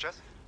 Jesse.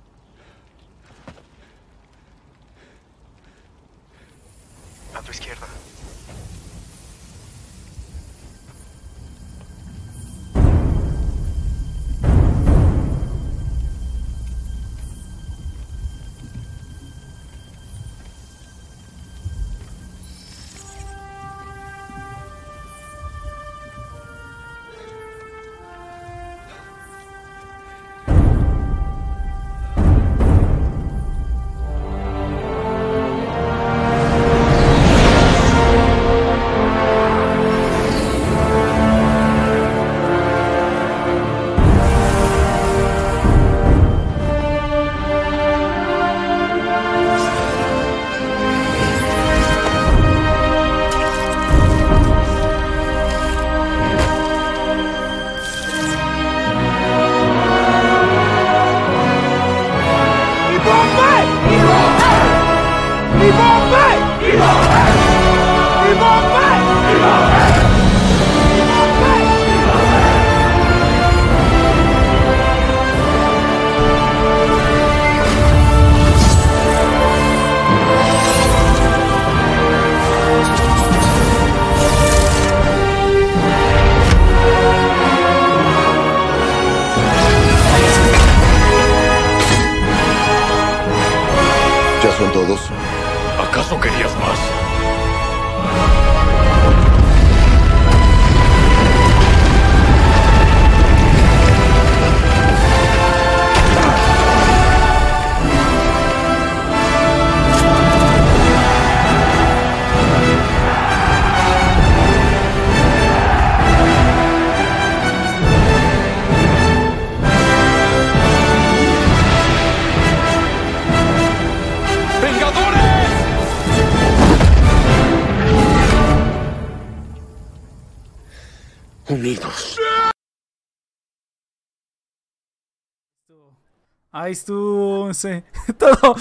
Estuvo, sí, todo.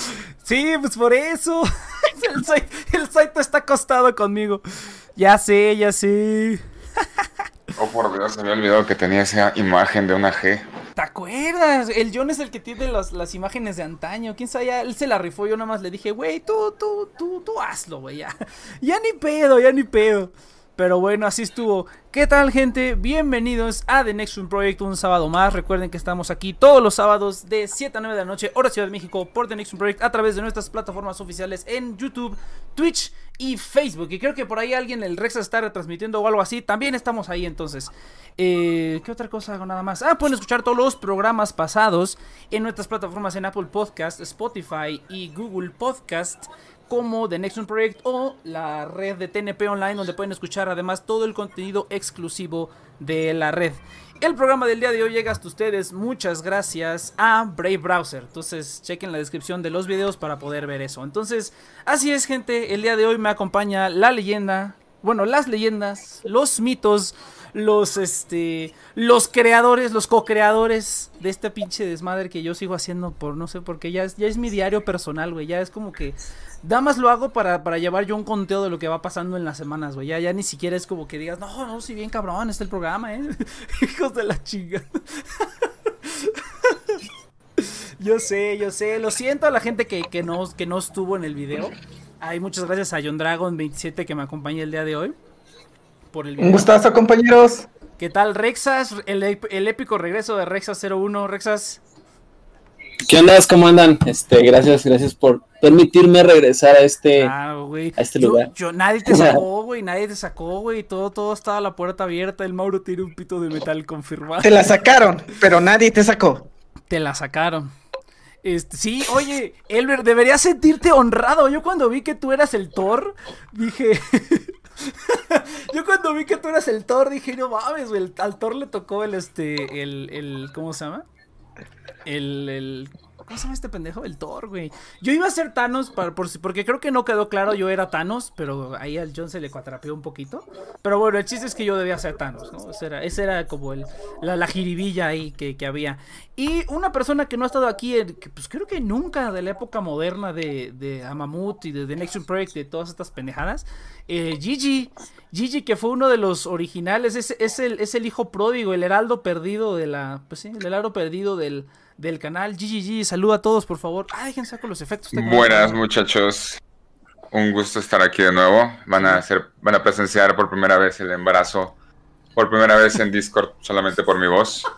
Sí, pues por eso. El, Sai- el Saito está acostado conmigo. Ya sé, ya sé. Oh, por Dios, se me había olvidado que tenía esa imagen de una G. ¿Te acuerdas? El John es el que tiene las, las imágenes de antaño. ¿Quién sabe? Ya Él se la rifó. Yo nada más le dije, güey, tú, tú, tú, tú hazlo, güey. Ya. ya ni pedo, ya ni pedo. Pero bueno, así estuvo. ¿Qué tal, gente? Bienvenidos a The Next One Project, un sábado más. Recuerden que estamos aquí todos los sábados de 7 a 9 de la noche, hora Ciudad de México, por The Next One Project, a través de nuestras plataformas oficiales en YouTube, Twitch y Facebook. Y creo que por ahí alguien, el Rex, está retransmitiendo o algo así. También estamos ahí, entonces. Eh, ¿Qué otra cosa hago nada más? Ah, pueden escuchar todos los programas pasados en nuestras plataformas en Apple Podcast, Spotify y Google Podcast como The Next One Project o la red de TNP Online donde pueden escuchar además todo el contenido exclusivo de la red. El programa del día de hoy llega hasta ustedes, muchas gracias a Brave Browser. Entonces chequen la descripción de los videos para poder ver eso. Entonces, así es gente, el día de hoy me acompaña la leyenda, bueno, las leyendas, los mitos, los este los creadores, los co-creadores de este pinche desmadre que yo sigo haciendo por no sé por qué ya es, ya es mi diario personal, güey, ya es como que Nada más lo hago para, para llevar yo un conteo de lo que va pasando en las semanas, güey. Ya, ya ni siquiera es como que digas, no, no, si bien cabrón está el programa, eh. Hijos de la chinga. Yo sé, yo sé. Lo siento a la gente que, que, no, que no estuvo en el video. Hay muchas gracias a John Dragon 27 que me acompaña el día de hoy. Por el video. Un gustazo, compañeros. ¿Qué tal, Rexas? El, ép- el épico regreso de Rexas 01. Rexas, ¿Qué onda? ¿Cómo andan? Este, gracias, gracias por permitirme regresar a este. Ah, a este Yo- lugar. yo- nadie te sacó, güey. Nadie te sacó, güey. Todo, todo estaba la puerta abierta. El Mauro tiene un pito de metal confirmado. Te la sacaron, pero nadie te sacó. Te la sacaron. Este, sí, oye, Elber, deberías sentirte honrado. Yo cuando vi que tú eras el Thor, dije. Yo cuando vi que tú eras el Thor, dije, no mames, güey. Al Thor le tocó el este. El. el ¿Cómo se llama? El ¿Cómo se llama este pendejo? El Thor, güey. Yo iba a ser Thanos para, por, porque creo que no quedó claro, yo era Thanos, pero ahí al John se le cuatrapeó un poquito. Pero bueno, el chiste es que yo debía ser Thanos, ¿no? Ese era, ese era como el, la, la jiribilla ahí que, que había. Y una persona que no ha estado aquí, que, pues creo que nunca de la época moderna de, de Amamut y de The Next Project, de todas estas pendejadas, eh, Gigi, Gigi que fue uno de los originales, es, es, el, es el hijo pródigo, el heraldo perdido de la, pues sí, el heraldo perdido del, del canal. Gigi, saluda a todos, por favor. Ah, dejen saco los efectos. Buenas muchachos, un gusto estar aquí de nuevo. Van a hacer, van a presenciar por primera vez el embarazo, por primera vez en Discord solamente por mi voz.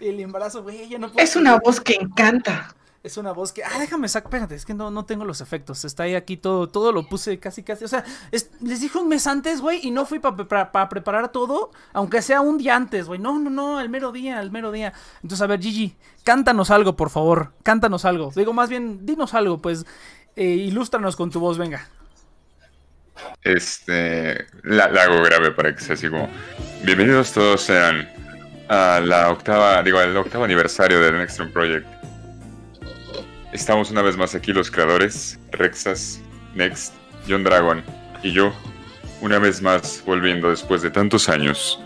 El embarazo, güey, ya no puedo. Es una voz que encanta. Es una voz que. Ah, déjame sacar. Espérate, es que no, no tengo los efectos. Está ahí aquí todo. Todo lo puse casi, casi. O sea, es- les dije un mes antes, güey, y no fui para preparar todo, aunque sea un día antes, güey. No, no, no, al mero día, al mero día. Entonces, a ver, Gigi, cántanos algo, por favor. Cántanos algo. Digo, más bien, dinos algo, pues. Eh, ilústranos con tu voz, venga. Este, la, hago grave para que sea así como. Bienvenidos todos sean a la octava, digo, al octavo aniversario del Next Gen Project. Estamos una vez más aquí los creadores, Rexas, Next, John Dragon y yo, una vez más volviendo después de tantos años.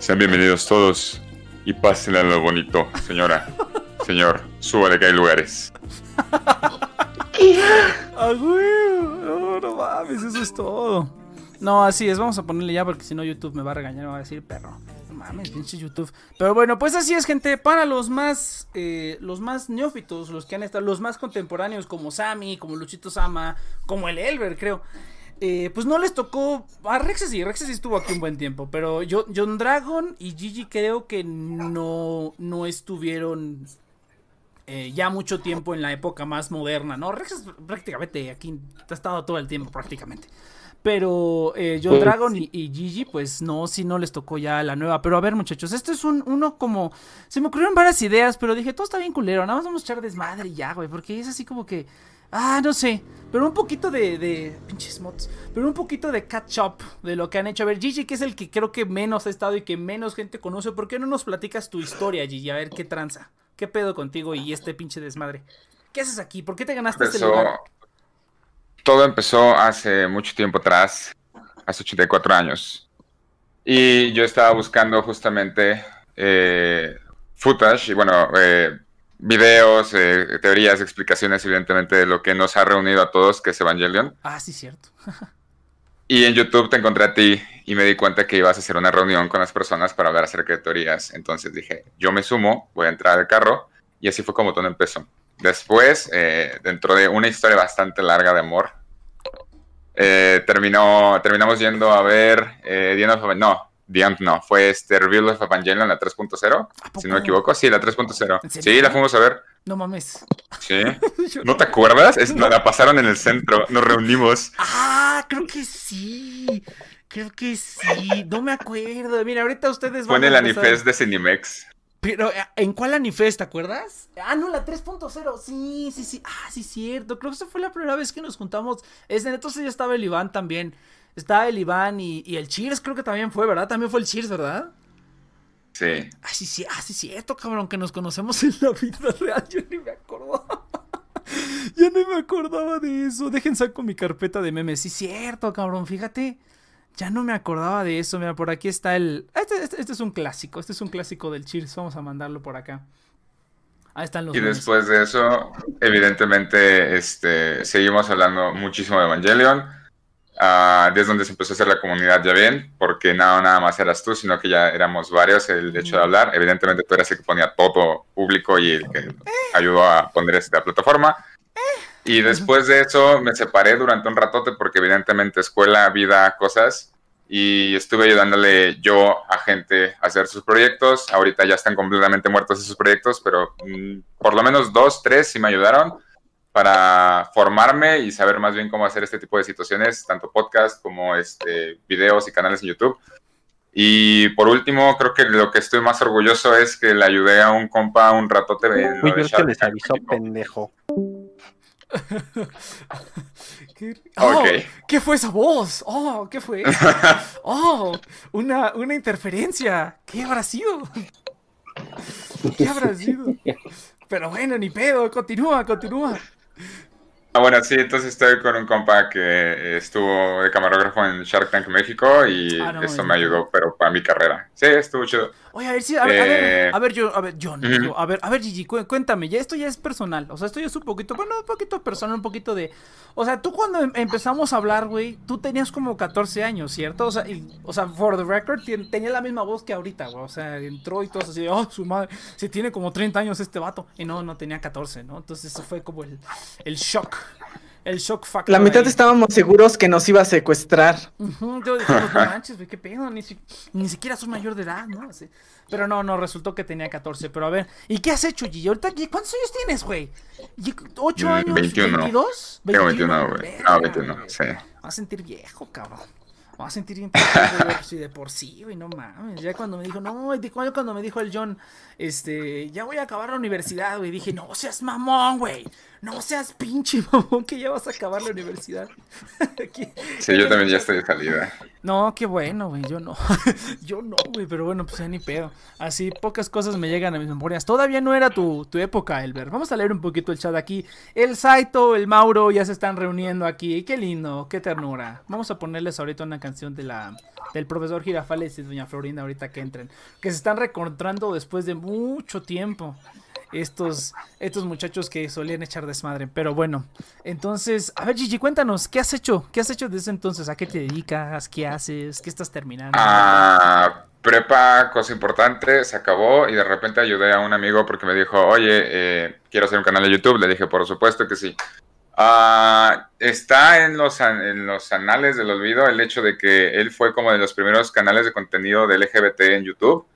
Sean bienvenidos todos y pásenle a lo bonito, señora, señor, súbale que hay lugares. Ah. No, no mames, eso es todo. No, así es, vamos a ponerle ya porque si no YouTube me va a regañar, me va a decir perro. Mames, pinche YouTube. Pero bueno, pues así es, gente. Para los más, eh, los más neófitos, los que han estado, los más contemporáneos, como Sammy, como Luchito Sama, como el Elber, creo. eh, pues no les tocó. A Rexes sí, Rexes sí estuvo aquí un buen tiempo. Pero yo, John Dragon y Gigi creo que no, no estuvieron eh, ya mucho tiempo en la época más moderna, ¿no? Rex es prácticamente aquí ha estado todo el tiempo prácticamente. Pero eh, John Pues- Dragon y, y Gigi, pues no, sí no les tocó ya la nueva. Pero a ver, muchachos, este es un uno como. Se me ocurrieron varias ideas, pero dije, todo está bien culero. Nada más vamos a echar desmadre y ya, güey. Porque es así como que. Ah, no sé. Pero un poquito de. de pinches mods. Pero un poquito de catch up de lo que han hecho. A ver, Gigi, que es el que creo que menos ha estado y que menos gente conoce. ¿Por qué no nos platicas tu historia, Gigi? A ver qué tranza. ¿Qué pedo contigo y este pinche desmadre? ¿Qué haces aquí? ¿Por qué te ganaste este lugar? Todo empezó hace mucho tiempo atrás, hace 84 años. Y yo estaba buscando justamente eh, footage y bueno, eh, videos, eh, teorías, explicaciones evidentemente de lo que nos ha reunido a todos, que es Evangelion. Ah, sí, cierto. Y en YouTube te encontré a ti y me di cuenta que ibas a hacer una reunión con las personas para hablar acerca de teorías. Entonces dije, yo me sumo, voy a entrar al carro y así fue como todo empezó. Después, eh, dentro de una historia bastante larga de amor, eh, terminó, terminamos yendo a ver eh, The End of Evan- no, The End no, fue este Reveal of Evangelion, la 3.0, poco? si no me equivoco, sí, la 3.0. ¿En serio? Sí, la fuimos a ver, No mames. sí. ¿No te acuerdas? Es- no, la pasaron en el centro, nos reunimos. Ah, creo que sí. Creo que sí. No me acuerdo. Mira, ahorita ustedes Fue en van el a empezar- Anifest de Cinemex. Pero, eh, ¿en cuál Anifest, te acuerdas? Ah, no, la 3.0. Sí, sí, sí. Ah, sí, cierto. Creo que esa fue la primera vez que nos juntamos. Es, entonces ya estaba el Iván también. Estaba el Iván y, y el Cheers, creo que también fue, ¿verdad? También fue el Cheers, ¿verdad? Sí. Ah, sí, sí, ah, sí, cierto, cabrón, que nos conocemos en la vida real. Yo ni me acordaba. ya no me acordaba de eso. Dejen saco mi carpeta de memes. Sí, cierto, cabrón, fíjate. Ya no me acordaba de eso. Mira, por aquí está el. Este, este- este es un clásico. Este es un clásico del Cheers. Vamos a mandarlo por acá. Ahí están los Y memes. después de eso, evidentemente, este, seguimos hablando muchísimo de Evangelion. Ah, desde donde se empezó a hacer la comunidad, ya ven, porque no nada más eras tú, sino que ya éramos varios el hecho de hablar. Evidentemente tú eras el que ponía todo público y el que ayudó a poner esta plataforma. Y después de eso me separé durante un ratote porque evidentemente escuela, vida, cosas. Y estuve ayudándole yo a gente a hacer sus proyectos. Ahorita ya están completamente muertos esos proyectos, pero mm, por lo menos dos, tres sí me ayudaron para formarme y saber más bien cómo hacer este tipo de situaciones, tanto podcast como este, videos y canales en YouTube. Y por último, creo que lo que estoy más orgulloso es que le ayudé a un compa un ratote en Uy, yo que les avisó, pendejo. ¿Qué? Oh, Ok. ¿Qué fue esa voz? Oh, ¿qué fue? eso? Oh, una, una interferencia. ¿Qué habrá sido? ¿Qué habrá sido? Pero bueno, ni pedo, continúa, continúa. Ah, bueno, sí, entonces estoy con un compa que estuvo de camarógrafo en Shark Tank México y Ah, no, eso me ayudó, pero para mi carrera. Sí, estuvo chido. Oye, a ver, sí, a ver, a ver, Eh, a ver, yo, a ver, John, ujú. digo, a ver, a ver, Gigi, cu- cuéntame, ya esto ya es personal, o sea, esto ya es un poquito, bueno, un poquito personal, un poquito de, o sea, tú cuando em- empezamos a hablar, güey, tú tenías como 14 años, ¿cierto? O sea, y- o sea, for the record, tenía la misma voz que ahorita, güey, o sea, entró y todo así, oh, su madre, se tiene como 30 años este vato, y no, no tenía 14, ¿no? Entonces eso fue como el, el shock, el shock factor. La mitad ahí. estábamos seguros que nos iba a secuestrar. Ujú, yo dijimos, no manches, güey, qué pedo, ni, si- ni siquiera soy mayor de edad, ¿no? Así. Pero no, no, resultó que tenía 14, pero a ver, ¿y qué has hecho, Gigi? Ahorita, ¿qué- ¿cuántos años tienes, güey? ¿Y- ¿Ocho Mm, años? 21. ¿22? Tengo 21, güey. Verga, No, 21, güey. sí. Me vas a sentir viejo, cabrón. Me vas a sentir bien si de por sí, güey, no mames. Ya cuando me dijo, no, cuando me dijo el John, este, ya voy a acabar la universidad, güey, dije, no seas mamón, güey. No seas pinche mamón que ya vas a acabar la universidad. ¿Qué- Sí, yo también ya estoy de salida. no, qué bueno, güey, yo no. yo no, güey, pero bueno, pues ya ni pedo. Así pocas cosas me llegan a mis memorias. Todavía no era tu, tu época, Elber. Vamos a leer un poquito el chat aquí. El Saito, el Mauro ya se están reuniendo aquí. Qué lindo, qué ternura. Vamos a ponerles ahorita una canción de la del profesor Girafales y doña Florinda ahorita que entren. Que se están recontrando después de mucho tiempo. Estos, estos muchachos que solían echar desmadre. Pero bueno, entonces, a ver, Gigi, cuéntanos, ¿qué has hecho? ¿Qué has hecho desde entonces? ¿A qué te dedicas? ¿Qué haces? ¿Qué estás terminando? Ah, prepa, cosa importante, se acabó y de repente ayudé a un amigo porque me dijo, oye, eh, quiero hacer un canal de YouTube. Le dije, por supuesto que sí. Ah, está en los, en los anales del olvido el hecho de que él fue como de los primeros canales de contenido de LGBT en YouTube.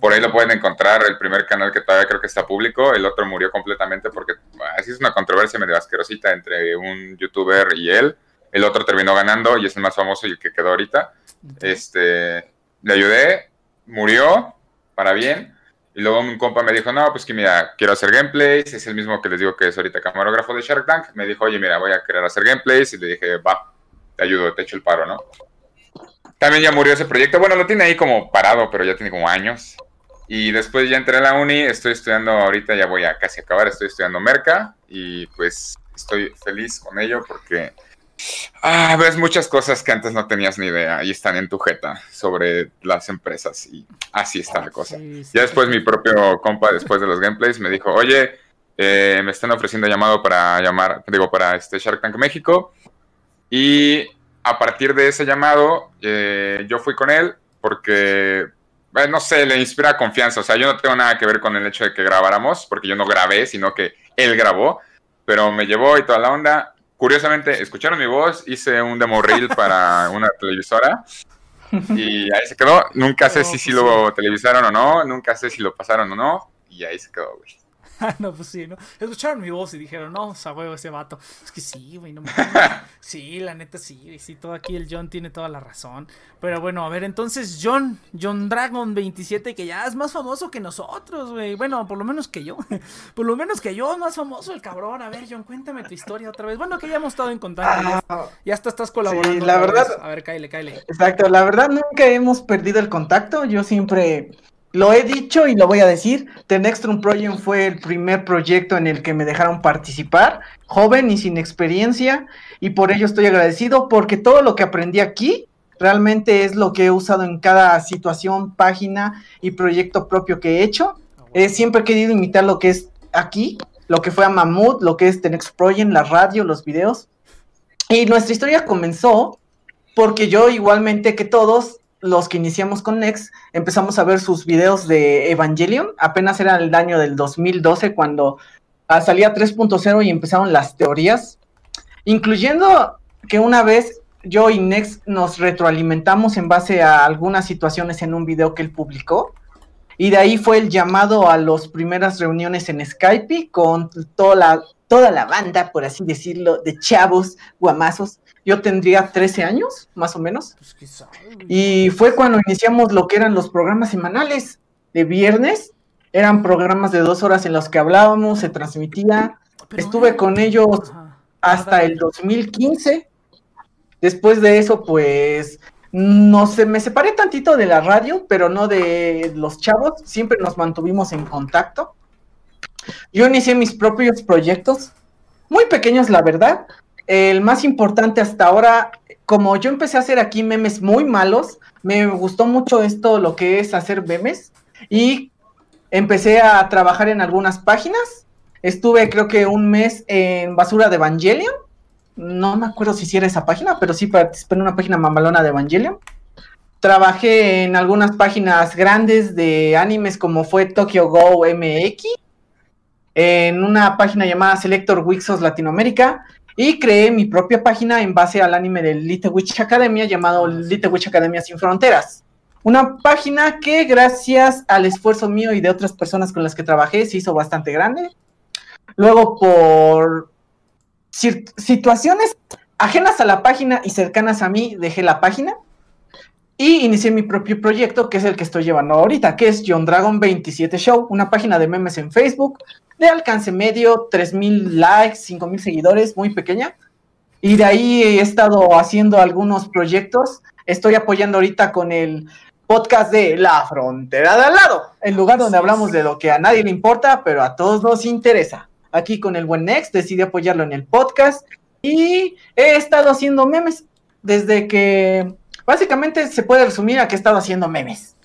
Por ahí lo pueden encontrar, el primer canal que todavía creo que está público, el otro murió completamente porque ah, así es una controversia medio asquerosita entre un youtuber y él. El otro terminó ganando y es el más famoso y el que quedó ahorita. Este, le ayudé, murió, para bien. Y luego un compa me dijo, no, pues que mira, quiero hacer gameplays. Es el mismo que les digo que es ahorita camarógrafo de Shark Tank. Me dijo, oye, mira, voy a querer hacer gameplays. Y le dije, va, te ayudo, te echo el paro, ¿no? También ya murió ese proyecto. Bueno, lo tiene ahí como parado, pero ya tiene como años. Y después ya entré a la uni, estoy estudiando ahorita, ya voy a casi acabar, estoy estudiando Merca. Y pues estoy feliz con ello porque Ah, ves muchas cosas que antes no tenías ni idea y están en tu jeta sobre las empresas y así está la cosa. Sí, sí. Ya después mi propio compa, después de los gameplays, me dijo, oye, eh, me están ofreciendo llamado para llamar, digo, para este Shark Tank México. Y a partir de ese llamado, eh, yo fui con él porque, eh, no sé, le inspira confianza. O sea, yo no tengo nada que ver con el hecho de que grabáramos, porque yo no grabé, sino que él grabó, pero me llevó y toda la onda. Curiosamente, escucharon mi voz, hice un demo reel para una televisora y ahí se quedó. Nunca sé Oh, si pues sí lo televisaron o no, nunca sé si lo pasaron o no, y ahí se quedó, güey. Ah, no, pues sí, ¿no? Escucharon mi voz y dijeron, no, a huevo ese vato. Es que sí, güey, no mames. Sí, la neta sí, sí, todo aquí el John tiene toda la razón. Pero bueno, a ver, entonces John, John Dragon 27, que ya es más famoso que nosotros, güey. Bueno, por lo menos que yo. Por lo menos que yo, es más famoso el cabrón. A ver, John, cuéntame tu historia otra vez. Bueno, que ya hemos estado en contacto. Ah, ya hasta estás colaborando. Sí, la verdad- vez. A ver, cáele, cáele. Exacto, la verdad nunca hemos perdido el contacto, yo siempre lo he dicho y lo voy a decir, The Next Room Project fue el primer proyecto en el que me dejaron participar, joven y sin experiencia, y por ello estoy agradecido porque todo lo que aprendí aquí realmente es lo que he usado en cada situación, página y proyecto propio que he hecho. Eh, siempre he querido imitar lo que es aquí, lo que fue a Mammoth, lo que es The Next Project, la radio, los videos. Y nuestra historia comenzó porque yo igualmente que todos los que iniciamos con Next, empezamos a ver sus videos de Evangelion, apenas era el año del 2012 cuando salía 3.0 y empezaron las teorías, incluyendo que una vez yo y Next nos retroalimentamos en base a algunas situaciones en un video que él publicó. Y de ahí fue el llamado a las primeras reuniones en Skype con toda la banda, por así decirlo, de chavos guamazos. Yo tendría 13 años, más o menos. Pues güey. Y fue cuando iniciamos lo que eran los programas semanales de viernes. Eran programas de dos horas en los que hablábamos, se transmitía. Pero Estuve con ellos Ajá. hasta el 2015. Después de eso, pues, no sé, me separé tantito de la radio, pero no de los chavos. Siempre nos mantuvimos en contacto. Yo inicié mis propios proyectos, muy pequeños, la verdad. El más importante hasta ahora, como yo empecé a hacer aquí memes muy malos, me gustó mucho esto, lo que es hacer memes. Y empecé a trabajar en algunas páginas. Estuve creo que un mes en Basura de Evangelion. No me acuerdo si hiciera esa página, pero sí participé en una página mamalona de Evangelion. Trabajé en algunas páginas grandes de animes como fue Tokyo Go MX, en una página llamada Selector Wixos Latinoamérica y creé mi propia página en base al anime de Little Witch Academia llamado Little Witch Academia Sin Fronteras. Una página que gracias al esfuerzo mío y de otras personas con las que trabajé se hizo bastante grande. Luego por situaciones ajenas a la página y cercanas a mí dejé la página y inicié mi propio proyecto que es el que estoy llevando ahorita, que es John Dragon 27 Show, una página de memes en Facebook de alcance medio, 3000 likes, 5000 seguidores, muy pequeña. Y de ahí he estado haciendo algunos proyectos. Estoy apoyando ahorita con el podcast de La Frontera de al lado, el lugar donde hablamos de lo que a nadie le importa, pero a todos nos interesa. Aquí con el buen Next decidí apoyarlo en el podcast y he estado haciendo memes desde que básicamente se puede resumir a que he estado haciendo memes.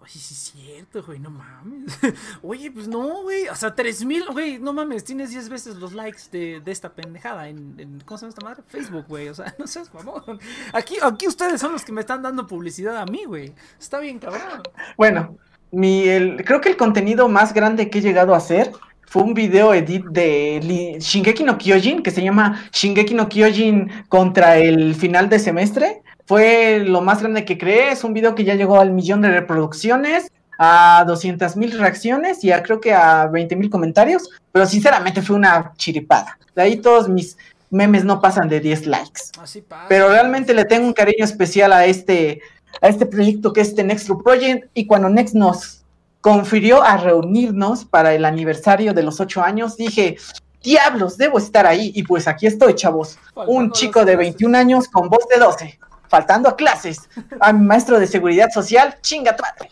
Oye, sí es cierto, güey, no mames. Oye, pues no, güey. O sea, 3000, güey, no mames, tienes 10 veces los likes de, de esta pendejada en, en- ¿Cómo se llama esta madre? Facebook, güey. O sea, no seas mamón. Aquí, aquí ustedes son los que me están dando publicidad a mí, güey. Está bien, cabrón. Bueno, mi, el, creo que el contenido más grande que he llegado a hacer fue un video edit de Shingeki no Kyojin que se llama Shingeki no Kyojin contra el final de semestre. Fue lo más grande que creé. Es un video que ya llegó al millón de reproducciones, a 200 mil reacciones y a creo que a 20 mil comentarios. Pero sinceramente fue una chiripada. De ahí todos mis memes no pasan de 10 likes. Así pasa. Pero realmente le tengo un cariño especial a este, a este proyecto que es The Next Project. Y cuando Next nos confirió a reunirnos para el aniversario de los ocho años, dije, diablos, debo estar ahí. Y pues aquí estoy, chavos. Faltando Un chico de clases. 21 años con voz de 12, faltando a clases. A mi maestro de seguridad social, chinga tu madre.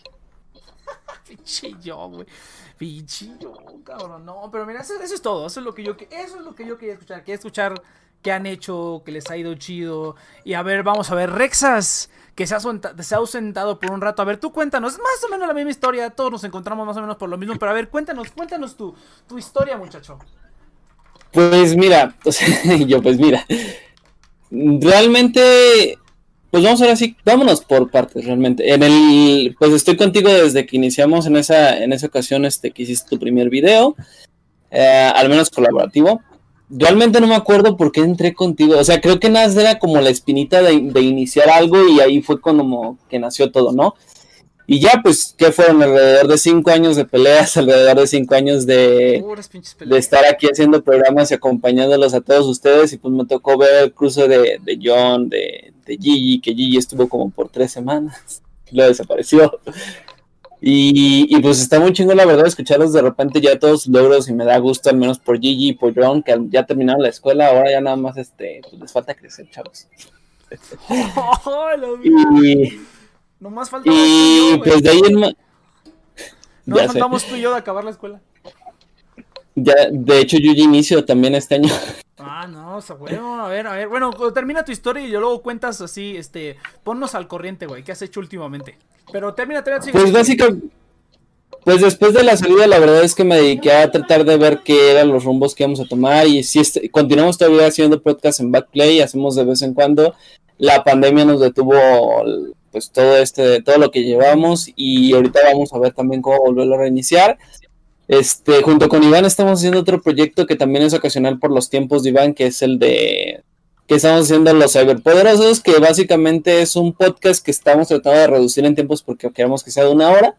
Pinche yo, güey. Pinche yo, cabrón. No, pero mira, eso, eso es todo. Eso es lo que yo eso es lo que yo quería escuchar. Quería escuchar qué han hecho, que les ha ido chido. Y a ver, vamos a ver, Rexas, que se ha, ausenta- se ha ausentado por un rato. A ver, tú cuéntanos, es más o menos la misma historia. Todos nos encontramos más o menos por lo mismo. Pero a ver, cuéntanos, cuéntanos tu, historia, muchacho. Pues mira, yo pues mira, realmente, pues vamos ahora sí, vámonos por partes realmente. En el, pues estoy contigo desde que iniciamos en esa, en esa ocasión, este, que hiciste tu primer video, eh, al menos colaborativo. Realmente no me acuerdo por qué entré contigo, o sea, creo que nada era como la espinita de, de iniciar algo y ahí fue como que nació todo, ¿no? Y ya, pues, que fueron alrededor de cinco años de peleas, alrededor de cinco años de, estar aquí haciendo programas y acompañándolos a todos ustedes. Y pues me tocó ver el cruce de, de John, de, de Gigi, que Gigi estuvo como por tres semanas, lo desapareció. Y, y, pues está muy chingo la verdad escucharlos de repente ya todos sus logros y me da gusto al menos por Gigi y por John que ya terminaron la escuela, ahora ya nada más este, pues les falta crecer, chavos. Oh. Y, Nomás faltamos tú y yo, pues de ahí en ya sé. faltamos tú y yo de acabar la escuela. ya, de hecho yo ya inicio también este año. Ah, no, o sea, bueno, a ver, a ver. Bueno, termina tu historia y luego cuentas así, este, ponnos al corriente, güey, ¿qué has hecho últimamente? Pero termina, termina. Pues básicamente, Pues después de la salida, la verdad es que me dediqué a tratar de ver qué eran los rumbos que íbamos a tomar. Y si este- continuamos todavía haciendo podcast en Backplay, hacemos de vez en cuando. La pandemia nos detuvo pues todo este, todo lo que llevamos, y ahorita vamos a ver también cómo volverlo a reiniciar. Este, junto con Iván estamos haciendo otro proyecto que también es ocasional por los tiempos de Iván, que es el de que estamos haciendo los cyberpoderosos, que básicamente es un podcast que estamos tratando de reducir en tiempos porque queremos que sea de una hora.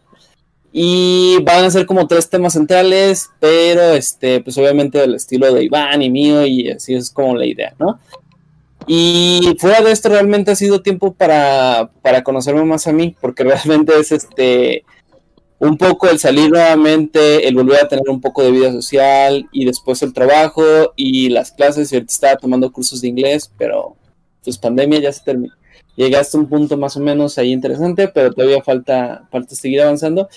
Y van a ser como tres temas centrales, pero este, pues obviamente del estilo de Iván y mío, y así es como la idea, ¿no? Y fuera de esto realmente ha sido tiempo para, para conocerme más a mí, porque realmente es este un poco el salir nuevamente, el volver a tener un poco de vida social y después el trabajo y las clases. Y ahorita estaba tomando cursos de inglés, pero pues pandemia ya se terminó. Llegaste a un punto más o menos ahí interesante, pero todavía falta, falta seguir avanzando.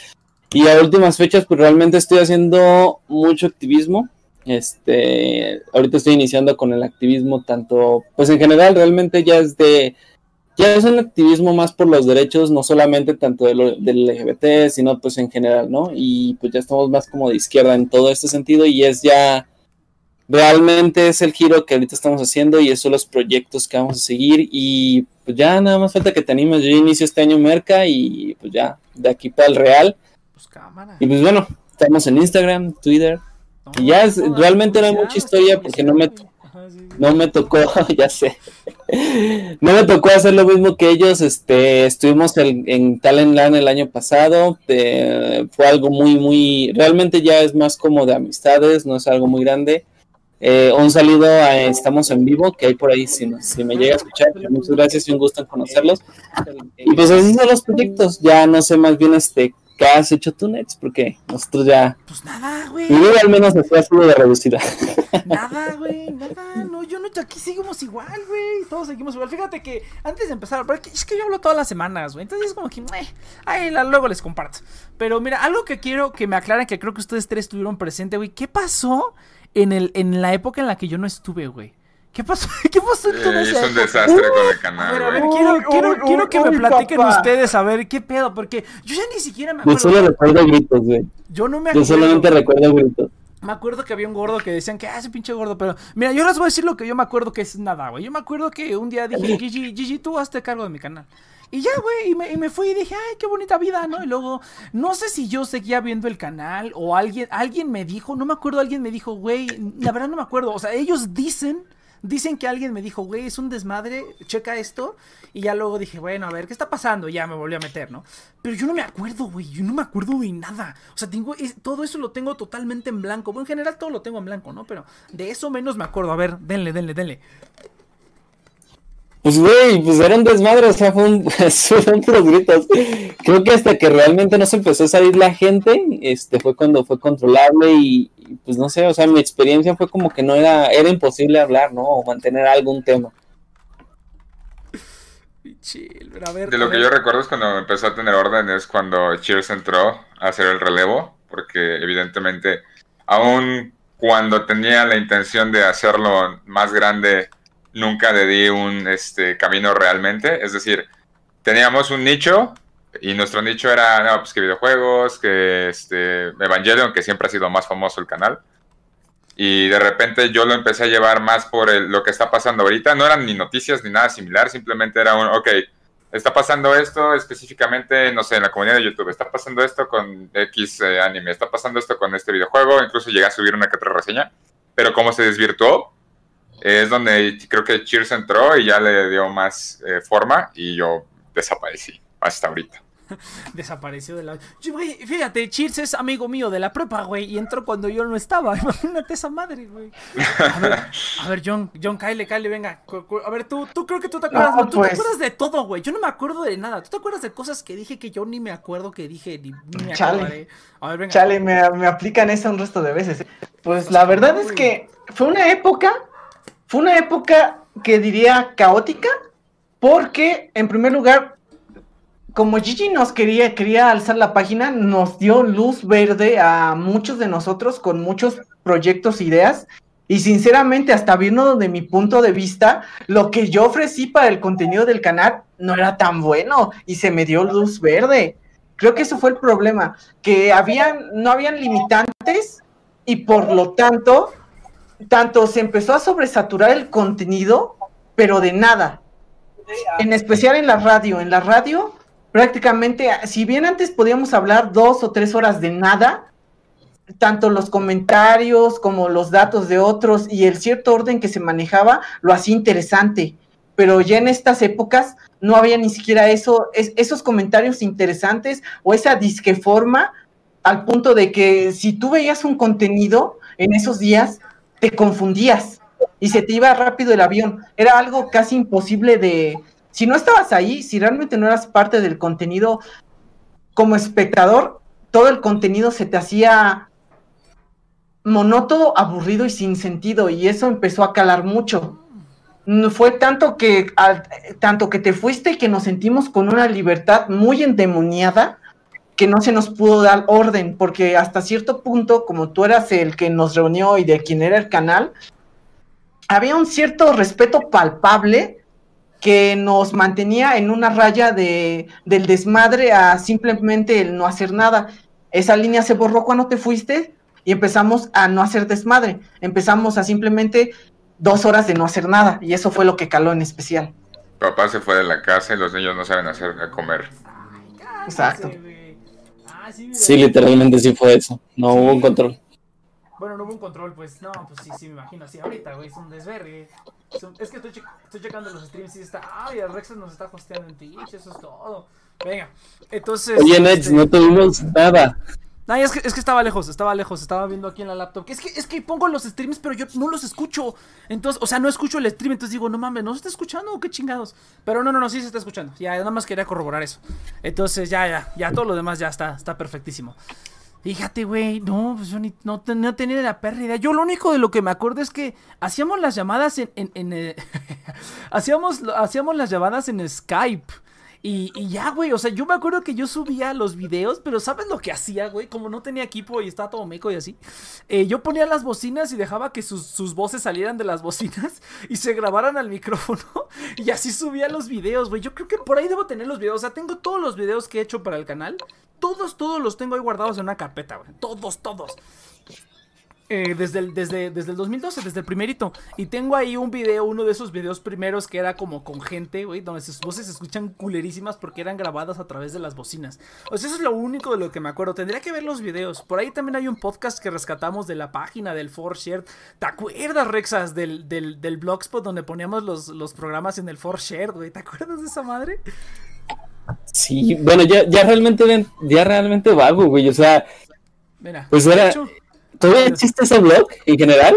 Y a últimas fechas, pues realmente estoy haciendo mucho activismo. Este, ahorita estoy iniciando con el activismo, tanto, pues en general, realmente ya es de ya es un activismo más por los derechos, no solamente tanto de lo, del LGBT, sino pues en general, ¿no? Y pues ya estamos más como de izquierda en todo este sentido y es ya, realmente es el giro que ahorita estamos haciendo y esos son los proyectos que vamos a seguir y pues ya nada más falta que te animes, yo inicio este año Merca y pues ya, de aquí para el Real. Pues cámara. Y pues bueno, estamos en Instagram, Twitter, No, y ya es- realmente no hay mucha historia porque no me- no me tocó, ya sé, no me tocó hacer lo mismo que ellos, este, estuvimos en, en Talentland el año pasado, eh, fue algo muy, muy, realmente ya es más como de amistades, no es algo muy grande. Eh, un saludo a Estamos en Vivo, que hay por ahí, si, si me llega a escuchar, pues, muchas gracias y un gusto en conocerlos. Y pues así son los proyectos, ya no sé más bien este, ¿qué has hecho tú, Nets? Porque nosotros ya, Pues nada, güey. mi vida al menos así ha sido de reducida. Nada, güey, nada, no, yo no, aquí seguimos igual, güey, todos seguimos igual. Fíjate que antes de empezar, es que yo hablo todas las semanas, güey, entonces es como que, eh, ahí la- luego les comparto. Pero mira, algo que quiero que me aclaren, que creo que ustedes tres estuvieron presente, güey, ¿qué pasó en, el, en la época en la que yo no estuve, güey? ¿Qué pasó? ¿Qué pasó en toda Eh, hizo un desastre con el ver, canal, a ver, güey. quiero, Uy, quiero, uy, quiero uy, que me platiquen papá. ustedes, a ver, ¿qué pedo? Porque yo ya ni siquiera me Yo acuerdo. solo recuerdo gritos, güey. Yo no me Yo acuerdo. solamente recuerdo gritos. Me acuerdo que había un gordo que decían que, ah, ese pinche gordo, pero mira, yo les voy a decir lo que yo me acuerdo que es nada, güey. Yo me acuerdo que un día dije, Gigi, Gigi, tú hazte cargo de mi canal. Y ya, güey, y me, y me fui y dije, ay, qué bonita vida, ¿no? Y luego, no sé si yo seguía viendo el canal o alguien, alguien me dijo, no me acuerdo, alguien me dijo, güey, la verdad no me acuerdo. O sea, ellos dicen, dicen que alguien me dijo, güey, es un desmadre, checa esto. Y ya luego dije, bueno, a ver, ¿qué está pasando? Y ya me volví a meter, ¿no? Pero yo no me acuerdo, güey, yo no me acuerdo de nada. O sea, tengo, es- todo eso lo tengo totalmente en blanco. Bueno, en general todo lo tengo en blanco, ¿no? Pero de eso menos me acuerdo. A ver, denle, denle, denle. Pues, güey, pues era un desmadre, o sea, fue un, fueron puros gritos. Creo que hasta que realmente no se empezó a salir la gente, este, fue cuando fue controlable y, y, pues no sé, o sea, mi experiencia fue como que no era, era imposible hablar, ¿no? O mantener algún tema. Chill, pero a ver. De lo que yo recuerdo es cuando empezó a tener orden es cuando Cheers entró a hacer el relevo, porque evidentemente, aún cuando tenía la intención de hacerlo más grande, nunca le di un este, camino realmente. Es decir, teníamos un nicho y nuestro nicho era no, pues que videojuegos, que este, Evangelion, que siempre ha sido más famoso el canal. Y de repente yo lo empecé a llevar más por el- lo que está pasando ahorita. No eran ni noticias ni nada similar, simplemente era un, ok, está pasando esto específicamente, no sé, en la comunidad de YouTube, está pasando esto con X eh, anime, está pasando esto con este videojuego, incluso llegué a subir una que otra reseña, pero como se desvirtuó, es donde creo que Cheers entró y ya le dio más eh, forma y yo desaparecí hasta ahorita. Desapareció de la. Yo, güey, fíjate, Cheers es amigo mío de la prepa, güey, y entró cuando yo no estaba. Imagínate esa madre, güey. A ver, a ver, John, John, Kyle, Kyle, venga. A ver, tú, tú creo que tú te acuerdas, No, tú pues. te acuerdas de todo, güey. Yo no me acuerdo de nada. ¿Tú te acuerdas de cosas que dije que yo ni me acuerdo que dije ni, ni me Chale. acordaré? A ver, venga. Chale, me, me aplican eso un resto de veces. Pues la verdad es que fue una época, fue una época que diría caótica, porque en primer lugar, como Gigi nos quería, quería alzar la página, nos dio luz verde a muchos de nosotros con muchos proyectos, ideas. Y sinceramente, hasta viendo de mi punto de vista, lo que yo ofrecí para el contenido del canal no era tan bueno y se me dio luz verde. Creo que eso fue el problema, que habían, no habían limitantes y por lo tanto, tanto se empezó a sobresaturar el contenido, pero de nada. En especial en la radio. En la radio, prácticamente, si bien antes podíamos hablar dos o tres horas de nada, tanto los comentarios como los datos de otros y el cierto orden que se manejaba lo hacía interesante. Pero ya en estas épocas no había ni siquiera eso, esos comentarios interesantes o esa disqueforma al punto de que si tú veías un contenido en esos días, te confundías y se te iba rápido el avión. Era algo casi imposible de... Si no estabas ahí, si realmente no eras parte del contenido como espectador, todo el contenido se te hacía monótono, aburrido y sin sentido y eso empezó a calar mucho. Fue tanto que, tanto que te fuiste que nos sentimos con una libertad muy endemoniada que no se nos pudo dar orden, porque hasta cierto punto, como tú eras el que nos reunió y de quien era el canal, había un cierto respeto palpable que nos mantenía en una raya de, del desmadre a simplemente el no hacer nada. Esa línea se borró cuando te fuiste y empezamos a no hacer desmadre. Empezamos a simplemente dos horas de no hacer nada y eso fue lo que caló en especial. Papá se fue de la casa y los niños no saben hacer a comer. Exacto. Sí, literalmente sí fue eso. No hubo un control. Bueno, no hubo un control, pues no, pues sí, sí, me imagino. Sí, ahorita, güey, es un desvergue. Es, que estoy, estoy checando los streams y está. Ay, el Rex nos está hosteando en Twitch, eso es todo. Venga, entonces. Oye, Nets, este no tuvimos nada. No, es que, es que estaba lejos, estaba lejos, estaba viendo aquí en la laptop. Es que, es que pongo los streams, pero yo no los escucho. Entonces, o sea, no escucho el stream, entonces digo, no mames, ¿no se está escuchando qué chingados? Pero no, no, no, sí se está escuchando. Ya, nada más quería corroborar eso. Entonces, ya, ya, ya todo lo demás ya está, está perfectísimo. Fíjate, güey, no, pues yo ni, no, tenía ni la perra idea. Yo lo único de lo que me acuerdo es que hacíamos las llamadas en... en, eh, hacíamos, hacíamos las llamadas en Skype. Y, ya, güey, o sea, yo me acuerdo que yo subía los videos, pero ¿sabes lo que hacía, güey? Como no tenía equipo y estaba todo meco y así. Eh, yo ponía las bocinas y dejaba que sus, sus, voces salieran de las bocinas y se grabaran al micrófono. Y así subía los videos, güey. Yo creo que por ahí debo tener los videos. O sea, tengo todos los videos que he hecho para el canal. Todos, todos los tengo ahí guardados en una carpeta, güey. Todos, todos. Eh, desde, el, desde, desde el 2012, desde el primerito. Y tengo ahí un video, uno de esos videos primeros que era como con gente, güey, donde sus voces se escuchan culerísimas porque eran grabadas a través de las bocinas. O sea, eso es lo único de lo que me acuerdo. Tendría que ver los videos. Por ahí también hay un podcast que rescatamos de la página del Share ¿Te acuerdas, Rexas, del, del, del blogspot donde poníamos los, los programas en el Share, güey? ¿Te acuerdas de esa madre? Sí, bueno, ya, ya realmente ya realmente vago, güey. O sea, Mira, pues era, ¿Todavía existe ese blog en general?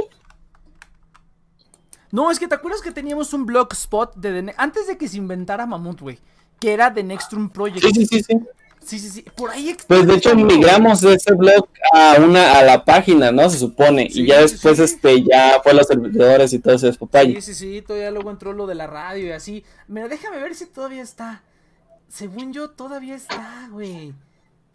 No, es que te acuerdas que teníamos un blogspot de antes de que se inventara Mamut, güey, que era The Nextrum Project. Sí, sí, sí, sí. Sí, sí, sí. Por ahí Pues de hecho migramos de ese blog a una a la página, ¿no? Se supone. y ya después este ya fue los servidores y todo ese Sí, sí, sí, todavía luego entró lo de la radio y así. Mira, déjame ver si todavía está. Según yo todavía está, güey.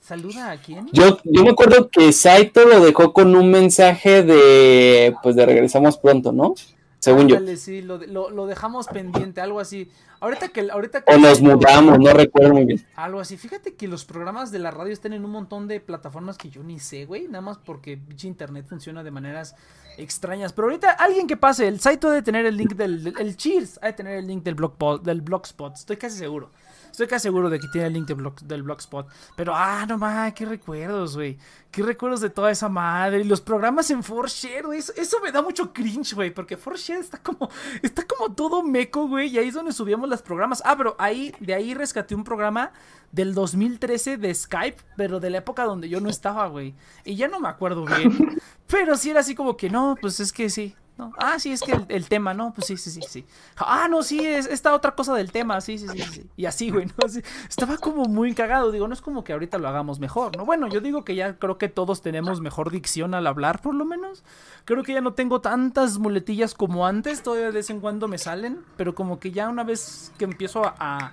¿Saluda a quién? Yo, yo me acuerdo que Saito lo dejó con un mensaje de, pues de regresamos pronto, ¿no? Según yo. Sí, lo, lo, dejamos pendiente, algo así. Ahorita que, ahorita que o nos mudamos, no recuerdo muy bien. Algo así. Fíjate que los programas de la radio están en un montón de plataformas que yo ni sé, güey. Nada más porque internet funciona de maneras extrañas. Pero ahorita alguien que pase, el Saito ha de tener el link del, el Cheers, ha de tener el link del, blog, del Blogspot. Estoy casi seguro. Estoy casi seguro de que tiene el link del blogspot. Pero, ah, no mames, qué recuerdos, güey. Qué recuerdos de toda esa madre. Y los programas en 4Share, güey. Eso, me da mucho cringe, güey. Porque 4Share está como, está como todo meco, güey. Y ahí es donde subíamos los programas. Ah, pero ahí, de ahí rescaté un programa del 2013 de Skype, pero de la época donde yo no estaba, güey. Y ya no me acuerdo bien. Pero sí era así como que, no, pues es que sí, Ah, sí, es que el, tema, ¿no? Pues sí, sí, sí, sí. Ah, no, sí, es esta otra cosa del tema, sí, sí, sí, sí. Y así, güey, ¿no? estaba como muy cagado, digo, no es como que ahorita lo hagamos mejor, ¿no? Bueno, yo digo que ya creo que todos tenemos mejor dicción al hablar, por lo menos. Creo que ya no tengo tantas muletillas como antes, todavía de vez en cuando me salen, pero como que ya una vez que empiezo a...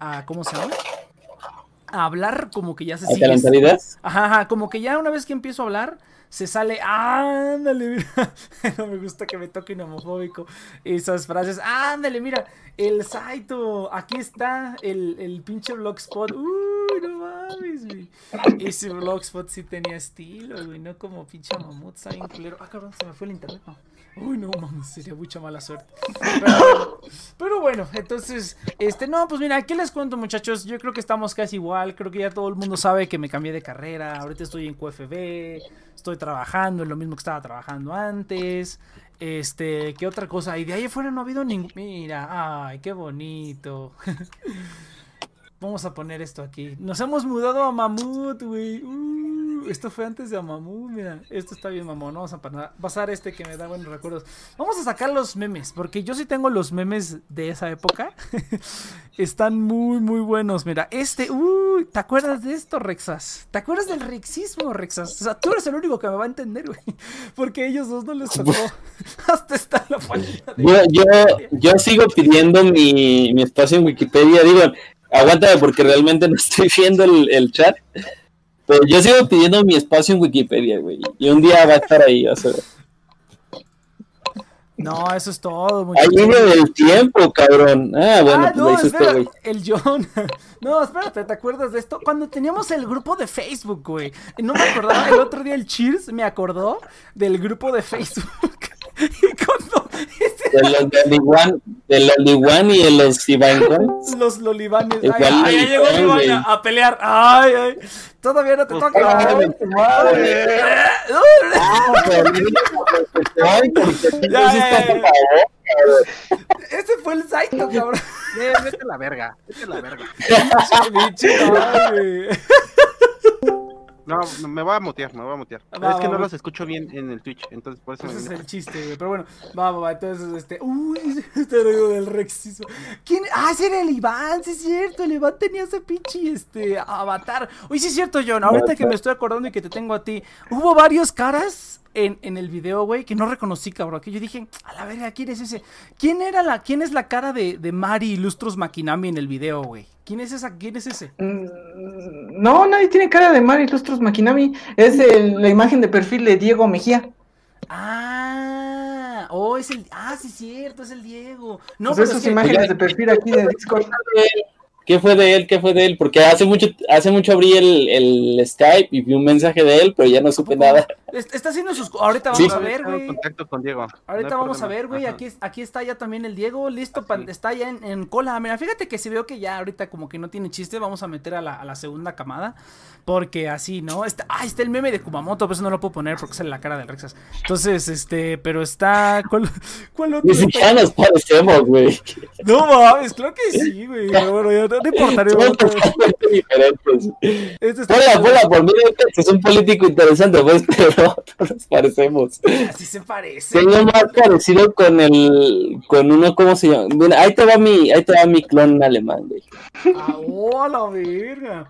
a, ¿Cómo se llama? A hablar, como que ya se sigue. Ajá, ajá, como que ya una vez que empiezo a hablar se sale, ándale, mira, no me gusta que me toquen homofóbico esas frases, ándale, mira, el Saito, aquí está el, el pinche blogspot, uy, no mames, güey. Ese Blogspot sí tenía estilo, güey, no como pinche mamut, culero. Ah, cabrón, se me fue el internet, no. Uy, no mames, sería mucha mala suerte. Pero, pero bueno, entonces, este, no, pues mira, ¿qué les cuento, muchachos? Yo creo que estamos casi igual. Creo que ya todo el mundo sabe que me cambié de carrera. Ahorita estoy en QFB, estoy trabajando en lo mismo que estaba trabajando antes. Este, ¿qué otra cosa? Y de ahí afuera no ha habido ningún. Mira, ay, qué bonito. Vamos a poner esto aquí. Nos hemos mudado a Mamut, güey. Uh, esto fue antes de a Mamut, mira. Esto está bien, mamón. Vamos a pa- pasar este que me da buenos recuerdos. Vamos a sacar los memes, porque yo sí tengo los memes de esa época. Están muy, muy buenos. Mira, este, uy, ¿te acuerdas de esto, Rexas? ¿Te acuerdas del rexismo, Rexas? O sea, tú eres el único que me va a entender, güey. Porque ellos dos no les tocó. Hasta está la página yo, yo sigo pidiendo mi, mi espacio en Wikipedia. Digo, aguántame porque realmente no estoy viendo el, el chat. Pero yo sigo pidiendo mi espacio en Wikipedia, güey. Y un día va a estar ahí, vas a ver. No, eso es todo, Hay línea del tiempo, cabrón. Ah, bueno, ah, pues no, este espera, el John. No, espérate, ¿te acuerdas de esto? Cuando teníamos el grupo de Facebook, güey. No me acordaba, el otro día el Cheers me acordó del grupo de Facebook. De los de Liguan, de los Liguan y de los Ivancons. los lolivanes. Ay, ay, ya le llegó Liván a, a pelear. Ay, ay. Todavía no te toca. Ay, ya, ya. por favor. Ese fue el Saito, cabrón. Eh, vete a la verga, vete a la verga. Madre. No, me voy a mutear, me voy a mutear. Va, es que va, no va. los escucho bien en el Twitch, entonces por eso Ese me es el chiste, güey. Pero bueno, va, va, va. Entonces, este. Uy, este ruido del rexismo. ¿Quién? Ah, ese era el Iván, sí es cierto. El Iván tenía ese pinche este avatar. Uy, sí es cierto, John. Ahorita que me estoy acordando y que te tengo a ti. Hubo varios caras en, en el video, güey, que no reconocí, cabrón. Que yo dije, a la verga, ¿quién es ese? ¿Quién era la, quién es la cara de, de Mari Ilustros Makinami en el video, güey? ¿Quién es esa? ¿Quién es ese? Mm, No, nadie tiene cara de Mari Lustros Makinami. Es el- la imagen de perfil de Diego Mejía. Ah, oh, es el. Ah, sí es cierto, es el Diego. No, Pues pero es esas que- imágenes de perfil aquí de Discord. ¿Qué fue de él? ¿Qué fue de él? Porque hace mucho, hace mucho abrí el, el Skype y vi un mensaje de él, pero ya no supe nada. Est- Está haciendo sus. Ahorita vamos Sí. a ver, güey. contacto con Diego. Ahorita vamos a ver, güey. Aquí, aquí está ya también el Diego, listo, pa- está ya en, en cola. Mira, fíjate que si veo que ya ahorita como que no tiene chiste, vamos a meter a la, a la segunda camada. Porque así, ¿no? Está, ah, está el meme de Kumamoto, pero eso no lo puedo poner porque sale la cara del Rexas. Entonces, este, pero está. ¿Cuál, cuál otro? Ni siquiera nos parecemos, güey. No mames, claro que sí, güey. Pero bueno, ya no, no importa, no Somos importa. totalmente diferentes. Este está- Hola, hola, por mí este es un político interesante, pues, pero no nos parecemos. Así se parece. Tengo más parecido con el, con uno, ¿cómo se llama? Mira, ahí te va mi, ahí te va mi clon alemán, güey. Ah, oh, la verga.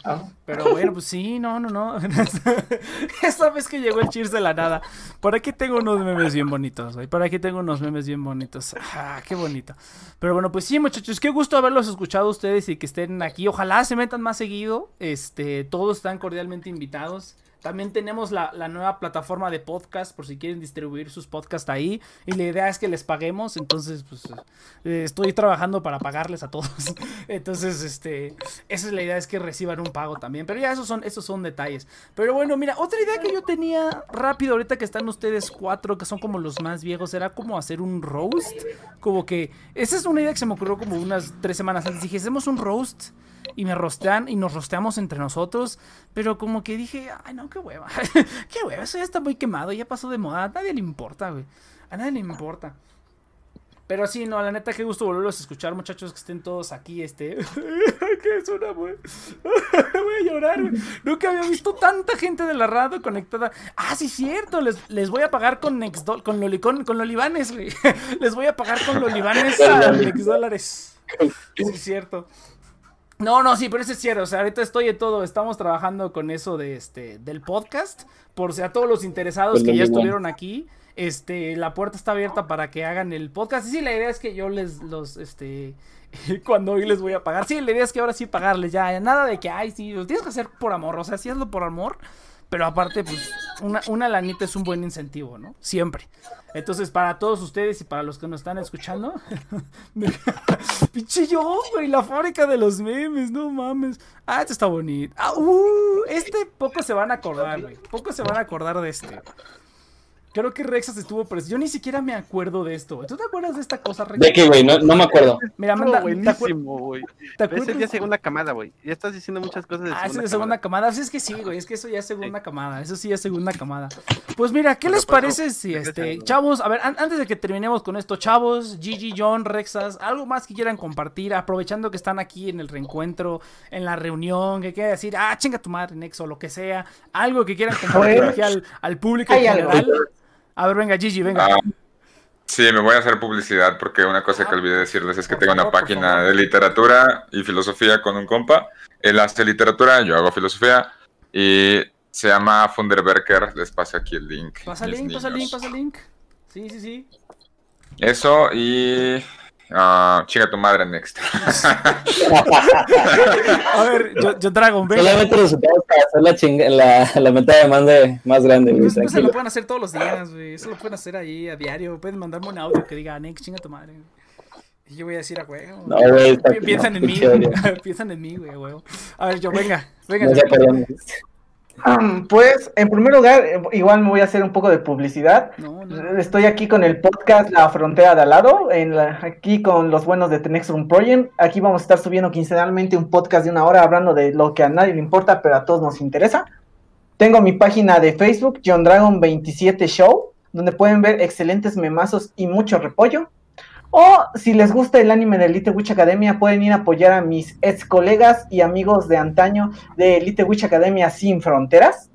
Pero bueno, pues sí, no, no, no. Esa vez que llegó el Cheers de la nada. Por aquí tengo unos memes bien bonitos, güey. Por aquí tengo unos memes bien bonitos. Ah, qué bonito. Pero bueno, pues sí, muchachos, qué gusto haberlos escuchado a ustedes y que estén aquí. Ojalá se metan más seguido. Este, todos están cordialmente invitados. También tenemos la, la nueva plataforma de podcast por si quieren distribuir sus podcasts ahí. Y la idea es que les paguemos. Entonces, pues eh, estoy trabajando para pagarles a todos. Entonces, este, esa es la idea, es que reciban un pago también. Pero ya esos son, esos son detalles. Pero bueno, mira, otra idea que yo tenía rápido ahorita que están ustedes cuatro, que son como los más viejos, era como hacer un roast. Como que, esa es una idea que se me ocurrió como unas tres semanas antes. Dije, hacemos un roast y me rostean y nos rosteamos entre nosotros. Pero como que dije, ay no, qué hueva. qué hueva, eso ya está muy quemado, ya pasó de moda. A nadie le importa, güey. A nadie le importa. Pero sí, no, la neta, qué gusto volverlos a escuchar, muchachos, que estén todos aquí, este... ¿Qué es una, güey? Voy a llorar, güey. Nunca había visto tanta gente de la radio conectada. Ah, sí, cierto, les, les voy a pagar con Nexdol, con, Lolicon, con Lolivanes, güey. Les voy a pagar con Lolivanes a Nexdólares. Sí, cierto. No, no, sí, pero eso es cierto. O sea, ahorita estoy en todo. Estamos trabajando con eso de este del podcast. Por si a todos los interesados Pues que ya estuvieron aquí. Este, la puerta está abierta para que hagan el podcast. Y sí, la idea es que yo les los este cuando hoy les voy a pagar. Sí, la idea es que ahora sí pagarles ya. Nada de que ay, sí, lo tienes que hacer por amor. O sea, sí hazlo por amor. Pero aparte, pues, una, una lanita es un buen incentivo, ¿no? Siempre. Entonces, para todos ustedes y para los que nos están escuchando, pinche yo, güey, la fábrica de los memes, no mames. Ah, este está bonito. Ah, uh, este poco se van a acordar, güey. Poco se van a acordar de este. Creo que Rexas estuvo preso. Yo ni siquiera me acuerdo de esto. ¿Tú te acuerdas de esta cosa, Rexas? ¿De qué, güey? No, no me acuerdo. Mira, manda, ¿te, acuer- buenísimo, güey. te Ese acuerdas? ya es segunda camada, güey. Ya estás diciendo muchas cosas de Ah, ese segunda es de segunda camada. camada. Sí, es que sí, güey. Es que eso ya es segunda camada. Eso sí es segunda camada. Pues mira, ¿qué Pero les pues, parece no, si este, chavos, a ver, an- antes de que terminemos con esto, chavos, Gigi, John, Rexas, algo más que quieran compartir, aprovechando que están aquí en el reencuentro, en la reunión, que quieran decir, ah, chinga tu madre, Nexo, lo que sea, algo que quieran compartir Pues, aquí al, al público en algo. A ver, venga, Gigi, venga. Ah, sí, me voy a hacer publicidad porque una cosa que olvidé decirles es que Por tengo una favor, página de literatura y filosofía con un compa. Él hace literatura, yo hago filosofía y se llama Funderberker. Les paso aquí el link. Pasa mis link, pasa link, niños. pasa link. Sí, sí, sí. Eso y. ah, chinga tu madre, next. A ver, yo, yo Dragon, venga. Solamente ocupamos para hacer la, chinga, la, la mentada de mande más grande, güey. Eso, eso lo pueden hacer todos los días, güey. Eso lo pueden hacer ahí a diario. Pueden mandarme un audio que diga, Nex, chinga tu madre. Y yo voy a decir a huevo. No, güey, Piensan no, en mí. Piensan en mí, güey, a huevo. A ver, yo, venga, venga. No Pues, en primer lugar, eh, igual me voy a hacer un poco de publicidad. No, no. Estoy aquí con el podcast La Frontera de al lado, en la- aquí con los buenos de The Next Room Project. Aquí vamos a estar subiendo quincenalmente un podcast de una hora hablando de lo que a nadie le importa, pero a todos nos interesa. Tengo mi página de Facebook, John Dragon 27 Show, donde pueden ver excelentes memazos y mucho repollo. O si les gusta el anime de Elite Witch Academia, pueden ir a apoyar a mis ex colegas y amigos de antaño de Elite Witch Academia Sin Fronteras.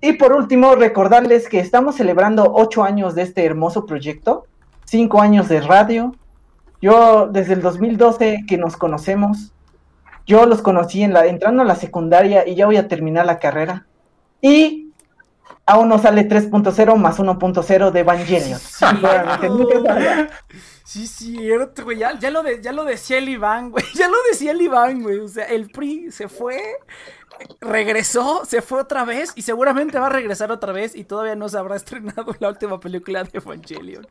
Y por último, recordarles que estamos celebrando ocho años de este hermoso proyecto, cinco años de radio. Yo desde el 2012 que nos conocemos, yo los conocí en la, entrando a la secundaria y ya voy a terminar la carrera. Y aún no sale 3.0 más 1.0 de Evangelion. Saldrá. Sí, cierto, güey. Ya, ya, lo de, ya lo decía el Iván, güey. Ya lo decía el Iván, güey. O sea, el PRI se fue, regresó, se fue otra vez y seguramente va a regresar otra vez y todavía no se habrá estrenado la última película de Evangelion.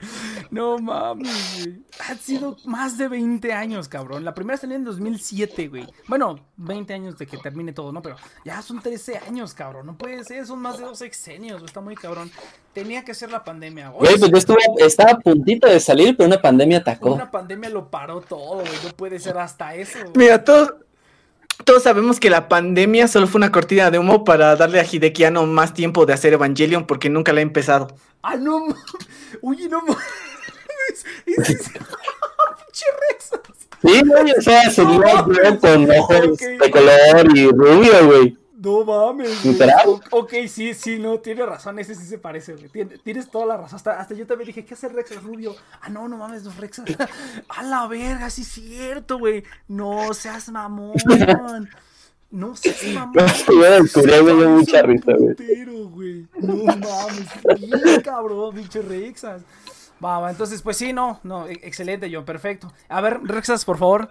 No mames, güey. Han sido más de 20 años, cabrón. La primera salió en 2007, güey. Bueno, 20 años de que termine todo, ¿no? Pero ya son 13 años, cabrón. No puede ser, son más de dos sexenios, güey. Está muy cabrón. Tenía que ser la pandemia, güey. Güey, pues yo estuve, estaba a puntito de salir, pero una pandemia atacó. Una pandemia lo paró todo, güey. No puede ser hasta eso. güey. Mira, todos, todos sabemos que la pandemia solo fue una cortina de humo para darle a Hideki Anno más tiempo de hacer Evangelion porque nunca la ha empezado. Ah, no. Oye, no. Rexas. Sí, güey, o sea, se No vio mames. con ojos de color y rubio, güey. No mames. Ok, sí, sí, no, tiene razón. Ese sí se parece, güey. Tien- Tienes toda la razón. Hasta, hasta yo también dije, ¿qué hace Rexas rubio? Ah, no, no mames, los Rexas. A la verga, sí es cierto, güey. No seas mamón. No seas mamón. De Parece mucha risa, güey. No mames. Bien, cabrón, pinche Rexas. Va, va, entonces, pues sí, no, no, e- excelente, John, perfecto. A ver, Rexas, por favor.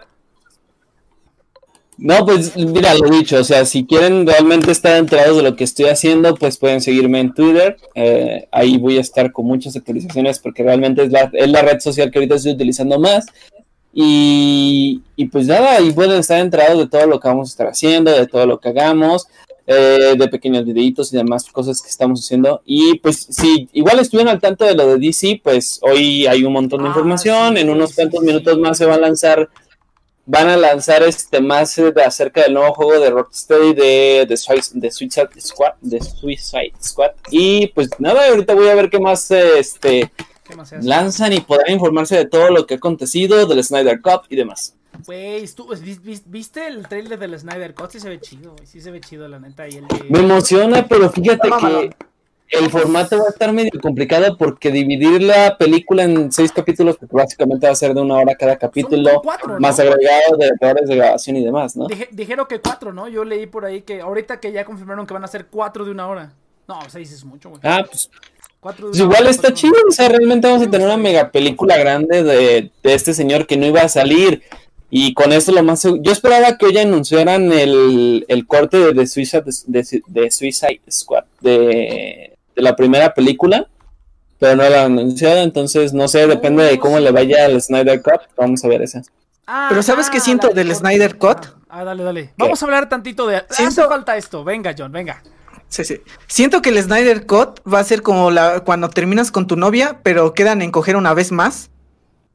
No, pues mira, lo dicho, o sea, si quieren realmente estar enterados de lo que estoy haciendo, pues pueden seguirme en Twitter. eh, ahí voy a estar con muchas actualizaciones porque realmente es la, es la red social que ahorita estoy utilizando más. Y, y pues nada, ahí pueden estar enterados de todo lo que vamos a estar haciendo, de todo lo que hagamos, eh, de pequeños videitos y demás cosas que estamos haciendo. Y pues si igual estuvieron al tanto de lo de DC, pues hoy hay un montón de Ah, información. sí, en unos sí, cuantos sí. minutos más se va a lanzar van a lanzar este más eh, de acerca del nuevo juego de Rocksteady de, de, de Suicide Squad de Suicide Squad y pues nada ahorita voy a ver qué más eh, este lanzan y podrán informarse de todo lo que ha acontecido del Snyder Cup y demás Güey, estu- ¿vis- vis- ¿viste el trailer del Snyder Cut? Sí se ve chido. Sí se ve chido, la neta. Y el de... me emociona pero fíjate que. El formato va a estar medio complicado porque dividir la película en seis capítulos porque básicamente va a ser de una hora cada capítulo cuatro, ¿no? más agregado de errores de grabación y demás ¿no? Dije- dijeron que cuatro, ¿no? Yo leí por ahí que ahorita que ya confirmaron que van a ser cuatro de una hora. No, seis es mucho, güey. ah pues Cuatro de Pues igual hora, está cuatro- chido, o sea, realmente vamos a tener una mega película grande de, de este señor que no iba a salir. Y con esto lo más Yo esperaba que hoy anunciaran el, el corte de, de Suicide, de, de Suicide Squad, de, la primera película, pero no la han anunciado, entonces no sé, depende de cómo le vaya al Snyder Cut, vamos a ver esa. Ah, Pero ¿sabes qué ah, siento del de- Snyder Cut? Ah, dale, dale. Vamos a hablar tantito de. Siento- Hace falta esto. Venga, John, venga. Sí, sí. Siento que el Snyder Cut va a ser como la cuando terminas con tu novia, pero quedan en coger una vez más.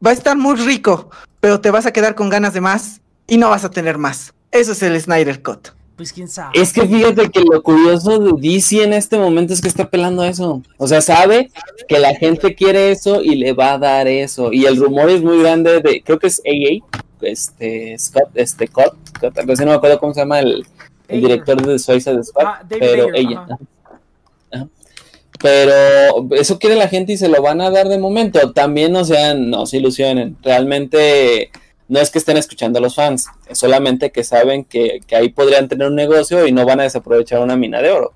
Va a estar muy rico, pero te vas a quedar con ganas de más y no vas a tener más. Eso es el Snyder Cut. Pues quién sabe. Es que fíjate que lo curioso de DC en este momento es que está pelando eso. O sea, sabe que la gente quiere eso y le va a dar eso. Y el rumor es muy grande de, creo que es AA, este, Scott, este, Scott, Scott, no me acuerdo cómo se llama el, director de Suicide Squad, Ah, pero ella. ajá. Ajá. Pero eso quiere la gente y se lo van a dar de momento. También, o sea, no se ilusionen. Realmente no es que estén escuchando a los fans, es solamente que saben que, ahí podrían tener un negocio y no van a desaprovechar una mina de oro.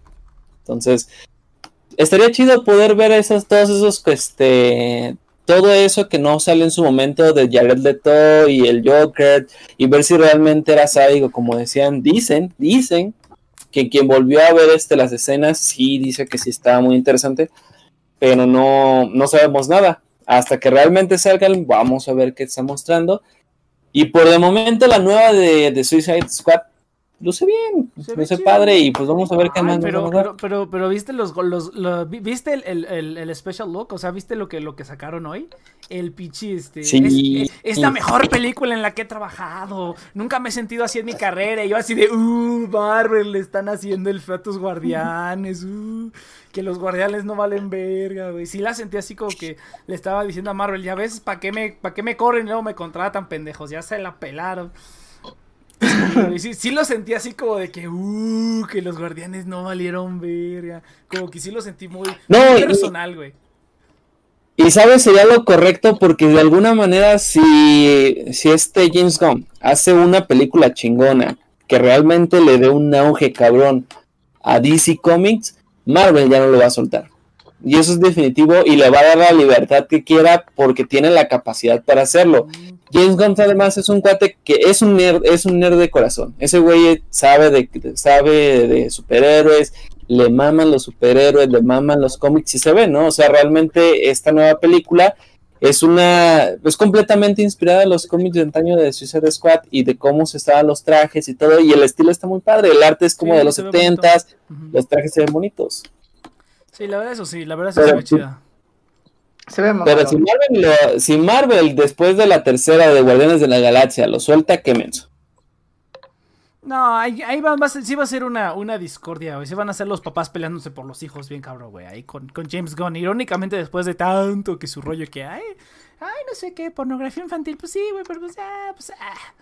Entonces, estaría chido poder ver esos, todos esos, este, todo eso que no sale en su momento de Jared Leto y el Joker y ver si realmente era sádico, como decían, dicen, dicen que quien volvió a ver este, las escenas sí dice que sí estaba muy interesante, pero no, no sabemos nada. Hasta que realmente salgan, vamos a ver qué está mostrando. Y por de momento la nueva de, de Suicide Squad luce bien, Se luce chido. padre y pues vamos a ver qué Ay, más pero, pero, pero, pero viste los, los, lo- vi- viste el, el, el, el special look, o sea, viste lo que, lo que sacaron hoy, el pichi, este, Sí. es, es- es la mejor película en la que he trabajado, nunca me he sentido así en mi carrera, y yo así de, uh, Marvel, le están haciendo el feo a tus guardianes, uh, que los guardianes no valen verga, güey, sí la sentí así como que le estaba diciendo a Marvel, ya ves, ¿para qué me, pa' qué me corren y luego me contratan, pendejos, ya se la pelaron. Y sí, sí lo sentí así como de que, uh, que los guardianes no valieron verga. Como que sí lo sentí muy, No, muy personal, güey. Y sabes, sería lo correcto porque de alguna manera si, si este James Gunn hace una película chingona que realmente le dé un auge cabrón a DC Comics, Marvel ya no lo va a soltar. Y eso es definitivo y le va a dar la libertad que quiera porque tiene la capacidad para hacerlo. James Gunn además es un cuate que es un nerd, es un nerd de corazón. Ese güey sabe de, sabe de superhéroes, le maman los superhéroes, le maman los cómics y se ve, ¿no? O sea, realmente esta nueva película es una, es completamente inspirada en los cómics de antaño de Suicide Squad y de cómo se estaban los trajes y todo, y el estilo está muy padre, el arte es como Sí, de los se ve bonito. setentas, Ujú. los trajes se ven bonitos. Sí, la verdad eso sí, la verdad eso Pero- se ve chida. Se ve más. Pero si Marvel, lo- si Marvel después de la tercera de Guardianes de la Galaxia lo suelta, qué menso. No, ahí, ahí va, va sí va a ser una, una discordia, güey. Sí van a ser los papás peleándose por los hijos, bien cabrón, güey. Ahí con, con James Gunn. Irónicamente, después de tanto que su rollo que hay, ay, no sé qué, pornografía infantil, pues sí, güey, pero pues, ah, pues, ah,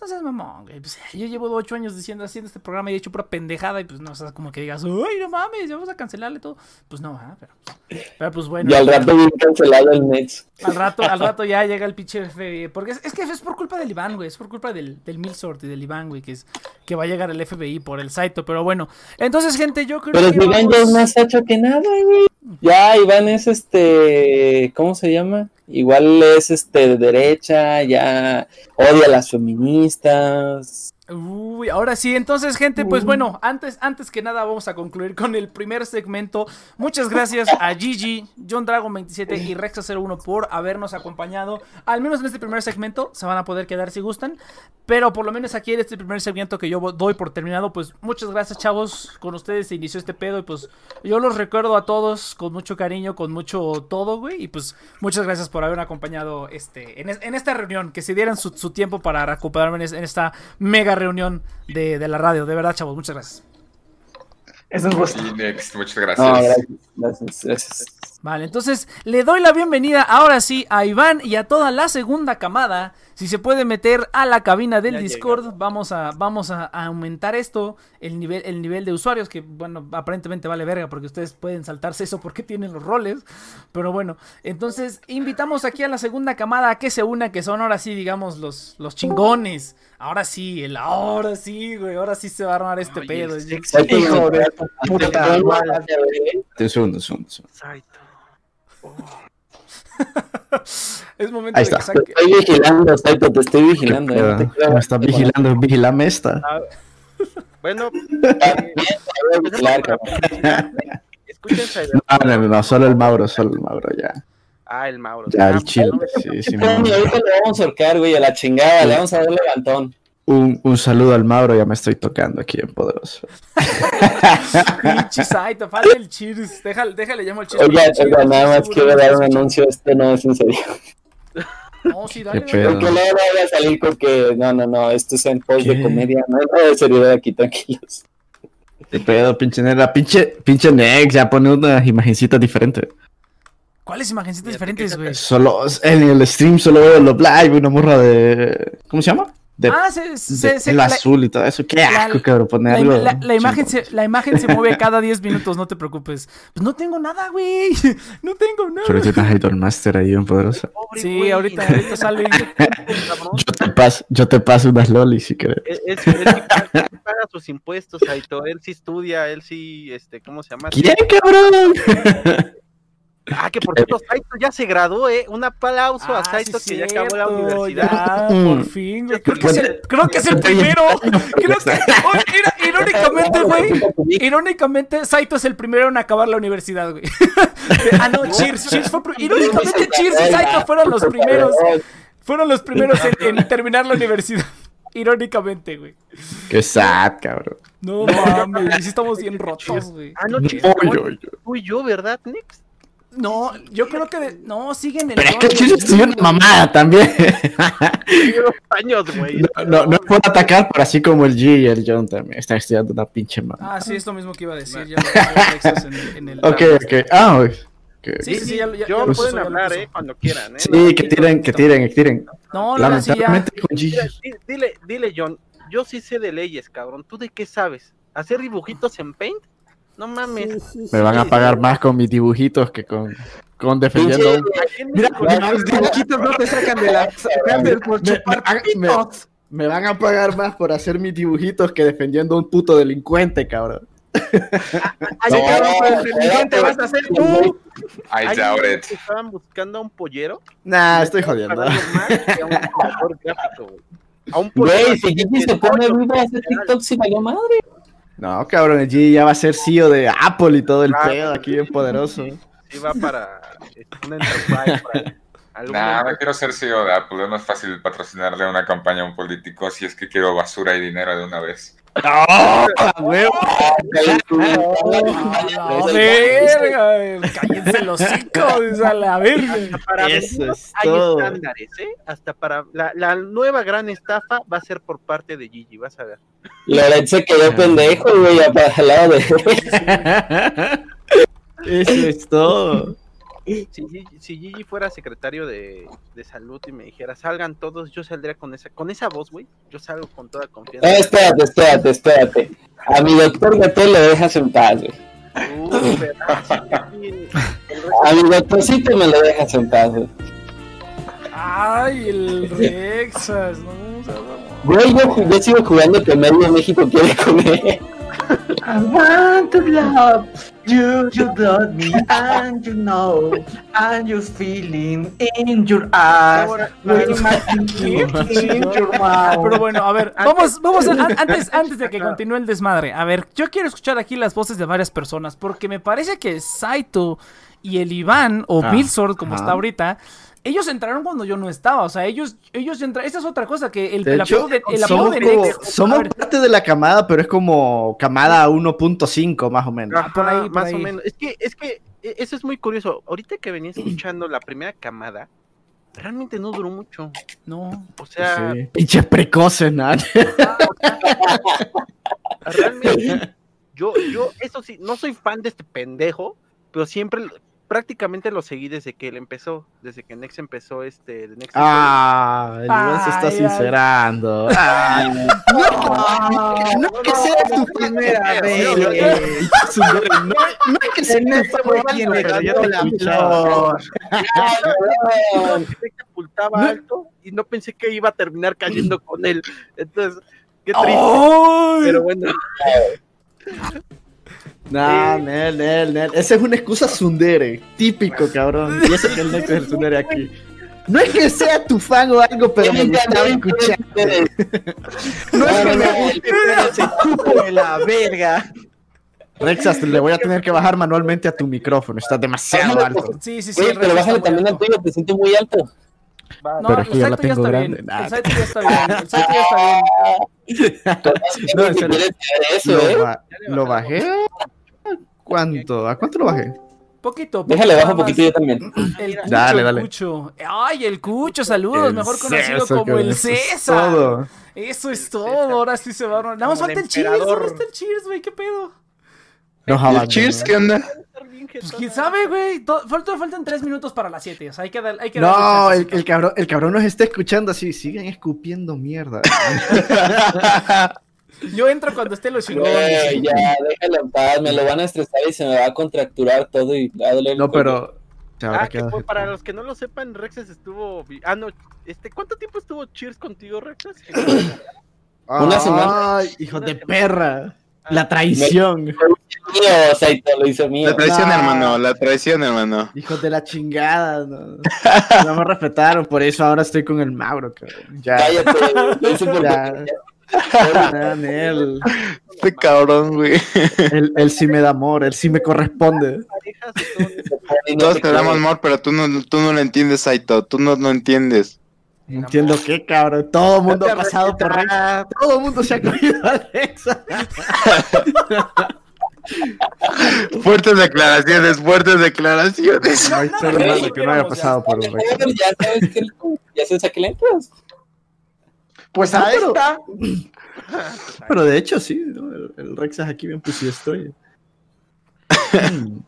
no seas mamón, güey. Pues, yo llevo ocho años diciendo, haciendo este programa y he hecho pura pendejada y pues no, o sea, como que digas, ay, no mames, vamos a cancelarle todo. Pues no, ah, pero, pero pues bueno. Y al rato bien cancelado el Nets. Al rato, al rato ya llega el pinche FBI. Porque es, es que es por culpa del Iván, güey. Es por culpa del, del Milsort y del Iván, güey. Que, es, que va a llegar el FBI por el Saito. Pero bueno. Entonces, gente, yo creo Pero que. si Iván ya es vamos- más hacho que nada, güey. Ya Iván es este, ¿cómo se llama? Igual es este de derecha, ya odia a las feministas. Uy, ahora sí, entonces, gente, pues bueno, antes, antes que nada vamos a concluir con el primer segmento. Muchas gracias a Gigi, John Dragon 27 y Rexa01 por habernos acompañado. Al menos en este primer segmento se van a poder quedar si gustan. Pero por lo menos aquí en este primer segmento que yo doy por terminado, pues muchas gracias, chavos. Con ustedes se inició este pedo y pues yo los recuerdo a todos con mucho cariño, con mucho todo, güey. Y pues muchas gracias por haberme acompañado este, en, es- en esta reunión, que se dieran su, su tiempo para recuperarme en, en esta mega reunión de, de la radio. De verdad, chavos, muchas gracias. Es un gusto. Y next, muchas No, gracias. gracias, gracias, gracias. Vale, entonces le doy la bienvenida ahora sí a Iván y a toda la segunda camada. Si se puede meter a la cabina del Ya Discord, vamos a vamos a, a aumentar esto, el nivel el nivel de usuarios que bueno, aparentemente vale verga porque ustedes pueden saltarse eso porque tienen los roles, pero bueno, entonces invitamos aquí a la segunda camada a que se una que son ahora sí, digamos los los chingones. Ahora sí, el ahora sí, güey, ahora sí se va a armar este Oye, pedo. este Hijo de puta segundo. Saito. Es momento Ahí de que está. Te saque estoy vigilando, Saito, te estoy vigilando. eh, no te creas. Me está vigilando, vigilame esta. Bueno, Te escuchen Cyberpunk. No, no, no, solo el Mauro, solo el Mauro, ya. Ah, el Mauro. Ya, Ah, el Sí, sí, no. ahorita le vamos a ahorcar, güey, a la chingada, le vamos a dar levantón. Un, un saludo al Mauro, ya me estoy tocando aquí en Poderoso. Pinche Saito, falta el cheers. Déjale, déjale, llamo al cheers. Oiga, porque oiga, Cheers nada más quiero dar un escuchando. anuncio, esto no es en serio. No, sí, dale. Porque luego no vaya a salir con que, no, no, no, esto es en post de comedia, no no de seriedad aquí, tranquilos. ¿Qué pedo, pinche nera? Pinche, pinche Nex, ya pone unas imagencitas diferentes. ¿Cuáles imagencitas diferentes, güey? Solo, en el stream solo veo los live, una morra de... ¿Cómo se llama? De, Ah, se, se, de se- el la, azul y todo eso. Qué la- asco, cabrón, poner la, la- la imagen se, la imagen se mueve cada 10 minutos, no te preocupes. Pues no tengo nada, güey. No tengo nada. Pero tienes Idol Master ahí en Poderoso. pobre Sí, güey, ahorita, ahorita sale. Yo te paso, yo te paso unas lolis si querés. Él, él sí- él él paga sus impuestos, Saito. Él sí estudia, él sí, este, ¿cómo se llama? ¿Quién, cabrón? Ah, que por cierto, Saito ya se graduó, ¿eh? Un aplauso a Ah, Saito sí, que ya acabó la universidad. ya, por fin, güey. Creo que es el, creo que es el primero. Creo que, irónicamente, güey. Irónicamente, Saito es el primero en acabar la universidad, güey. ah, no, Cheers. Cheers fue. Irónicamente, Cheers y Saito fueron los primeros. Fueron los primeros en, en terminar la universidad. Irónicamente, güey. Qué sad, cabrón. No mames, sí estamos bien rotos, güey. Ah, no, oy. tú y yo, ¿verdad, Nix? No, yo creo que. de- no, siguen el. Pero es que el chile estudió una mamada también. Años, güey. No, no, no atacar, pero así como el G y el John también están estudiando una pinche mamada. Ah, sí, es lo mismo que iba a decir. Ya lo en, en el. Ok, ok. Ah, ok. Sí, sí, sí, ya, lo- ya, Yo ya lo pueden puso, hablar. ¿eh? Cuando quieran, ¿eh? Sí, que tiren, que tiren, que tiren. No, no. Lamentablemente con G. di- dile, dile, John, yo sí sé de leyes, cabrón. ¿Tú de qué sabes? ¿Hacer dibujitos en Paint? No mames. Me van a pagar más con mis dibujitos que con, con defendiendo. a un- Mira, los dibujitos no te sacan de la por Me- chupar me- pitos. Me van a pagar más por hacer mis dibujitos que defendiendo a un puto delincuente, cabrón. Ay, cabrón, pero el delincuente vas a ser tú. I doubt it. estaban buscando a un pollero. Nah, estoy jodiendo. a un gráfico, güey. A un Güey, pollero si así Gigi se pone pollo, vivo a hacer literal. TikTok, si valió madre. No, cabrón, el G ya va a ser CEO de Apple y todo el pedo aquí bien poderoso. Sí, va para una enterprise. Para Nah, no quiero ser CEO de Apple. Es más fácil patrocinarle una campaña a un político si es que quiero basura y dinero de una vez. A la verga, cállense los hocico, a la verga. Hasta para Eso venderlos es hay todo. estándares, ¿eh? Hasta para la, la nueva gran estafa va a ser por parte de Gigi, vas a ver. Loret se quedó pendejo, güey, ya para el lado de. Eso es todo. Si, Gigi- si Gigi fuera secretario de, de salud y me dijera salgan todos, yo saldría con esa con esa voz, güey. Yo salgo con toda confianza. Eh, espérate, espérate, espérate. A mi doctor Gatel lo dejas en paz, güey. Uh, A mi doctorcito me lo dejas en paz, güey. Ay, el Rexas, no. Güey, yo, sigo jugando que medio México quiere comer. Love you, you love me, and you know, and you're feeling in your eyes, Ahora, with ahora- my in your mouth. Pero bueno, a ver, vamos, vamos a- an- antes, antes de que continúe el desmadre. A ver, yo quiero escuchar aquí las voces de varias personas, porque me parece que Saito y el Iván, o Ah, Milsord, como está ahorita, ellos entraron cuando yo no estaba. O sea, ellos, ellos entraron. Esa es otra cosa, que el, De el hecho, apodo de, el apodo somos, de como- Nex- somos parte de la camada, pero es como camada 1.5 más o menos. Ajá, por ahí, por más ahí. o menos. Es que, es que e- eso es muy curioso. Ahorita que venía escuchando la primera camada, realmente no duró mucho. no. O sea, Sí. Pinches precoces, ¿no? realmente, yo, yo, eso sí, no soy fan de este pendejo, pero siempre, prácticamente lo seguí desde que él empezó, desde que Nex empezó este, Next Ah, el Iván se está Ay, ay. sincerando. Ah, no, no que sea tu primera vez. No, no que sea tu ganó te la que apuntaba alto y no pensé que iba a terminar cayendo con él. Entonces, qué triste. Pero bueno, No, Nel, Nel, Nel. Esa es una excusa sundere. Típico, cabrón. Y eso que el Nex es el sundere aquí. No es que sea tu fan o algo, pero me gustaba escuchar. No es que me guste, pero se chupo de la verga. Rexas, le voy a tener que bajar manualmente a tu micrófono. Está demasiado alto. Sí, sí, sí. Güey, el pero bájale también al tuyo, te siento muy alto. No, Pero es que el yo la ya grande. bien. Nah. El salto ya está bien. El salto ya está bien. No, hacer eso, Lo, ¿eh? ba- lo bajé. ¿Cuánto? ¿A cuánto lo bajé? Poquito, poquito. Déjale bajo un poquito yo también. El cucho, Dale, dale. cucho. Ay, el cucho, saludos, El mejor conocido César, como el eso es César. todo. Eso es todo, ahora sí se va a Nada más Como el falta el cheers, ¿dónde está el cheers, güey? ¿Qué pedo? Nos ¿Y abandonó. el Cheers qué onda? Pues quién sabe, güey. Faltan, faltan tres minutos para las siete, o sea, hay que dar, hay que darle No, el, el cabrón, el cabrón nos está escuchando así. Siguen escupiendo mierda. Yo entro cuando esté los Güey, chingones. ya, déjalo en paz, me lo van a estresar y se me va a contracturar todo y va a doler No, pero. Ah, que para los que no lo sepan, Rexes estuvo. Ah, no. Este, ¿Cuánto tiempo estuvo Cheers contigo, Rexes? Una semana. Ay, hijo de perra. La traición. Mío, Saito, lo hizo mío. La traición, hermano, la traición, hermano. Hijos de la chingada. No, no me respetaron, por eso ahora estoy con el Mauro, cabrón. Ya. Cállate, lo hice por Ya. Este cabrón, güey. Él, él sí me da amor, él sí me corresponde. Todos te damos amor, pero tú no, tú no lo entiendes, Saito. Tú no lo entiendes. No entiendo qué, cabrón. Todo el mundo ha pasado por. Todo el mundo se ha cogido a Rex. Fuertes declaraciones, fuertes declaraciones. No hay ser humano que no haya pasado por un Rex. Ya sabes que ya sabes a qué le entras. Pues Ah, ahí pero- está. Pero de hecho, sí, ¿no? el, el Rex es aquí bien pusido estoy.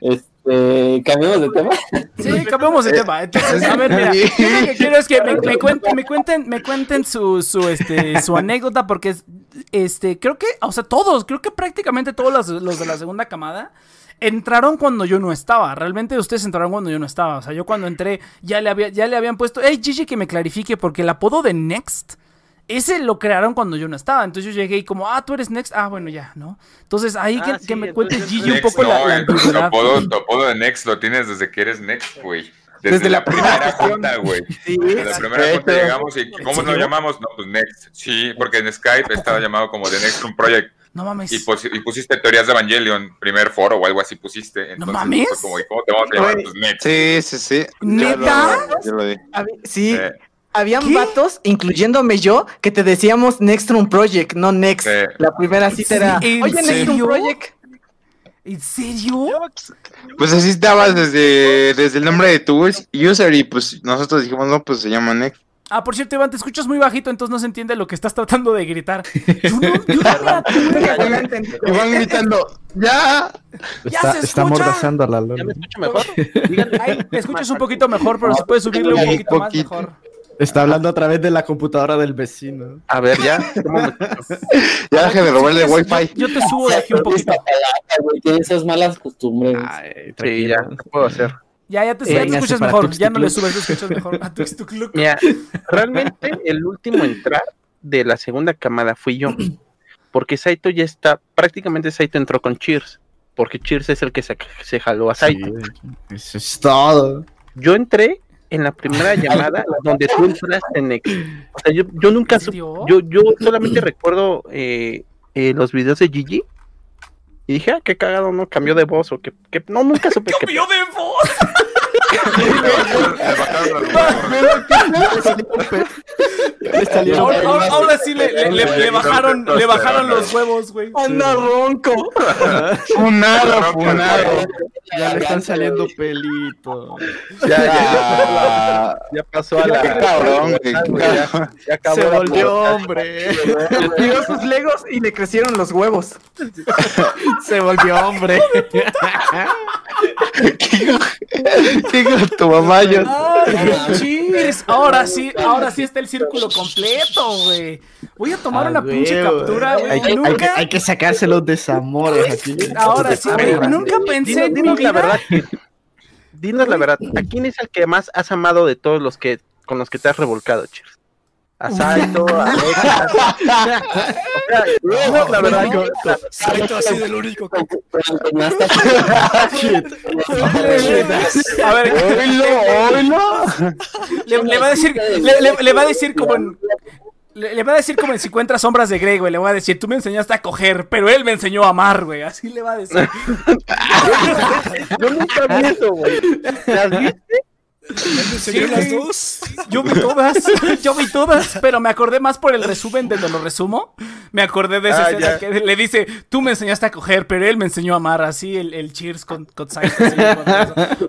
Este, cambiamos de tema. Sí, cambiamos de tema. Entonces, a ver, mira, yo lo que quiero es que me, me cuenten, me cuenten, me cuenten su, su, este, su anécdota, porque es- este, creo que, o sea, todos, creo que prácticamente todos los, los de la segunda camada entraron cuando yo no estaba. Realmente ustedes entraron cuando yo no estaba. O sea, yo cuando entré ya le había, ya le habían puesto, hey Gigi, que me clarifique, porque el apodo de Next. Ese lo crearon cuando yo no estaba. Entonces yo llegué y como, ah, tú eres Next. Ah, bueno, ya, ¿no? Entonces ahí Ah, que, sí, que me entonces cuente es Gigi un poco la, no, la tu apodo, tu apodo de Next lo tienes desde que eres Next, güey. Desde, Desde la, la primera junta, güey. Sí, Desde la primera Perfecto. junta llegamos y ¿cómo nos llamamos? No, pues Next. Sí, porque en Skype estaba llamado como The Next Room Project No mames. y, pus- y pusiste teorías de Evangelion, primer foro o algo así pusiste. Entonces, mames. fue como, ¿y cómo te vamos a llamar? Pues Next. Sí, sí, sí. ¿Neta? Ya lo, lo di. Hab- Sí, Eh, habían ¿Qué? vatos, incluyéndome yo, que te decíamos Next Room Project, no Next. La primera cita era, ¿En oye, Next Room serio? Project. ¿En serio? Pues así estabas desde, desde el nombre de tu user y pues nosotros dijimos, no, pues se llama Next. Ah, por cierto, Iván, te escuchas muy bajito, entonces no se entiende lo que estás tratando de gritar. Yo no, yo no. Iván gritando, ¡ya! ¡Ya Está, se está a la ¿Ya Lola. me escucho mejor? Ay, te escuchas un poquito mejor, pero si puedes subirle un poquito más, poquito. mejor. Está hablando a través de la computadora del vecino. A ver, ya. ¿Cómo me Ya deje de robarle wifi. Yo, yo te subo de aquí un poquito. Esta palaca, güey, Tiene esas malas costumbres. Ay, Sí, ya. ¿Qué puedo hacer? Ya, ya te, Eh, ya te véngase escuchas mejor. Ya no le subes, te escuchas mejor. A Tucluc. Mira, realmente el último en entrar de la segunda camada fui yo. Porque Saito ya está, prácticamente Saito entró con Cheers. Porque Cheers es el que se, se jaló a Saito. Sí, eso es todo. Yo entré en la primera llamada donde tú entraste en Next. O sea, yo, yo nunca yo, yo solamente recuerdo eh, eh, los videos de Gigi. Y dije, ah, qué cagado, ¿no? Cambió de voz o que, que- no, nunca supe que ¡Cambió de voz! Ahora, sí le, le- le- le bajaron, le bajaron los huevos, güey. Anda ronco. Funado, funado. Ya le están saliendo pelitos. ya, ya, Ya, ya pasó a la. qué cabrón, güey, qué Ya, cabrón. ya acabó Se volvió hombre. Tiró sus legos y le crecieron los huevos. Se volvió hombre. Digo, tu mamá, yo. ¡Ay, cheers! Ahora sí, ahora sí está el círculo completo, güey. Voy a tomar Ah, una pinche captura, güey. Hay, que- hay que, Nunca, hay que sacarse los desamores aquí. ahora sí, güey. Nunca pensé Dinos, en mi dinos la vida. verdad. que- dinos la verdad. ¿A quién es el que más has amado de todos los que con los que te has revolcado, Cheers? A Saito, a Alexa. O sea, la verdad. Saito ha sido el único que... A ver, ¡Oilo, oilo! le, le va a decir, le, le- le va a decir como en... Le, le va a decir como en 50 sombras de Grey, güey. Le voy a decir, tú me enseñaste a coger, pero él me enseñó a amar, güey. Así le va a decir. Yo nunca vi eso, güey. ¿Las viste? ¿Me enseñó Sí, las dos? Yo vi todas, yo vi todas, pero me acordé más por el resumen de donde lo resumo. Me acordé de esa Ah, escena ya. que le dice, tú me enseñaste a coger, pero él me enseñó a amar. Así el, el cheers con, con eso.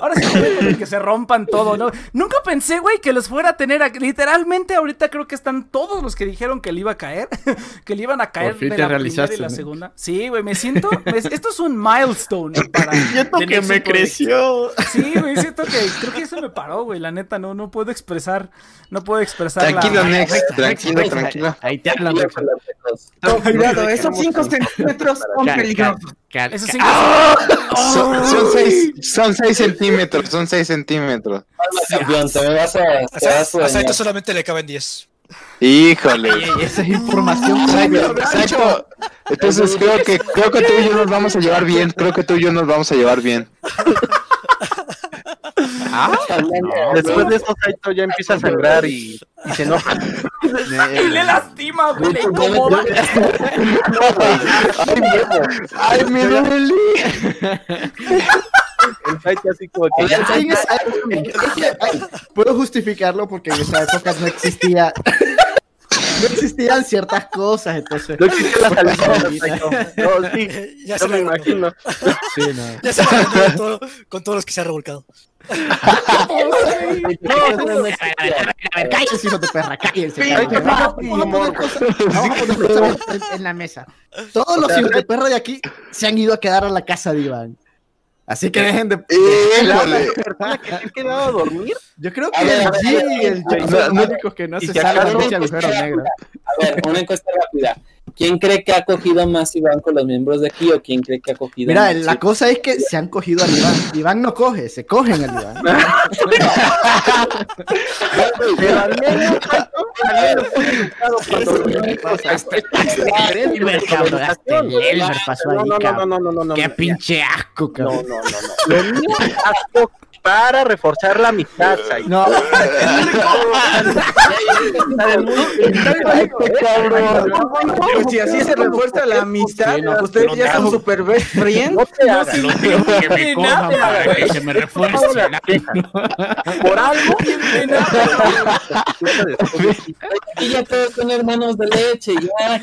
Ahora sí, güey, con el que se rompan todo, ¿no? Nunca pensé, güey, que los fuera a tener. a- Literalmente, ahorita creo que están todos los que dijeron que le iba a caer, que le iban a caer Por fin de te la primera realizaste, y la ¿no? segunda. Sí, güey, me siento. esto es un milestone para. Siento que me creció. Sí, güey, siento que creo que eso me paró, güey. La neta, no, no puedo expresar, no puedo expresar Tranquilo, la... Next, tranquilo, tranquilo. Ahí te hablan. Cuidado, esos 5 centímetros son peligrosos. Esos Son, son seis, son seis centímetros, son seis centímetros. Campeón, te me vas a. A Te Sa- vas a a Saito dañar. solamente le caben 10. Híjole. Esa es información Exacto, exacto. Entonces creo que creo que tú y yo nos vamos a llevar bien. Creo que tú y yo nos vamos a llevar bien. Después de eso, Saito ya empieza a sangrar y, y se enoja. Y le lastima, güey, le incomoda. Ay, me, ay, me duele. El Saito así como que Puedo justificarlo porque en esa época no existía. No existían ciertas cosas, entonces. no existe la salida. No, sí, Ya yo se me imagino. Sí, no. Ya se la con, todo- con todos los que se ha revolcado. A ver, cállense, de perra, en, la mesa. Todos los hijos de perra de aquí se han ido a quedar a la casa de Iván. Así que dejen de. Que se ha quedado a dormir. Yo creo que el G y el son los únicos que no se acaso- de ese agujero negro. A ver, una encuesta rápida. ¿Quién cree que ha cogido más Iván con los miembros de aquí o quién cree que ha cogido Mira, más? la cosa es que se han cogido al Iván. Iván no coge, se cogen al Iván. Pero al menos, al menos pasó No, no, no, no, no, no, no. Qué no, pinche asco, No, cabrón. no, no, no. Lo mío es asco para reforzar la amistad, Saito. No, si así se refuerza la amistad, ustedes ya son super best friends. No te hagas. que me cojan para que se me refuerce. la queja. Por algo. Aquí ya todos son hermanos de leche, ya.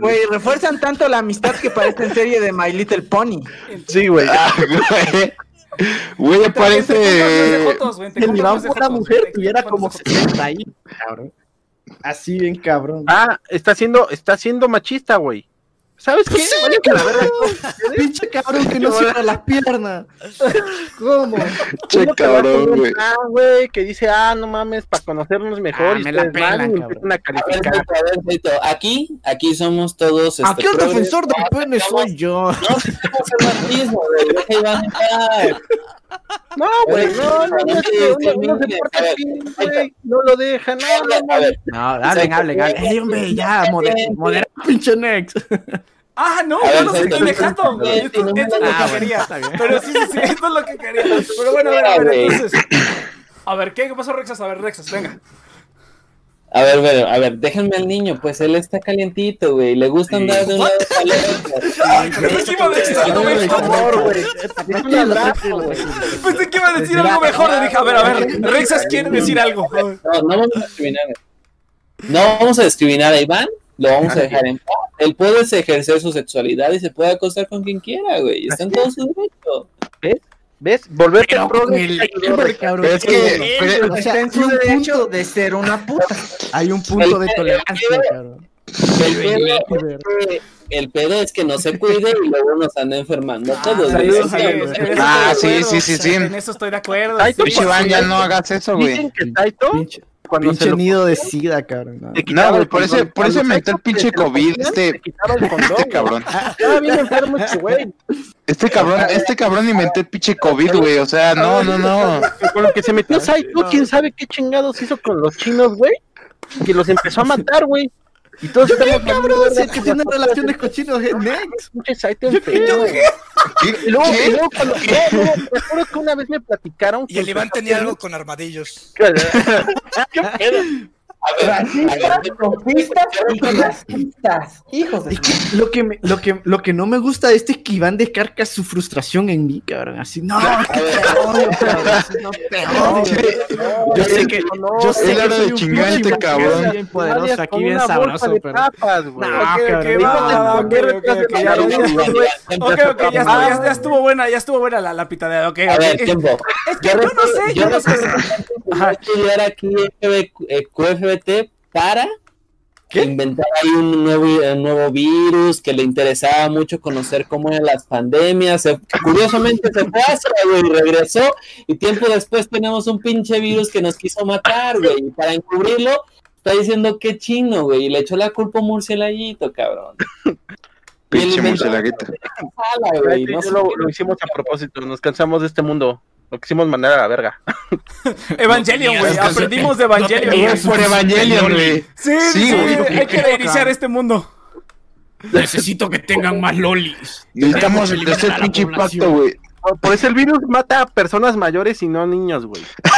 Güey, refuerzan tanto la amistad que parecen serie de My Little Pony. Sí, güey. Ah, güey. Güey, Te compras más de parece. fotos, güey, te Si el Iván fuera fotos, mujer, tuviera como más de fotos. 60 ahí, cabrón. Así bien cabrón. Ah, está siendo, está siendo machista, güey. ¿Sabes qué? Váyanse a la verga. Pinche cabrón que no cierra las piernas. ¿Cómo? Che, cabrón, güey. plan, güey, que dice, ah, no mames, para conocernos mejor. Ah, y me la pelan, y cabrón. empiezan a A ver, a ver, Aquí, aquí somos todos. Este, Aquí el progres. defensor del pene soy yo. No, paz. No, güey, no, no, no, Sí, sí, se sí, porta güey, no lo deja, no, no, no. No, hablen, hablen, hablen. Ey, hombre, ya, modera, pinche Next. Ah, no, yo los Saito, estoy dejando. sí, Esto, sí, no esto es lo Ah, que quería. Pero sí, sí, sí, esto es lo que quería. Pero bueno, a ver, a ver, güey. entonces. A ver, ¿qué, ¿qué pasó, Rexas? A ver, Rexas, venga. A ver, ver, a ver, déjenme al niño, pues él está calientito, güey. Le gusta andar de un lado al otro. Pensé que iba a decir algo mejor, güey. Güey. Pensé que iba a decir algo mejor. Le dije, a ver, a ver, Rexas quiere decir algo. No, no vamos a discriminar. No vamos a discriminar a Iván, lo vamos a dejar en paz. Él puede ejercer su sexualidad y se puede acostar con quien quiera, güey. Está en todo su derecho. ¿Ves? Volverte Pero pro con el Elber, cabrón. Pero es que- pero- o Está sea, hay un derecho punto, de ser una puta. hay un punto de tolerancia, cabrón. El pedo, el pedo es que no se cuide y luego nos anda enfermando a todos. saludos, a Ah, sí, sí, sí, sí. En eso estoy de acuerdo. Ay, sí. Pinche Iván, ya no hagas eso, güey. Dicen que Taito, Pinche, cuando se pinche lo nido de sida, cabrón. no. te quitaba No, güey, el por ese, por ese Cuando inventó el pinche se COVID, este, el condón, este cabrón. güey. Estaba bien enfermo este güey. Este cabrón, este cabrón inventó el pinche COVID, güey. O sea, no, no, no. Con lo que se metió Saito, quién sabe qué chingados hizo con los chinos, güey. Que los empezó a matar, güey. Y todos estamos Cabrón, si el que tiene relaciones cochinos es enfermo, güey. Y luego, y luego cuando, no, no, me acuerdo que una vez me platicaron Y el Iván tenía algo con armadillos. ¿Qué pedo? Racistas, sofistas y clasistas. Hijos de Es que lo que, me- lo, que, lo que no me gusta de esto es que Iván descarga su frustración en mí, cabrón. Así, no, que te odio, cabrón. No te odio. Yo sé que. Yo sé que de este cabrón. bien poderoso aquí, bien sabroso, pero. Ok, ok, ya, estuvo, buena, ya estuvo buena la, pitadera, ok, A ver, tiempo. Es que yo no sé, yo no sé. Estudiar aquí eh, para inventar ahí un nuevo, un nuevo virus que le interesaba mucho conocer cómo eran las pandemias. Se- curiosamente se fue a Asia, güey, y regresó. Y tiempo después tenemos un pinche virus que nos quiso matar, güey. Y para encubrirlo, está diciendo que chino, güey. Y le echó la culpa a un murcielaguito, cabrón. Pinche murcielaguito. sala, güey, Yo no sé lo, qué- lo hicimos a propósito, nos cansamos de este mundo. Lo quisimos mandar a la verga. Evangelion, güey, aprendimos de Evangelion. no Por Evangelion, güey. Sí, sí, Sí, sí, güey. hay que reiniciar este mundo. Necesito que tengan más lolis. Necesitamos hacer pinche población. pacto, güey. Por- Por eso el virus mata a personas mayores y no niños, güey.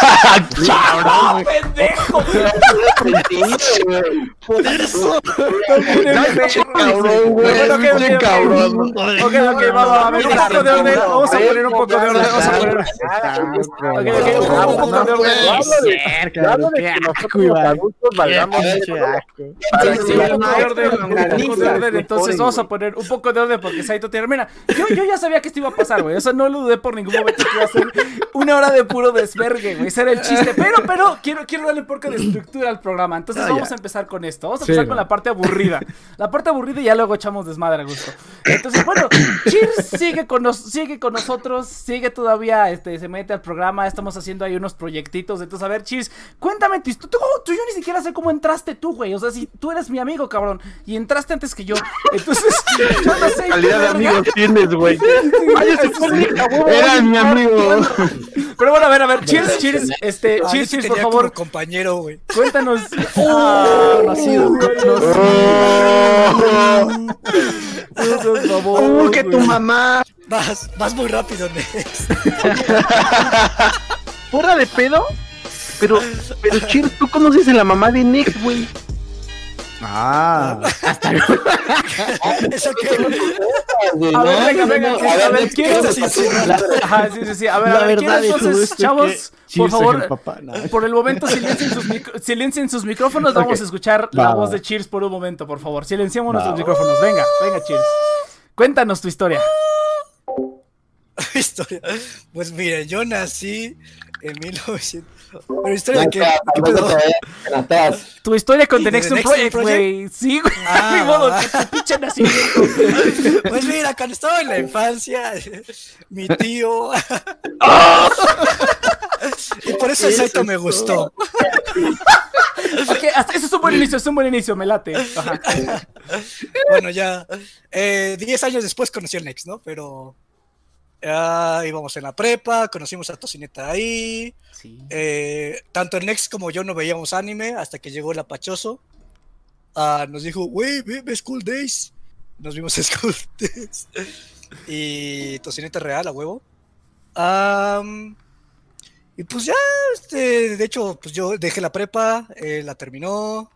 ¡Ah, pendejo! Por eso. Cabrón, güey. Ok. cabrón. Ok, ok, va, va, a ver, un poco de orden, vamos a poner un poco de orden, vamos a poner... Ok, ok, un poco- un poco de orden. Entonces vamos a poner un poco de orden porque Saito termina. Yo, yo ya sabía que esto iba a pasar, güey. O sea, no lo dudé por ningún momento que iba a ser una hora de puro desvergue, güey. Ese era el chiste. Pero, pero, quiero, quiero darle un poco de estructura al programa. Entonces vamos a empezar con esto. Vamos a empezar con la parte aburrida. La parte aburrida y ya luego echamos desmadre a gusto. Entonces, bueno, Cheers sigue con, nos, sigue con nosotros, sigue todavía, este, se mete al programa. Estamos haciendo ahí unos proyectitos. Entonces, a ver, Cheers, cuéntame. Tú, tú- yo ni siquiera sé cómo entraste tú, güey. O sea, si tú eres mi amigo, cabrón, y entraste antes que yo. Entonces, yo no sé. calidad de amigos tienes, güey. Fue mi cabrón. Era mi amigo. Pero bueno, a ver, a ver, cheers, cheers, este, Ah, cheers, cheers, por favor, compañero, güey. cuéntanos. Ah, conocido, conocido. Por favor, Uh, que tu mamá. Vas, vas muy rápido, Nex. ¿Fuera de pedo? Pero, pero Cheers, tú conoces a la mamá de Nex, güey. Ah, Eso que. A ver, no, venga, venga, no, ¿quién- a ver, ver, ¿quién ¿qué es? pasó? Ajá, sí, sí, sí. A ver, la a ver, ¿quién verdad entonces, chavos? por favor, el papá. No. por el momento silencien sus, micro- silencien sus micrófonos. Vamos a escuchar la voz de Cheers por un momento, por favor. Silenciemos Va, nuestros va. micrófonos. Venga, venga, Cheers. Cuéntanos tu historia. historia. Pues miren, yo nací en 1900. Pero atrás. Tu historia con The ¿De Next Next Project, güey. Sí, güey. Ah, Ni modo, tu pinche nacimiento. Pues mira, cuando estaba en la infancia, mi tío. y por eso el Saito me gustó. Ok, hasta eso es un buen inicio, es un buen inicio, me late. Ajá. Bueno, ya. eh, 10 años después conocí al Nex, ¿no? Pero. Ah, íbamos en la prepa, conocimos a Tocineta ahí. Sí. eh, tanto el Nex como yo no veíamos anime hasta que llegó el apachoso. Ah, nos dijo, güey, ve, ve School Days. Nos vimos School Days. y Tocineta real, a huevo. Y pues ya, este, de hecho, pues yo dejé la prepa, él la terminó.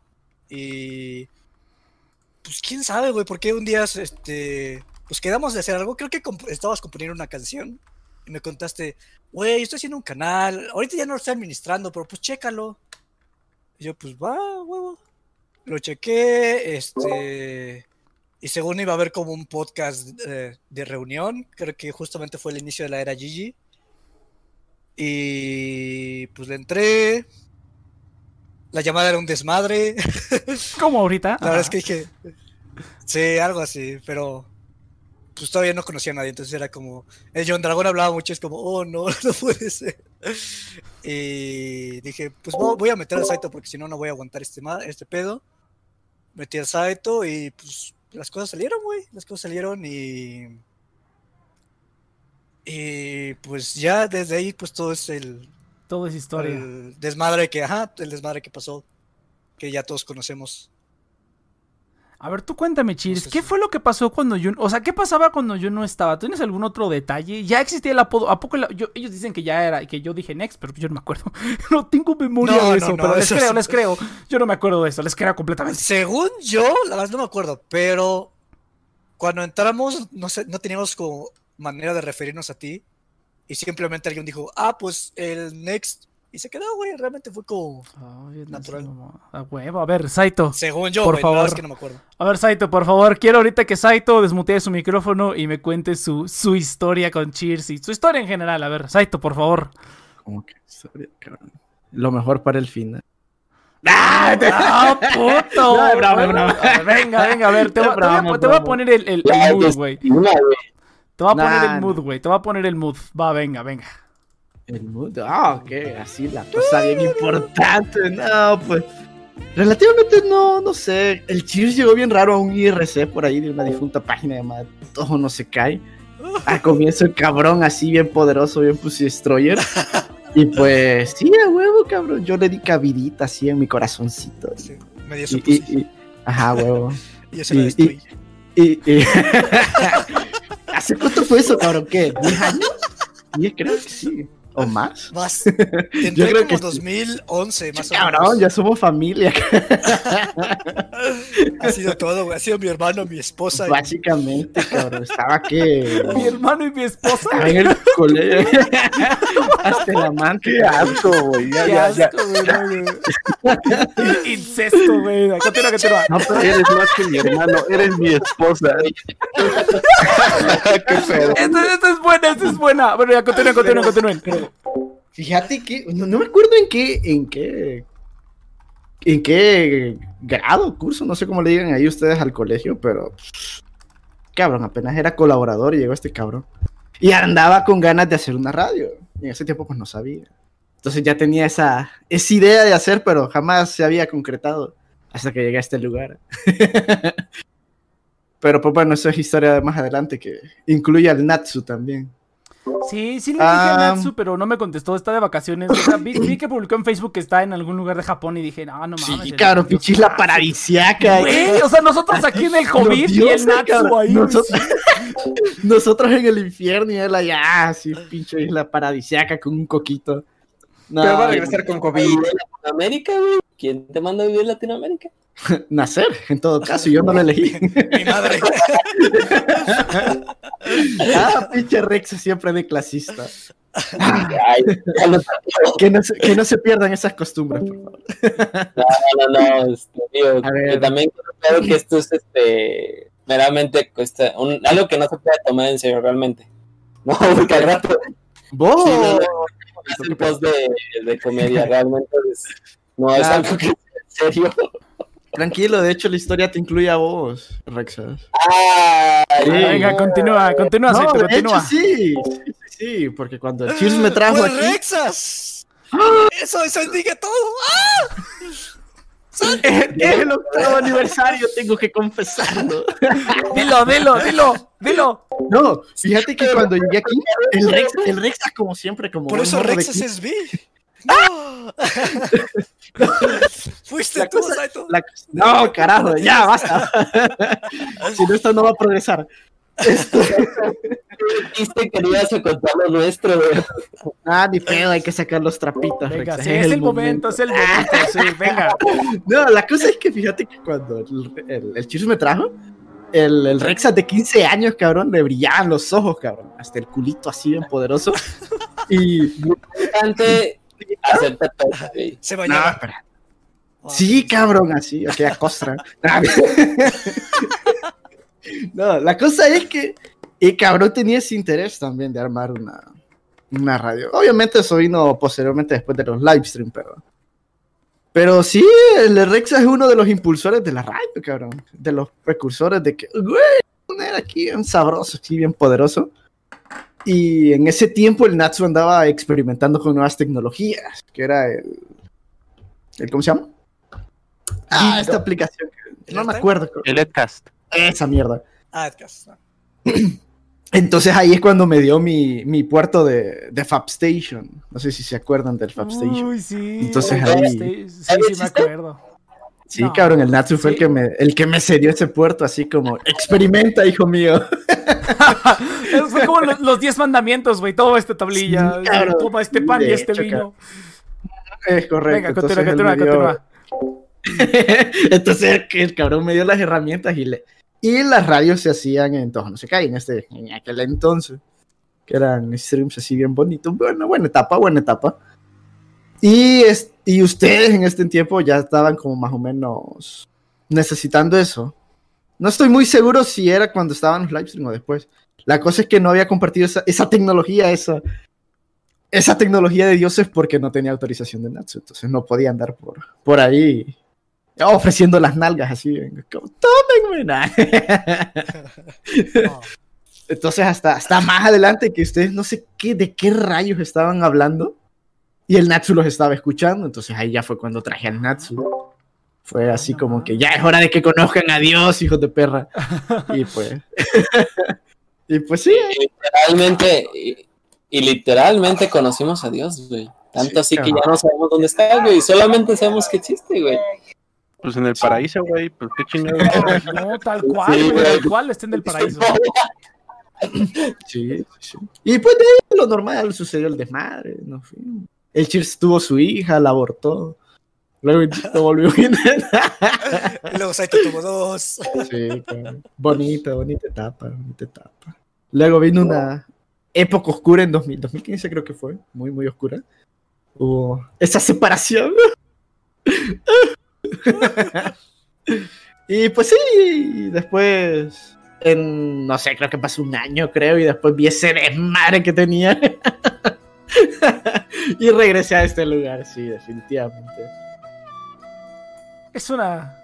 Y. Pues quién sabe, güey, porque un día, este. Pues quedamos de hacer algo. Creo que comp- estabas componiendo una canción. Y me contaste, güey, estoy haciendo un canal. Ahorita ya no lo estoy administrando, pero pues chécalo. Y yo, pues va, huevo. Lo chequé, este. Y según iba a haber como un podcast eh, de reunión, creo que justamente fue el inicio de la era Gigi. Y pues le entré. La llamada era un desmadre. ¿Cómo ahorita? La verdad es que dije. Sí, algo así, pero. Pues todavía no conocía a nadie, entonces era como. El John Dragón hablaba mucho, es como, oh no, no puede ser. Y dije, pues vo- voy a meter al Saito porque si no, no voy a aguantar este, este pedo. Metí al Saito y pues las cosas salieron, güey. Las cosas salieron y. Y pues ya desde ahí, pues todo es el, Todo es historia. el desmadre que, ajá, el desmadre que pasó, que ya todos conocemos. A ver, tú cuéntame, Chiris, ¿qué fue lo que pasó cuando yo, o sea, qué pasaba cuando yo no estaba? ¿Tienes algún otro detalle? Ya existía el apodo, ¿a poco yo- ellos dicen que ya era, que yo dije Next, pero yo no me acuerdo. no tengo memoria No, de no, eso, no, pero les eso creo, les creo. Yo no me acuerdo de eso, les creo completamente. Según yo, la verdad no me acuerdo, pero cuando entramos, no sé, no teníamos como manera de referirnos a ti. Y simplemente alguien dijo, ah, pues el next. Y se quedó, güey. Realmente fue como Ay, natural. A huevo, a ver, Saito. Según yo, por nada favor. más que no me acuerdo. A ver, Saito, por favor, quiero ahorita que Saito desmutee su micrófono y me cuente su, su historia con Cheers y su historia en general. A ver, Saito, por favor. Como que, cabrón. Lo mejor para el final. ¡Ah, puto! No, es es. A ver, Venga, venga, a ver, te, Es voy- te voy, a- broma, te voy a broma. poner el, el- mood, güey. Te voy a poner el mood, güey. Te voy a poner el mood. Va, venga, venga. El mood. Ah, ok, así la cosa bien importante. No, pues. Relativamente no, no sé. El Cheers llegó bien raro a un IRC por ahí de una difunta página llamada Todo no se cae. Al comienzo el cabrón así bien poderoso, bien Pussy Destroyer. Y pues, sí, a huevo, cabrón. Yo le di cabidita así en mi corazoncito. Sí, me dio su Y, pussy. y- y- ajá, huevo. Y eso lo y- destruí. Y, y- ¿Hace cuánto fue eso, cabrón? ¿Qué? ¿10 años? 10 creo que sí. ¿O más? Más. Yo Tendré creo como que sí. 2011, más o Cabrón, menos. ya somos familia. Ha sido todo, güey. Ha sido mi hermano, mi esposa. y- Básicamente, cabrón. Estaba que. Mi hermano y mi esposa. En el colegio. Hasta el amante. Qué asco, güey. Ya, Qué ya, ya. asco, güey, no, güey. Incesto, güey. Continúa, continúa. No, pero eres más que mi hermano, eres mi esposa. Qué pedo. Esta, esta es buena, esta es buena. Bueno, ya continúen, continúen, continúen. Fíjate que. No, no me acuerdo en qué. En qué. En qué grado, curso, no sé cómo le digan ahí ustedes al colegio, pero. Cabrón, apenas era colaborador y llegó este cabrón. Y andaba con ganas de hacer una radio. Y en ese tiempo, pues no sabía. Entonces ya tenía esa, esa idea de hacer, pero jamás se había concretado hasta que llegué a este lugar. pero pues bueno, eso es historia de más adelante que incluye al Natsu también. Sí, sí le dije a Ah. Natsu, pero no me contestó. Está de vacaciones. O sea, vi, vi que publicó en Facebook que está en algún lugar de Japón y dije, no, no mames. Sí, Dios pinche la paradisiaca. Güey, o sea, nosotros aquí en el COVID y el Natsu cabrón. ahí. Nosotros, sí. nosotros en el infierno y él allá, así, pinche isla paradisiaca con un coquito. No, Pero va a regresar con COVID. Latinoamérica, güey. ¿Quién te manda a vivir en Latinoamérica? nacer, en todo caso, yo no lo elegí. Mi madre. ah, pinche Rex siempre de clasista. Ay, Que no, se, que no se pierdan esas costumbres, por favor. No, no, no, este, digo, que también creo que esto es este meramente cuesta, un- algo que no se puede tomar en serio realmente. No, porque al rato ¡Vos! sí, no, no, es un post de, de comedia, realmente es- no es Ah. algo que sea en serio. Tranquilo, de hecho la historia te incluye a vos, Rexas. Ay, Sí. Venga, continúa, continúa, No, de continúa. hecho sí, sí, sí, sí, porque cuando el Cheers me trajo ¡Fue aquí... Rexas! Eso, eso indica todo. ¡Ah! Es el octavo aniversario, tengo que confesarlo. Dilo, dilo, dilo, dilo. No, fíjate que cuando llegué aquí, el Rex, el Rex como siempre, como Por eso Rexas es B. ¡No! Fuiste La tú, cosa- Saito. la- no, carajo, ya, basta. si no, esto no va a progresar. dijiste que no ibas a contar lo nuestro, güey. Ah, ni pedo, hay que sacar los trapitos, Venga, Rex. sí, es el momento, es el momento, sí, venga. No, la cosa es que fíjate que cuando el, el, me trajo, el, el Rexas de 15 años, cabrón, le brillaban los ojos, cabrón. Hasta el culito así bien poderoso. Y. Importante acepta todo, güey. Se No. Sí, cabrón, así, aquella costra. no, la cosa es que el cabrón tenía ese interés también de armar una, una radio. Obviamente eso vino posteriormente después de los live stream, pero... Pero sí, el Rexa es uno de los impulsores de la radio, cabrón. De los precursores de que, güey, poner aquí bien sabroso, aquí bien poderoso. Y en ese tiempo el Natsu andaba experimentando con nuevas tecnologías, que era el... el ¿Cómo se llama? Ah, esta aplicación. que- ¿El No me acuerdo. El Edcast. Esa mierda. Ah, Edcast. Entonces ahí es cuando me dio mi, mi puerto de, de Fab Station. No sé si se acuerdan del Fab Station. Uy, sí. Entonces ahí- Sí, sí, me acuerdo. Sí, No. cabrón, el Natsu fue el que me, el que me cedió ese puerto, así como, experimenta, hijo mío. Fue como los, los 10 mandamientos, güey. Toma esta tablilla. Sí, cabrón. Toma este pan y este hecho, vino. Es correcto. Venga, continúa, continúa. Entonces el, el cabrón me dio las herramientas y le y las radios se hacían en no se caen en este en aquel entonces que eran streams así bien bonitos bueno buena etapa buena etapa y es- y ustedes en este tiempo ya estaban como más o menos necesitando eso no estoy muy seguro si era cuando estaban los live stream o después la cosa es que no había compartido esa, esa tecnología esa esa tecnología de dioses porque no tenía autorización de Natsu entonces no podía andar por por ahí ofreciendo las nalgas así, como, tómenme. nah". Entonces hasta, hasta más adelante que ustedes no sé qué, de qué rayos estaban hablando y el Natsu los estaba escuchando, entonces ahí ya fue cuando traje al Natsu. Fue así como que ya es hora de que conozcan a Dios, hijos de perra. Y pues... y pues sí. Y literalmente, y, y literalmente conocimos a Dios, güey. Tanto así que ya no sabemos dónde está, güey. Solamente sabemos que existe, güey. Pues en el paraíso, güey. Pues qué chingado. No, tal cual, Sí, güey. Tal cual está en el paraíso. Sí, sí. Y pues de ahí lo normal sucedió el desmadre, no fue. El Cheers tuvo su hija, la abortó. Luego lo volvió bien. Luego Saito tuvo dos. Sí, claro. bonita, bonita etapa, bonita etapa. Luego vino una época oscura en 2000, 2015 creo que fue, muy, muy oscura. Hubo esa separación. y pues sí, después, en, no sé, creo que pasó un año, creo, y después vi ese desmadre que tenía. y regresé a este lugar, sí, definitivamente. Es una.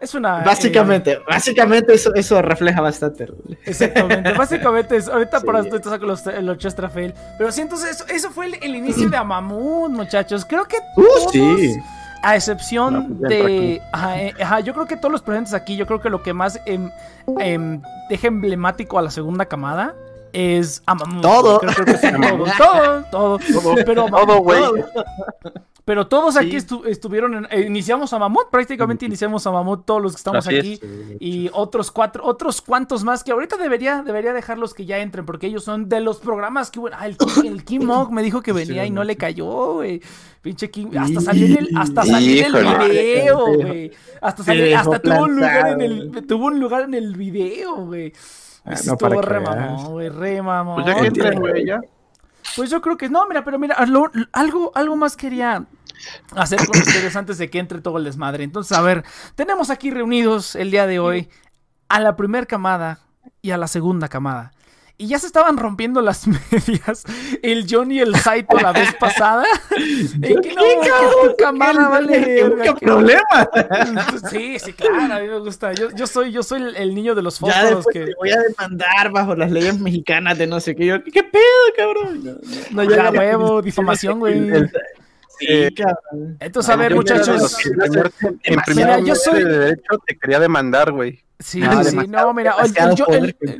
Es una. eh, Básicamente, básicamente eso, eso refleja bastante. Exactamente, básicamente es, ahorita Sí. para esto te saco los, los Chess Trafel. Pero sí, entonces eso, eso fue el, el inicio de Amamut, muchachos. Creo que Uh, todos, sí. a excepción No, de... Ajá, eh, ajá, yo creo que todos los presentes aquí, yo creo que lo que más em, em, deja emblemático a la segunda camada es Amamut. Todo. Creo, creo que sí, todo, todo, todo. Pero, Todo, güey. pero todos aquí estu- estuvieron, en- eh, iniciamos a Mamut, prácticamente iniciamos a Mamut todos los que estamos Así es. aquí y otros cuatro, otros cuantos más que ahorita debería, debería dejarlos que ya entren porque ellos son de los programas que bueno, ah, el, el Kim Mog me dijo que venía y no le cayó, güey. Pinche Kim, hasta salió en el, hasta salió en el video, güey. Hasta salió, hasta tuvo un lugar en el, tuvo un lugar en el video, güey. Ah, no, para re mamón, güey, re mamón. Pues ya que entren, güey, ya. Pues yo creo que no, mira, pero mira, lo- algo, algo más quería hacer con ustedes antes de que entre todo el desmadre. Entonces, a ver, tenemos aquí reunidos el día de hoy a la primera camada y a la segunda camada. Y ya se estaban rompiendo las medias el John y el Saito la vez pasada. Que no, que camada vale ¿Qué problema? Sí, sí, claro, a mí me gusta. Yo, yo soy, yo soy el, el niño de los Ya fósforos después que... te voy a demandar bajo las leyes mexicanas de no sé qué. Yo, ¿qué pedo, cabrón? No, no, no Ya, huevo, difamación, güey. Sí, cabrón. Entonces, a ver, Yo muchachos. En primer yo yo soy- de derecho te quería demandar, güey. Sí, Ah, sí, no, mira, el, el,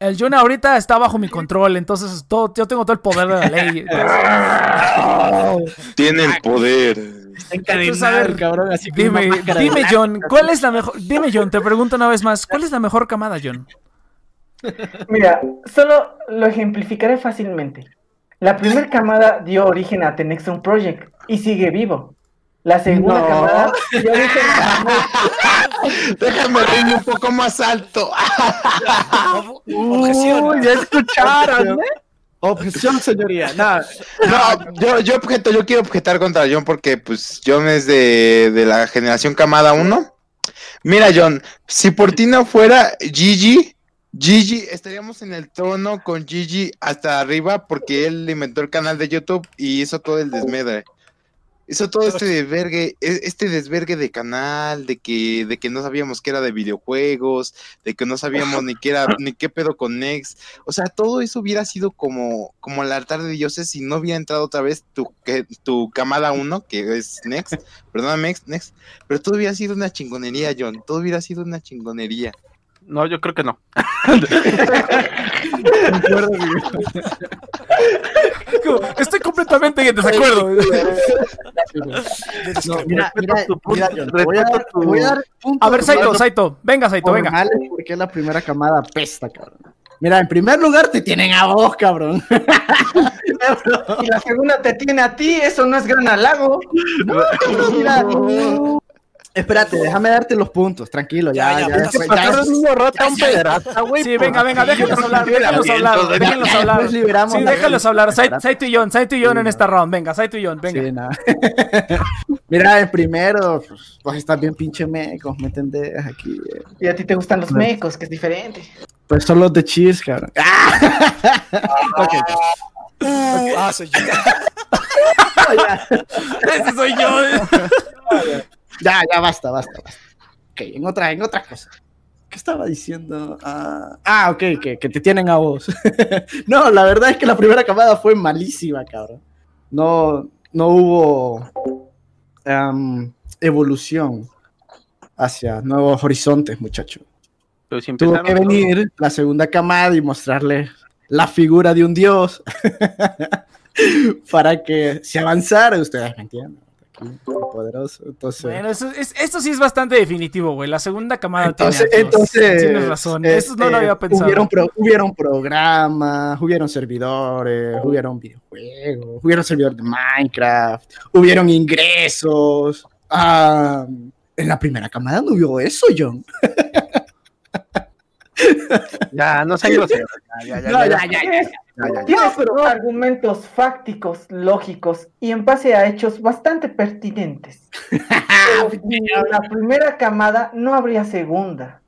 el- John ahorita está bajo mi control, entonces todo, yo tengo todo el poder de la ley. Entonces, Tiene el poder. Está Entonces, a encadenado ver, el cabrón, así dime, dime. John, ¿cuál es la mejor? Dime, John, te pregunto una vez más, ¿cuál es la mejor camada, John? Mira, solo lo ejemplificaré fácilmente. La primera camada dio origen a The Next One Project y sigue vivo. La segunda No. camada dio origen a Déjame reírme un poco más alto. Objeción. Uy, ya escucharon, ¿eh? Objeción, señoría. No, No, yo, yo objeto, yo quiero objetar contra John porque pues John es de, de la generación camada 1. Mira, John, si por ti no fuera Gigi, Gigi, estaríamos en el trono con Gigi hasta arriba porque él inventó el canal de YouTube y hizo todo el desmedre. Hizo todo este desvergue, e- este desvergue de canal, de que, de que no sabíamos que era de videojuegos, de que no sabíamos ni qué era, ni qué pedo con Next. O sea, todo eso hubiera sido como, como el altar de dioses si no hubiera entrado otra vez tu, que, tu camada 1, que es Next, perdóname, Next, pero todo hubiera sido una chingonería, John, todo hubiera sido una chingonería. No, yo creo que no. Como, Estoy completamente en desacuerdo. No, mira, mira, tu punto, mira, voy a voy a dar A ver, Saito, Saito. Venga, Saito, venga. porque la primera camada pesta, cabrón. Mira, en primer lugar te tienen a vos, cabrón. Y la segunda te tiene a ti, eso no es gran halago. Mira, espérate, déjame darte los puntos, tranquilo, ya, Ya, ya. ya, ya- un niño rata, un ya, ya. pederasta, güey. Sí, venga, venga, déjenlos hablar, déjenlos hablar, déjenlos hablar. Sí, déjenlos hablar. Sai- Saito y John, Saito y John Sí, en esta round. Venga, Saito y John, venga. Sí, nada. Mira, en primero, pues, pues estás bien pinche mecos, ¿me entendés? Aquí, eh, Y a ti te gustan los mecos, que es diferente. pues son los de cheese, cabrón. Ok. Uh, ah, soy yo. Ese soy yo. Ya, ya basta, basta, basta. Ok, en otra, en otra cosa. ¿Qué estaba diciendo? Ah, ah, ok, que, que te tienen a vos. no, la verdad es que la primera camada fue malísima, cabrón. No, no hubo am, evolución hacia nuevos horizontes, muchachos. Si Tuvo que venir la segunda camada y mostrarle la figura de un dios para que se avanzara. Ustedes me entienden. Poderoso. Entonces, Bueno, eso, es, esto sí es bastante definitivo, güey. La segunda camada entonces, tiene entonces Tienes razón. eh, Eso no lo eh, había pensado. Hubieron, pro- hubieron programas, hubieron servidores, hubieron videojuegos, hubieron servidores de Minecraft, hubieron ingresos. Ah, en la primera camada no hubo eso, John. Ya, no sean groseros. Ya, ya, ya. Tienes argumentos fácticos, lógicos y en base a hechos bastante pertinentes. La primera camada no habría segunda.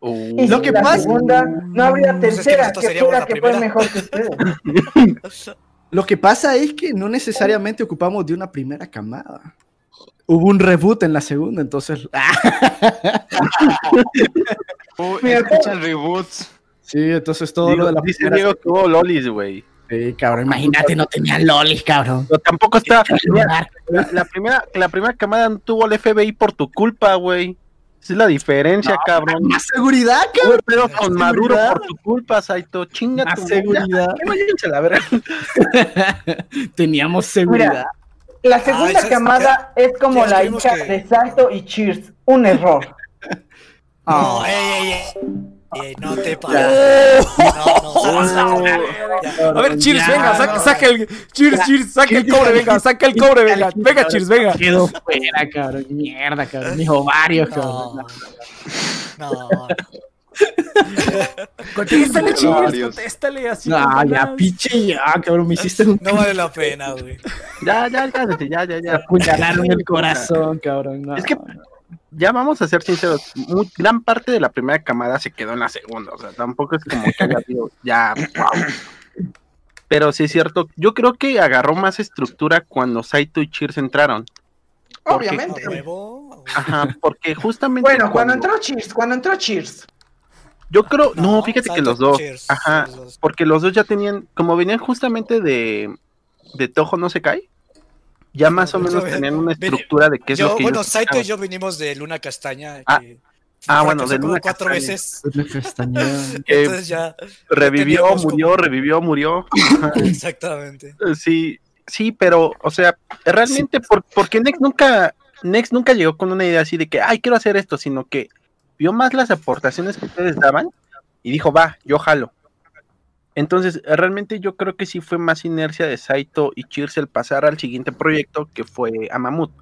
Uh, Y Lo que la pasa- segunda no habría es que tercera, que fuera que fue mejor que ustedes. Lo que pasa es que no necesariamente ocupamos de una primera camada. Hubo un reboot en la segunda, entonces. Uy, Mira, escucha el reboots. Sí, entonces todo Digo, lo de la dice primera. Diego que hubo lolis, güey. Sí, cabrón, imagínate, no tenía lolis, cabrón. Pero tampoco está. mira, la, la primera, la primera camada no tuvo el FBI por tu culpa, güey. Esa es la diferencia, cabrón. Más seguridad, cabrón. pedos con Más Maduro por tu culpa, Saito. Chinga Más tu seguridad. ¿Qué la verga? Teníamos seguridad. Mira, la segunda ¿sabes camada es como Ya la hija que- de Saito y Cheers. Un error. No, ey, ey, ey. No te pases. No, no. A ver, Cheers, venga, saca, el. Cheers, Cheers, saca el cobre, venga, saca el cobre, venga. Venga, Cheers, venga. Quedó fuera, cabrón. Mierda, cabrón. Mis ovarios, cabrón. No, no. Contéstale, Varios. contéstale así. No, con ya, pinche ya, cabrón. Me hiciste un. No vale la pena, güey. Ya, ya, cállate, ya, ya, ya. apuñalaron el corazón, cabrón. no. Es que- Ya vamos a ser sinceros. muy- gran parte de la primera camada se quedó en la segunda. O sea, tampoco es como que haya sido ya. wow. Pero sí es cierto. Yo creo que agarró más estructura cuando Saito y Cheers entraron. Porque- Obviamente. Ajá, porque justamente. Bueno, cuando entró Cheers, cuando entró Cheers. Yo creo, no, No, fíjate que los dos, Cheers, ajá, los dos. porque los dos ya tenían, como venían justamente de, de Tojo no se cae, ya más o menos tenían una estructura de qué es Yo, lo que bueno, Saito y yo vinimos de Luna Castaña. Ah, que ah, bueno, de como Luna cuatro Castaña. veces. Que Entonces ya. revivió, murió, como- revivió, murió. Exactamente. sí, sí, pero, o sea, realmente, por, porque Next nunca, Next nunca llegó con una idea así de que, ay, quiero hacer esto, sino que vio más las aportaciones que ustedes daban y dijo, va, yo jalo. Entonces, realmente yo creo que sí fue más inercia de Saito y Cheers el pasar al siguiente proyecto que fue a Mamut.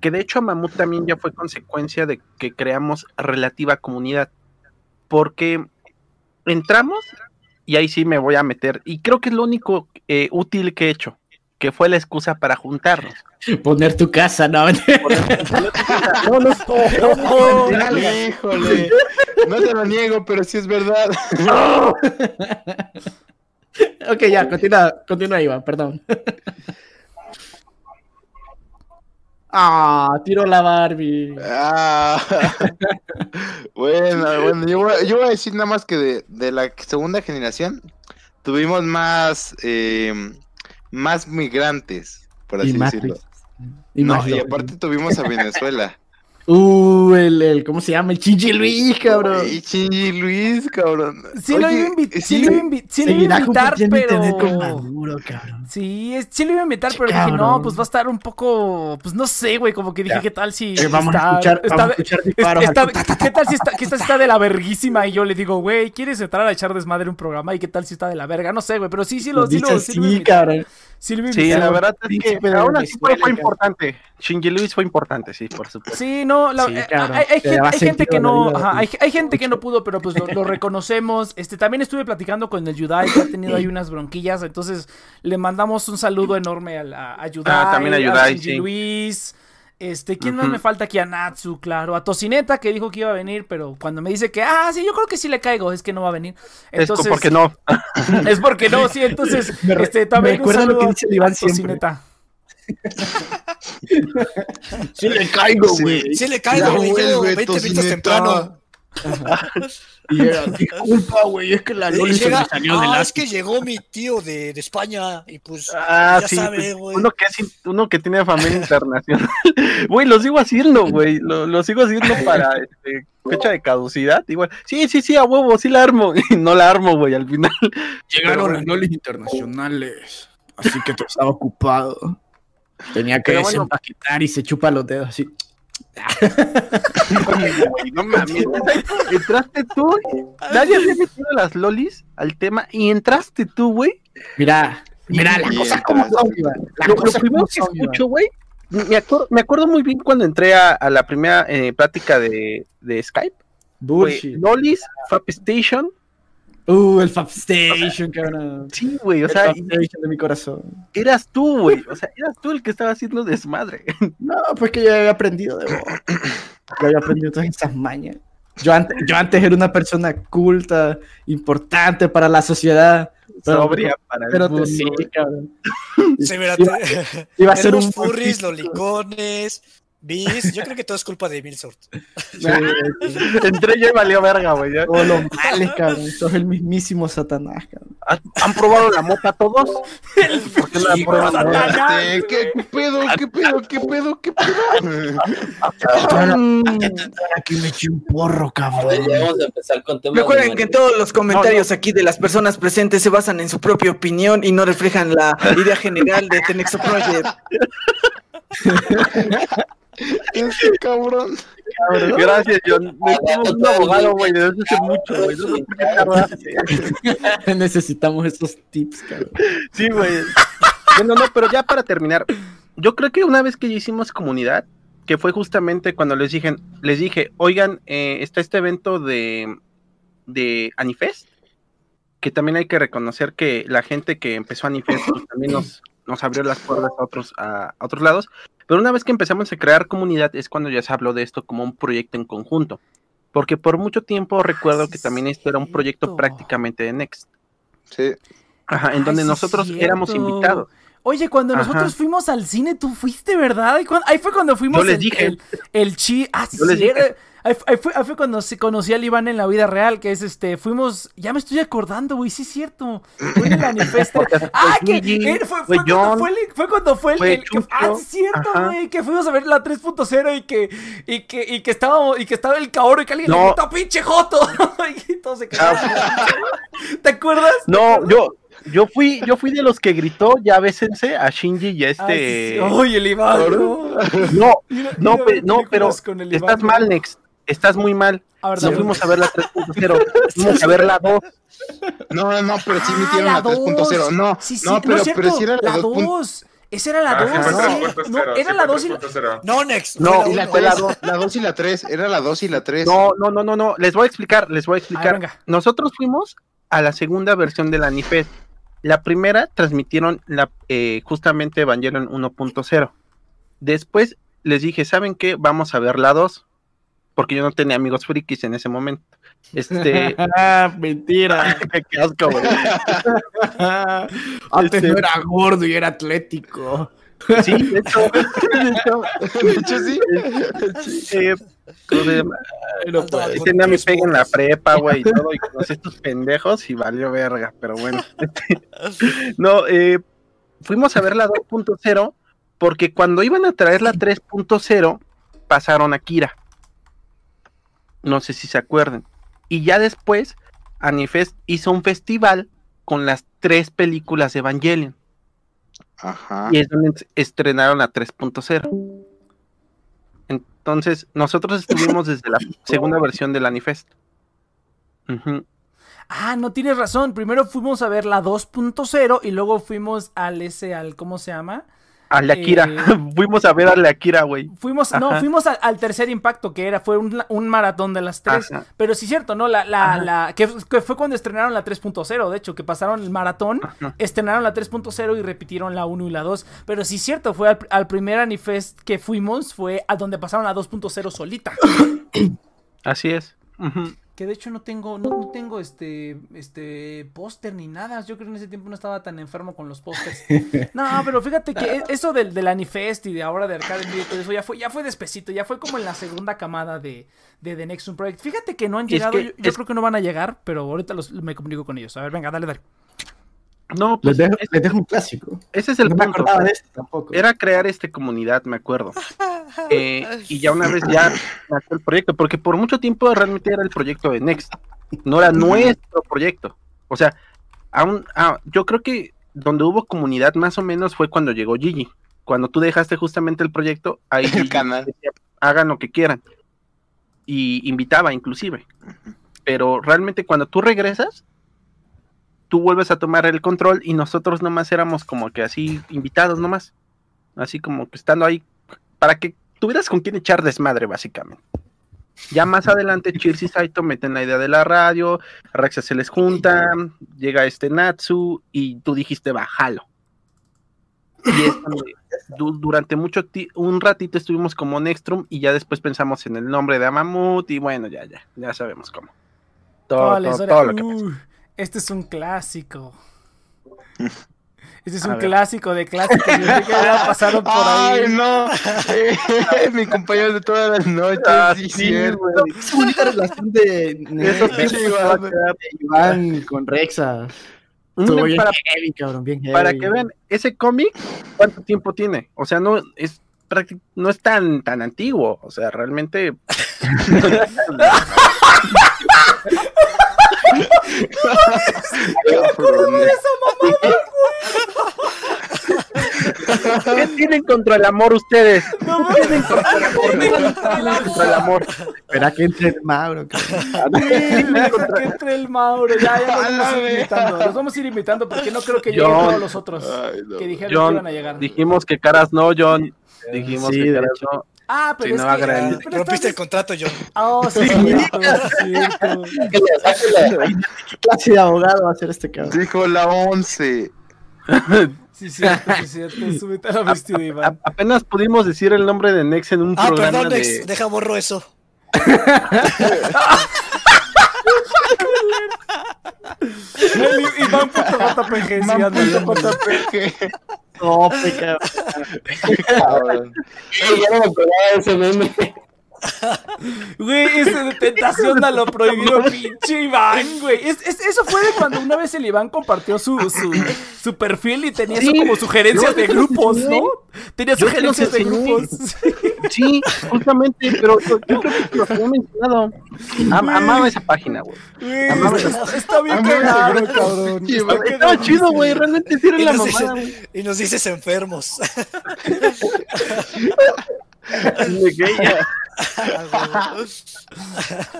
Que de hecho a Mamut también ya fue consecuencia de que creamos relativa comunidad. Porque entramos y ahí sí me voy a meter. Y creo que es lo único eh, útil que he hecho, que fue la excusa para juntarnos. Poner tu casa, no. No, no, no, Híjole. No te lo niego, pero sí es verdad. ok, ya, continúa, continúa, Iván, perdón. ah, tiro la Barbie. Ah. bueno, bueno, yo voy, yo voy a decir nada más que de, de la segunda generación tuvimos más, eh, más migrantes, por así Y decirlo. Y No, y aparte tuvimos a Venezuela. Uh, el, el, ¿cómo se llama? El Chingy Luis, cabrón. Y Chingy Luis, cabrón. Sí lo iba a invi- sí sí, lo iba a invi- sí invitar, pero... Cabrón. Sí, es- sí lo iba a invitar, pero dije, cabrón. no, pues va a estar un poco, pues no sé, güey, como que dije, Ya. ¿qué tal si Eh, vamos a escuchar- está vamos a de- escuchar es- disparos está- al- ¿Qué tal si está, qué tal si está de la verguísima? Y yo le digo, güey, ¿quieres entrar a echar desmadre un programa? ¿Y qué tal si está de la verga? No sé, güey, pero sí, sí lo, sí lo, sí así, invitar. cabrón. Sí Sí, la verdad es que de aún así fue, importante. Shinji Luis fue importante, sí, por supuesto. Sí, no, la- Sí, eh, hay, hay te gente, hay gente que no, ajá, hay, hay gente que no pudo, pero pues lo, lo reconocemos. Este, también estuve platicando con el Yudai, que ha tenido ahí unas bronquillas, entonces le mandamos un saludo enorme a, la- a Yudai, Ah, también a Yudai, Shinji sí. Luis. Este, ¿quién más Ujú. me falta aquí? A Natsu, claro. A Tocineta, que dijo que iba a venir, pero cuando me dice que, ah, sí, yo creo que sí le caigo, es que no va a venir. Es Entonces, porque no. Es porque no, sí, entonces, este, también me recuerda un lo que dice el Iván a siempre. Tocineta. Sí le caigo, güey. Sí le caigo, güey. Llego vuelve, 20 minutos tocineta. temprano. Y era, disculpa, güey, es que la Loli se llega, me salió de ah, la... es que llegó mi tío de, de España y pues Ah, ya sí. sabe, pues, güey. uno, que es, in- uno que tiene familia internacional. Güey, lo sigo haciendo, güey. Lo, lo sigo haciendo para este, fecha de caducidad. Igual, sí, sí, sí, a huevo, sí la armo. Y no la armo, güey, al final. Llegaron las lolis internacionales. Así que Estaba ocupado. Tenía que Pero bueno. desempaquetar y se chupa los dedos así. No mames. Entraste tú. Nadie había metido las lolis al tema y entraste tú, güey. Mira, mira, cosas entra- como son, Lo, primero que escucho, güey, me, acuerdo, me acuerdo muy bien cuando entré a, a la primera eh, plática de, de Skype. Bullshit. Lolis, Fap Station. Uh, el Fab Station, cabrón. Sí, güey, o El sea, Fab Station de mi corazón. eras tú, güey. O sea, eras tú el que estaba haciendo desmadre. No, pues que yo había aprendido de vos. Yo había aprendido todas esas mañas. Yo antes, yo antes era una persona culta, importante para la sociedad. Pero, Sobria para el pero mundo, te sí, cabrón. Sí, mira, Iba, iba a ser un furries, poquito- lolicones, bis. Yo creo que todo es culpa de Milsort. Sí, sí. Entré yo y valió verga, güey. Todos los males, cabrón. Sos el mismísimo Satanás, cabrón. ¿Han, probado la mota todos? ¿Por qué no la Sí, prueban ahora? Este, ¿qué, qué pedo? ¿Qué pedo? ¿Qué pedo? ¿Qué pedo? Aquí me eché un porro, cabrón. vamos a empezar con temas. Recuerden de que todos los comentarios aquí de las personas presentes se basan en su propia opinión y no reflejan la idea general de The Next Project. Este cabrón. Gracias, John. Necesitamos un abogado, güey, desde hace mucho, güey. No sé por qué tardaste. Necesitamos esos tips, cabrón. Sí, güey. Bueno, no, pero ya para terminar, yo creo que una vez que ya hicimos comunidad, que fue justamente cuando les dije, les dije, oigan, eh, está este evento de, de Anifest, que también hay que reconocer que la gente que empezó Anifest pues, también nos, nos abrió las puertas a otros, a, a otros lados, pero una vez que empezamos a crear comunidad es cuando ya se habló de esto como un proyecto en conjunto, porque por mucho tiempo recuerdo sí que también esto era un proyecto prácticamente de Next. Sí. Ajá, en Ay, donde sí nosotros éramos invitados. Oye, cuando Ajá. nosotros fuimos al cine, tú fuiste, ¿verdad? ¿Y cuán- Ahí fue cuando fuimos Yo les el, dije. el, el chi. Ah, sí, Yo les sí, dije. era- Ahí, ahí fue, ahí fue cuando se conocí al Iván en la vida real, que es este, fuimos, ya me estoy acordando, güey, sí es cierto. Fue en el manifiesto. ah, que eh, fue, fue fue cuando fue, el, fue cuando fue el, fue el- que- ah, es cierto, güey, que fuimos a ver la 3.0 y que, y que, y que estábamos, y que estaba el caoro y que alguien le No. gritó, pinche joto. y todos se quedaron. ¿Te acuerdas? No, yo, yo fui, yo fui de los que gritó, ya bésense a Shinji y a Ah, sí, este. sí. Oye, el Iván. no. No, no, mira pe- ver no, pero estás mal, güey. Estás muy mal. A ver, No fuimos a ver la 3.0, fuimos a ver la 2. No, no, no, pero sí Ah, metieron la la 3.0. 2. No, Sí, sí, no, pero, es cierto, pero sí era la la 2. 2. Esa era la Ah, 2. sí, fue no, 3.0, no, sí, era la 2 y la... 3.0. No, Next. No, la la, uno. la, dos- la 2 y la 3. Era la 2 y la 3. No, no, no, no, no. Les voy a explicar, les voy a explicar. Nosotros fuimos a la segunda versión del Anifest. La primera transmitieron la, eh, justamente Evangelion 1.0. Después les dije, ¿saben qué? Vamos a ver la 2. Porque yo no tenía amigos frikis en ese momento. Este. Ah, mentira. qué, asco, güey. Antes Este- no era gordo y era atlético. Sí, de hecho, de hecho, De hecho, sí. eh, tenía mi pega en la prepa, güey, y todo, y conocí estos pendejos y valió verga, pero bueno. no, eh, fuimos a ver la 2.0 porque cuando iban a traer la 3.0, pasaron a Kira. No sé si se acuerdan. Y ya después, Anifest hizo un festival con las tres películas de Evangelion. Ajá. Y es donde estrenaron la 3.0. Entonces, nosotros estuvimos desde la segunda versión del Anifest. Ujú. Ah, no tienes razón. Primero fuimos a ver la 2.0 y luego fuimos al ese, al, ¿cómo se llama? A la Akira. Eh, Fuimos a ver a la Akira, güey. Fuimos, no, fuimos al, al tercer impacto, que era, fue un, un maratón de las tres. Ajá. Pero sí, cierto, ¿no? La, la, la, que, que fue cuando estrenaron la 3.0, de hecho, que pasaron el maratón, Ajá. estrenaron la 3.0 y repitieron la 1 y la 2. Pero sí, cierto, fue al, al primer Anifest que fuimos, fue a donde pasaron la 2.0 solita. Así es. Ujú. Que de hecho no tengo, no, no tengo este, este póster ni nada. Yo creo que en ese tiempo no estaba tan enfermo con los pósters. No, pero fíjate que e- eso del, del Anifest y de ahora de Arcade Envy y todo eso ya fue, ya fue despecito, ya fue como en la segunda camada de, de The Next Project. Fíjate que no han Es llegado, que- yo, yo es- creo que no van a llegar, pero ahorita los, me comunico con ellos. A ver, venga, dale, dale. No, Les pues dejo, les dejo un clásico. ese es el no me punto. acordaba de esto tampoco. Era crear esta comunidad, me acuerdo. Eh, y ya una vez ya nació el proyecto, porque por mucho tiempo realmente era el proyecto de Next, no era nuestro proyecto. O sea, aún, ah, yo creo que donde hubo comunidad más o menos fue cuando llegó Gigi. Cuando tú dejaste justamente el proyecto, ahí El Gigi canal. decía, hagan lo que quieran. Y invitaba inclusive. Pero realmente cuando tú regresas, tú vuelves a tomar el control y nosotros nomás éramos como que así invitados nomás. Así como que estando ahí para que tuvieras con quién echar desmadre básicamente. Ya más adelante Cheers y Saito meten la idea de la radio, Rexa se les junta, llega este Natsu y tú dijiste bájalo. Y es durante mucho un ratito estuvimos como Nextrum y ya después pensamos en el nombre de Amamut y bueno, ya, ya, ya sabemos cómo. Todo, lo que Uy, este es un clásico. Este es A un ver. clásico de clásicos. Yo sé que ya pasaron por ahí. Ay, no. Eh, mi compañero de todas las noches. Ah, sí, sí, cierto. güey. Esa bonita relación de, de- de Iván. Iván con Rexa. Un- Estuvo bien para, heavy, cabrón, bien heavy. para que vean, ese cómic, ¿cuánto tiempo tiene? O sea, no es no es tan, tan antiguo. O sea, realmente. ¿Qué tienen contra el amor ustedes? ¿Qué tienen contra el amor? ¿Qué tienen contra el amor? Espera que entre el Mauro, cabrón. que entre el Mauro. Ya, ya los vamos a ir invitando. Los vamos a ir invitando porque no creo que lleguen John. todos los otros Ay, no. que dijeron que John, iban a llegar. dijimos que caras no, John. Dijimos Sí, que caras hecho. no. Ah, pero Sí, es no, que. pero Rompiste el contrato, John. Oh, sí, cierto, cierto. Sáquela, sáquela. ¿Qué clase de abogado va a ser este cabrón? Dijo la 11. Sí, cierto, sí, cierto. Súbete a la vestida, A- Iván. apenas pudimos decir el nombre de Nex en un Ah, programa perdón, de... Nex, deja borro eso. Iván JPG, sí. No, peca. Cabrón. Ey, ya no me acordaba de ese meme. Güey, ese de tentación a lo prohibido, pinche Iván, güey. Es- es- eso fue de cuando una vez el Iván compartió su, su, su perfil y tenía eso como sugerencias de grupos. ¿no? Tenía Yo te los sugerencias de grupos. Sí, justamente, pero yo, yo creo que lo había mencionado. Am- amaba esa página, güey. Amaba está, bien cagado, cabrón. Güey. Estaba chido, güey, realmente sí era la mamada, güey. y nos dices enfermos.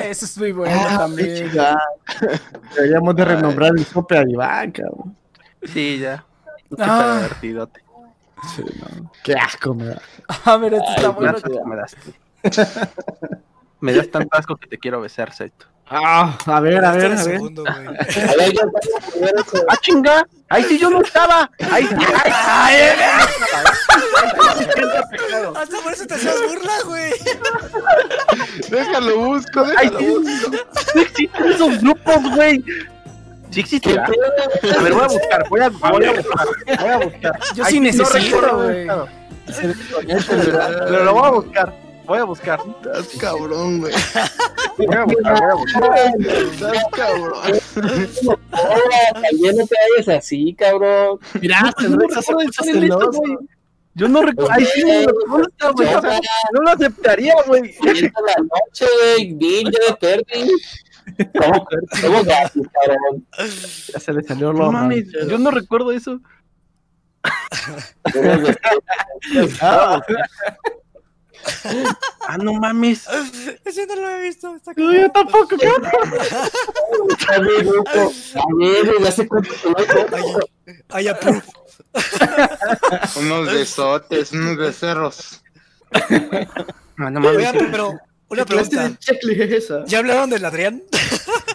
Eso es muy bueno también. Ya. Deberíamos de renombrar el sope a Iván, cabrón. Sí, ya. Qué Ah. pervertidote. Sí, no. Qué asco me da. A ver, esto está Qué bueno. asco me das. tú. Me das tanto asco que te quiero besar, Saito. Ah, a ver, a ver, Espera a un ver. segundo. A ver, ¡Ah, chinga! ¡Ahí sí yo no estaba! ¡Ahí sí! ¡Ay, ay, Hasta por eso te hacías burla, güey. Déjalo busco, ay! déjalo sí, busco. ¡No existen esos grupos, güey! Sí existen. A ver, voy a buscar, voy a, voy a buscar, voy a buscar. Yo Ay, sí necesito, güey. Pero lo voy a buscar, voy a buscar. Estás cabrón, güey. Voy a buscar, voy a buscar. Estás cabrón. Hola, también no te vayas así, cabrón. Mira, te No güey. Yo no recuerdo. Ay, sí, me consta, güey. o sea, No lo aceptaría, güey. Sienta la noche, güey. Bill, yo de Perry. ¿Cómo, cómo gracias, cabrón? Ya se le salió No lo mames, yo no recuerdo eso. Ah, Ah, no mames. Ese no lo he visto. Está No, yo tampoco, bien, güey, ya sé cuánto approve. Unos besotes, unos becerros. Ah, no mames. Oigan, pero una ¿Qué clase pregunta. de checklist es esa? ¿Ya hablaron del Adrián?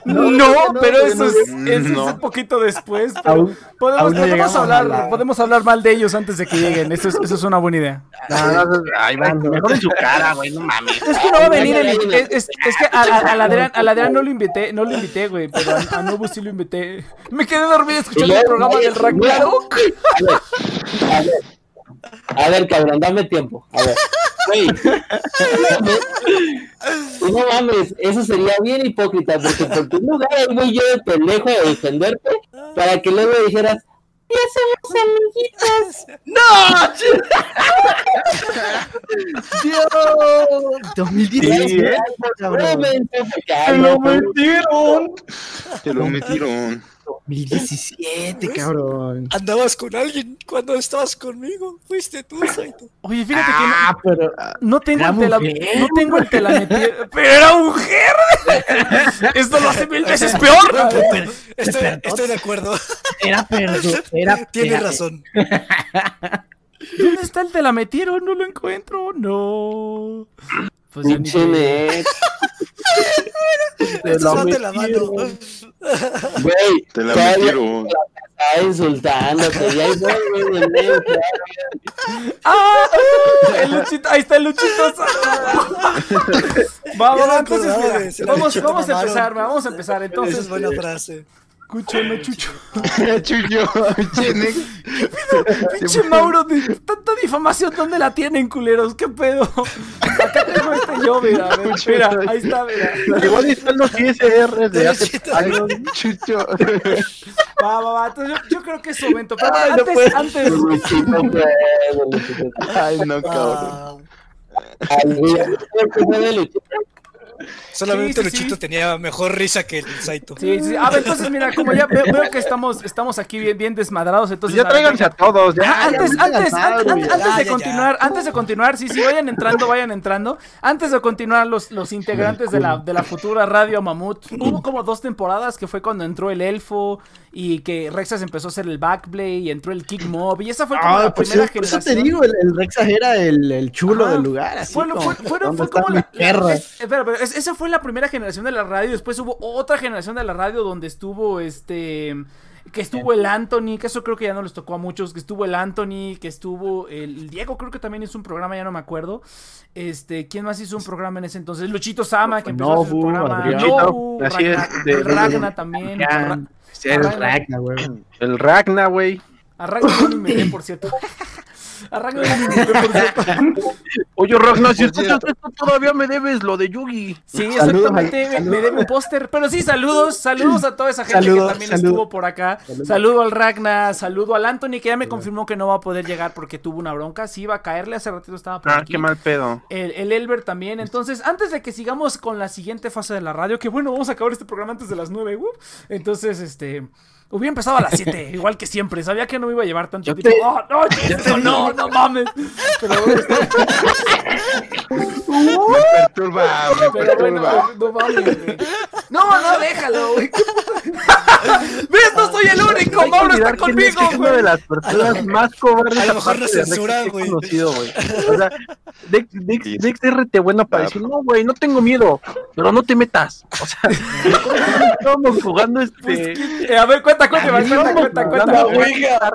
No, no, pero no, eso, no, es, no. eso es No. un poquito después. Pero Aún- podemos, aún no podemos llegamos hablar, a la- podemos hablar mal de ellos antes de que lleguen. Eso es, eso es una buena idea. No, no, ay, va, mejor en su cara, güey, no mames. Es que no va a venir el, es, es- es que a- a- al Adrián, al Adrián no lo invité, no lo invité, güey, pero a, a Nobu sí lo invité. Me quedé dormido escuchando el programa del Ragnarok. A ver, a ver, cabrón, dame tiempo. A ver, güey. No mames, eso sería bien hipócrita, porque por tu lugar ahí voy yo de pendejo a defenderte para que luego dijeras, ya somos amiguitas. Dios, 2010. Sí, ¿eh? Te lo metieron! Te lo metieron. 2017, cabrón. Andabas con alguien cuando estabas conmigo. Fuiste tú, Saito. Oye, fíjate Ah, pero que no, no tengo el tela, no tengo el telametier, pero era mujer. Esto lo hace mil veces peor. Estoy, estoy de acuerdo. era perdón. Era, Tienes era- razón. ¿Dónde está el telametiero? No lo encuentro. No. Pues qué. Nex. Estos van de la mano. Güey, Te la metieron. está insultándote. Ya ahí voy, güey, de Nex, ya. ¡Ah! El Luchito, ahí está el Luchito. Entonces mira, la vamos, vamos a empezar, vamos a empezar. Entonces, es buena frase. Chucho, no Chucho. Pinche Nex. Pinche Mauro, de tanta difamación, ¿dónde la tienen, culeros? ¿Qué pedo? Acá tengo este yo, mira, a ver, mira, ahí está, mira. Igual están los ISR de hace años. Chucho. Va, va, va, entonces yo, yo creo que es su momento. Pero Ay, no antes, puede. antes. Ay, no, cabrón. Ah, Ay, solamente Sí, sí, Luchito sí. tenía mejor risa que el Saito. Sí, sí. A ver, entonces, mira, como ya veo, veo que estamos, estamos aquí bien, bien desmadrados, entonces. Pues ya a ver, tráiganse a todos, ya. Ah, antes, ya, antes, ya, antes, antes, ya, antes de ya, continuar, antes de continuar, sí, sí, vayan entrando, vayan entrando. Antes de continuar, los, los integrantes de la, de la futura radio Mamut, hubo como dos temporadas que fue cuando entró el elfo y que Rexas empezó a hacer el backplay y entró el kick mob y esa fue como Ah, la pues primera sí, por eso generación. te digo, el, el Rexas era el, el chulo Ajá. del lugar. Así Fue, como, fue, fue- ¿dónde fue están como la, es- espera, pero es- esa fue la primera generación de la radio. Después hubo otra generación de la radio donde estuvo este. Que estuvo el Anthony, que eso creo que ya no les tocó a muchos. Que estuvo el Anthony, que estuvo el Diego, creo que también hizo un programa, ya no me acuerdo. Este, ¿quién más hizo un programa en ese entonces? Luchito Sama, que empezó a hacer su Nobu, programa. Nobu, Así es, Ragna, Ragna también. El Ragna. Güey. El Ragna, güey. A Ragna no invité, por cierto. A Ragna no lo invité, por cierto. Oye, Ragna, si escuchas esto, todavía me debes lo de Yugi. Sí, exactamente, me- me debe un póster. Pero sí, saludos, saludos a toda esa gente Saludos, que también saludos. estuvo por acá. Saludo al Ragna, saludo al Anthony, que ya me confirmó que no va a poder llegar porque tuvo una bronca. Sí, iba a caerle, hace ratito estaba por Ah, aquí. qué mal pedo. El, el Elber también. Entonces, antes de que sigamos con la siguiente fase de la radio, que bueno, vamos a acabar este programa antes de las 9. uh, entonces, este. Hubiera empezado a las 7, igual que siempre. Sabía que no me iba a llevar tanto Yo tiempo. te- ¡Oh, no, Chesto, no, no mames. Pero bueno, Me perturba, me Pero bueno, perturba. no mames, güey. No, no, déjalo, güey. ¿Ves? No soy el único. Mauro está conmigo, es una güey. de las personas más cobardes a lo mejor que he güey. conocido, güey. O sea, Dex, Dex, Sí. Dex es rete bueno para decir, no, güey, no tengo miedo, pero no te metas. O sea, estábamos jugando este... Eh, a ver, cuenta, cuenta, cuenta, cuenta, cuenta,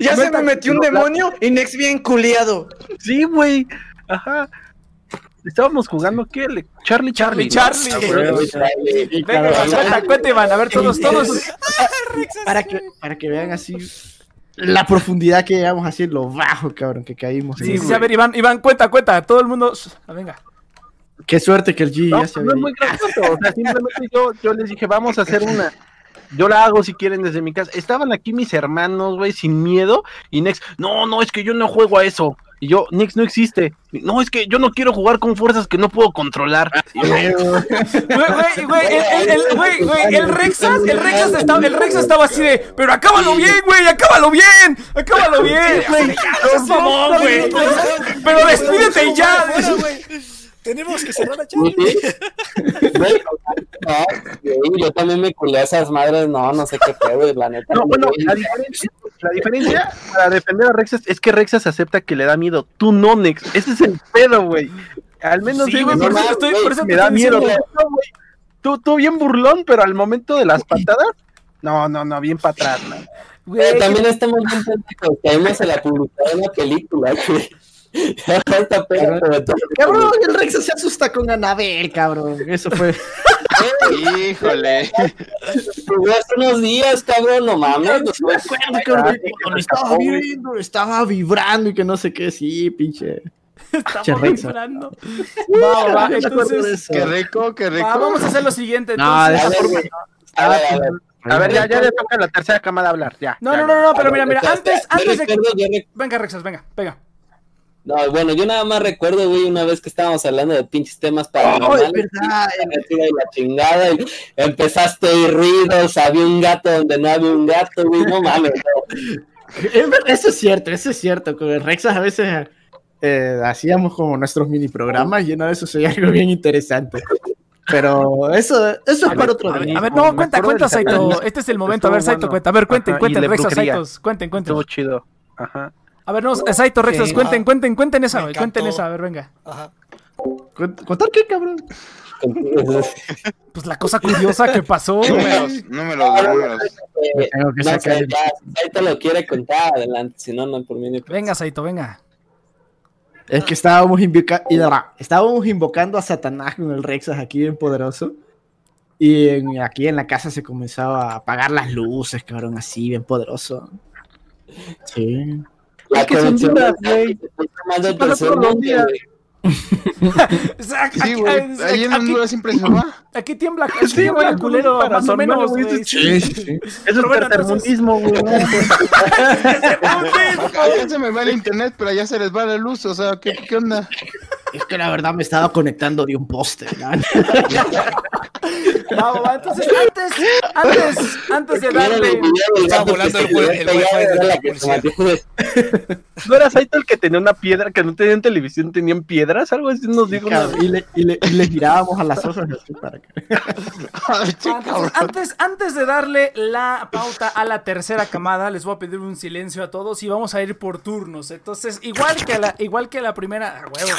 Ya se me metió un demonio y Nex bien culiado. Sí, güey. Ajá. Estábamos jugando, ¿qué? Le- Charlie, Charlie. Charlie, ¿no? Charlie. Ah. Venga, cuenta, cuenta, Iván. A ver, todos, todos. Para que, para que vean así la profundidad que llegamos así, lo bajo, cabrón, que caímos. Sí, sí, a ver, Iván, Iván, cuenta, cuenta. Todo el mundo. Ah, Venga. Qué suerte que el G No, ya se no es muy gracioso. O sea, simplemente yo, yo les dije, vamos a hacer una. yo la hago si quieren desde mi casa. Estaban aquí mis hermanos, güey, sin miedo. Y Nex, no, no, es que yo no juego a eso. Y yo, Nex no existe. No, es que yo no quiero jugar con fuerzas que no puedo controlar. Yo, Güey, güey, güey, el, el, Rexas, el Rexas estaba, el Rexas estaba así de, pero acábalo bien, güey, acábalo bien, acábalo bien, pero despídete y ya. Tenemos que cerrar la no, güey, yo también me culé a esas madres, no, no sé qué pedo, la neta. No, bueno, la diferencia, la diferencia para defender a Rexas es que Rexas acepta que le da miedo. Tú no, Nex. Ese es el pedo, güey. Al menos Sí, yo, güey, por eso estoy, por eso me da miedo. güey. Tú, tú bien burlón, pero al momento de las patadas, no, no, no, bien para atrás. Pero también estamos bien pendejos, caímos en la publicidad de una película, güey. Cabrón, el Rex se asusta con Anabel, cabrón. Eso fue. Híjole. Güey, hace unos días, cabrón, no mames. pues, Me acuerdo, cabrón, que cuando estaba viendo, estaba vibrando y que no sé qué, sí, pinche. estamos vibrando. Va, va, entonces. Qué rico, qué rico. va, vamos a hacer lo siguiente, No, de entonces. esa A ver. A ver, a ver. A ver, ya, ya le toca a la tercera camada hablar. Ya. No, ya, no, no, no, pero mira, mira, antes, antes de rec- Venga, Rexas, venga, venga. No, bueno, yo nada más recuerdo, güey, una vez que estábamos hablando de pinches temas Oh, paranormales. y la chingada, y empezaste a oír ruidos, había un gato donde no había un gato, güey, no mames. no. Eso es cierto, eso es cierto. Con el Rexas a veces eh, hacíamos como nuestros mini programas y uno de esos sería algo bien interesante. Pero eso, eso es para otro A ver, día. a ver, no, cuenta, cuenta, Saito. Este es el momento. A ver, Saito, cuenta. A ver, cuenten, cuenten, Rexas. Saitos. Cuenten, cuenten. Estuvo chido. Ajá. A ver, no, Saito, Rexas, Sí. cuenten, Ah, cuenten, cuenten, esa, güey. Cuenten esa, a ver, venga. Ajá. ¿Cont- ¿Contar qué, cabrón? Pues la cosa curiosa que pasó. Números, números, números. Eh, Tengo que sacar Saito lo quiere contar, adelante, si no, no, por mí ni Venga, Saito, venga. Es que estábamos, invoca- estábamos invocando a Satanás con el Rexas aquí bien poderoso. Y en- aquí en la casa se comenzaba a apagar las luces, cabrón, así bien poderoso. Sí. La Es que son güey. tomando pasa tercer mundo, aquí, Sí, güey. aquí- Ahí en aquí- Honduras siempre se va. aquí tiembla, aquí Sí, tiembla culero, para más o menos, güey. Sí, sí, es bueno, tercermundismo, güey. Se me va el internet, pero allá se les va la luz. O sea, ¿qué, qué onda? Es que la verdad me estaba conectando de un poste. ¿no? Va, va, entonces, antes, antes, antes de darle. Estaba volando el wifi de ¿No era Saito el que tenía una piedra, que no tenían televisión, tenían piedras? Algo así nos dijo y, le, y, le, y le girábamos a las hojas así para que. Entonces, antes, antes de darle la pauta a la tercera camada, les voy a pedir un silencio a todos y vamos a ir por turnos. Entonces, igual que a la, igual que a la primera. ah, huevo.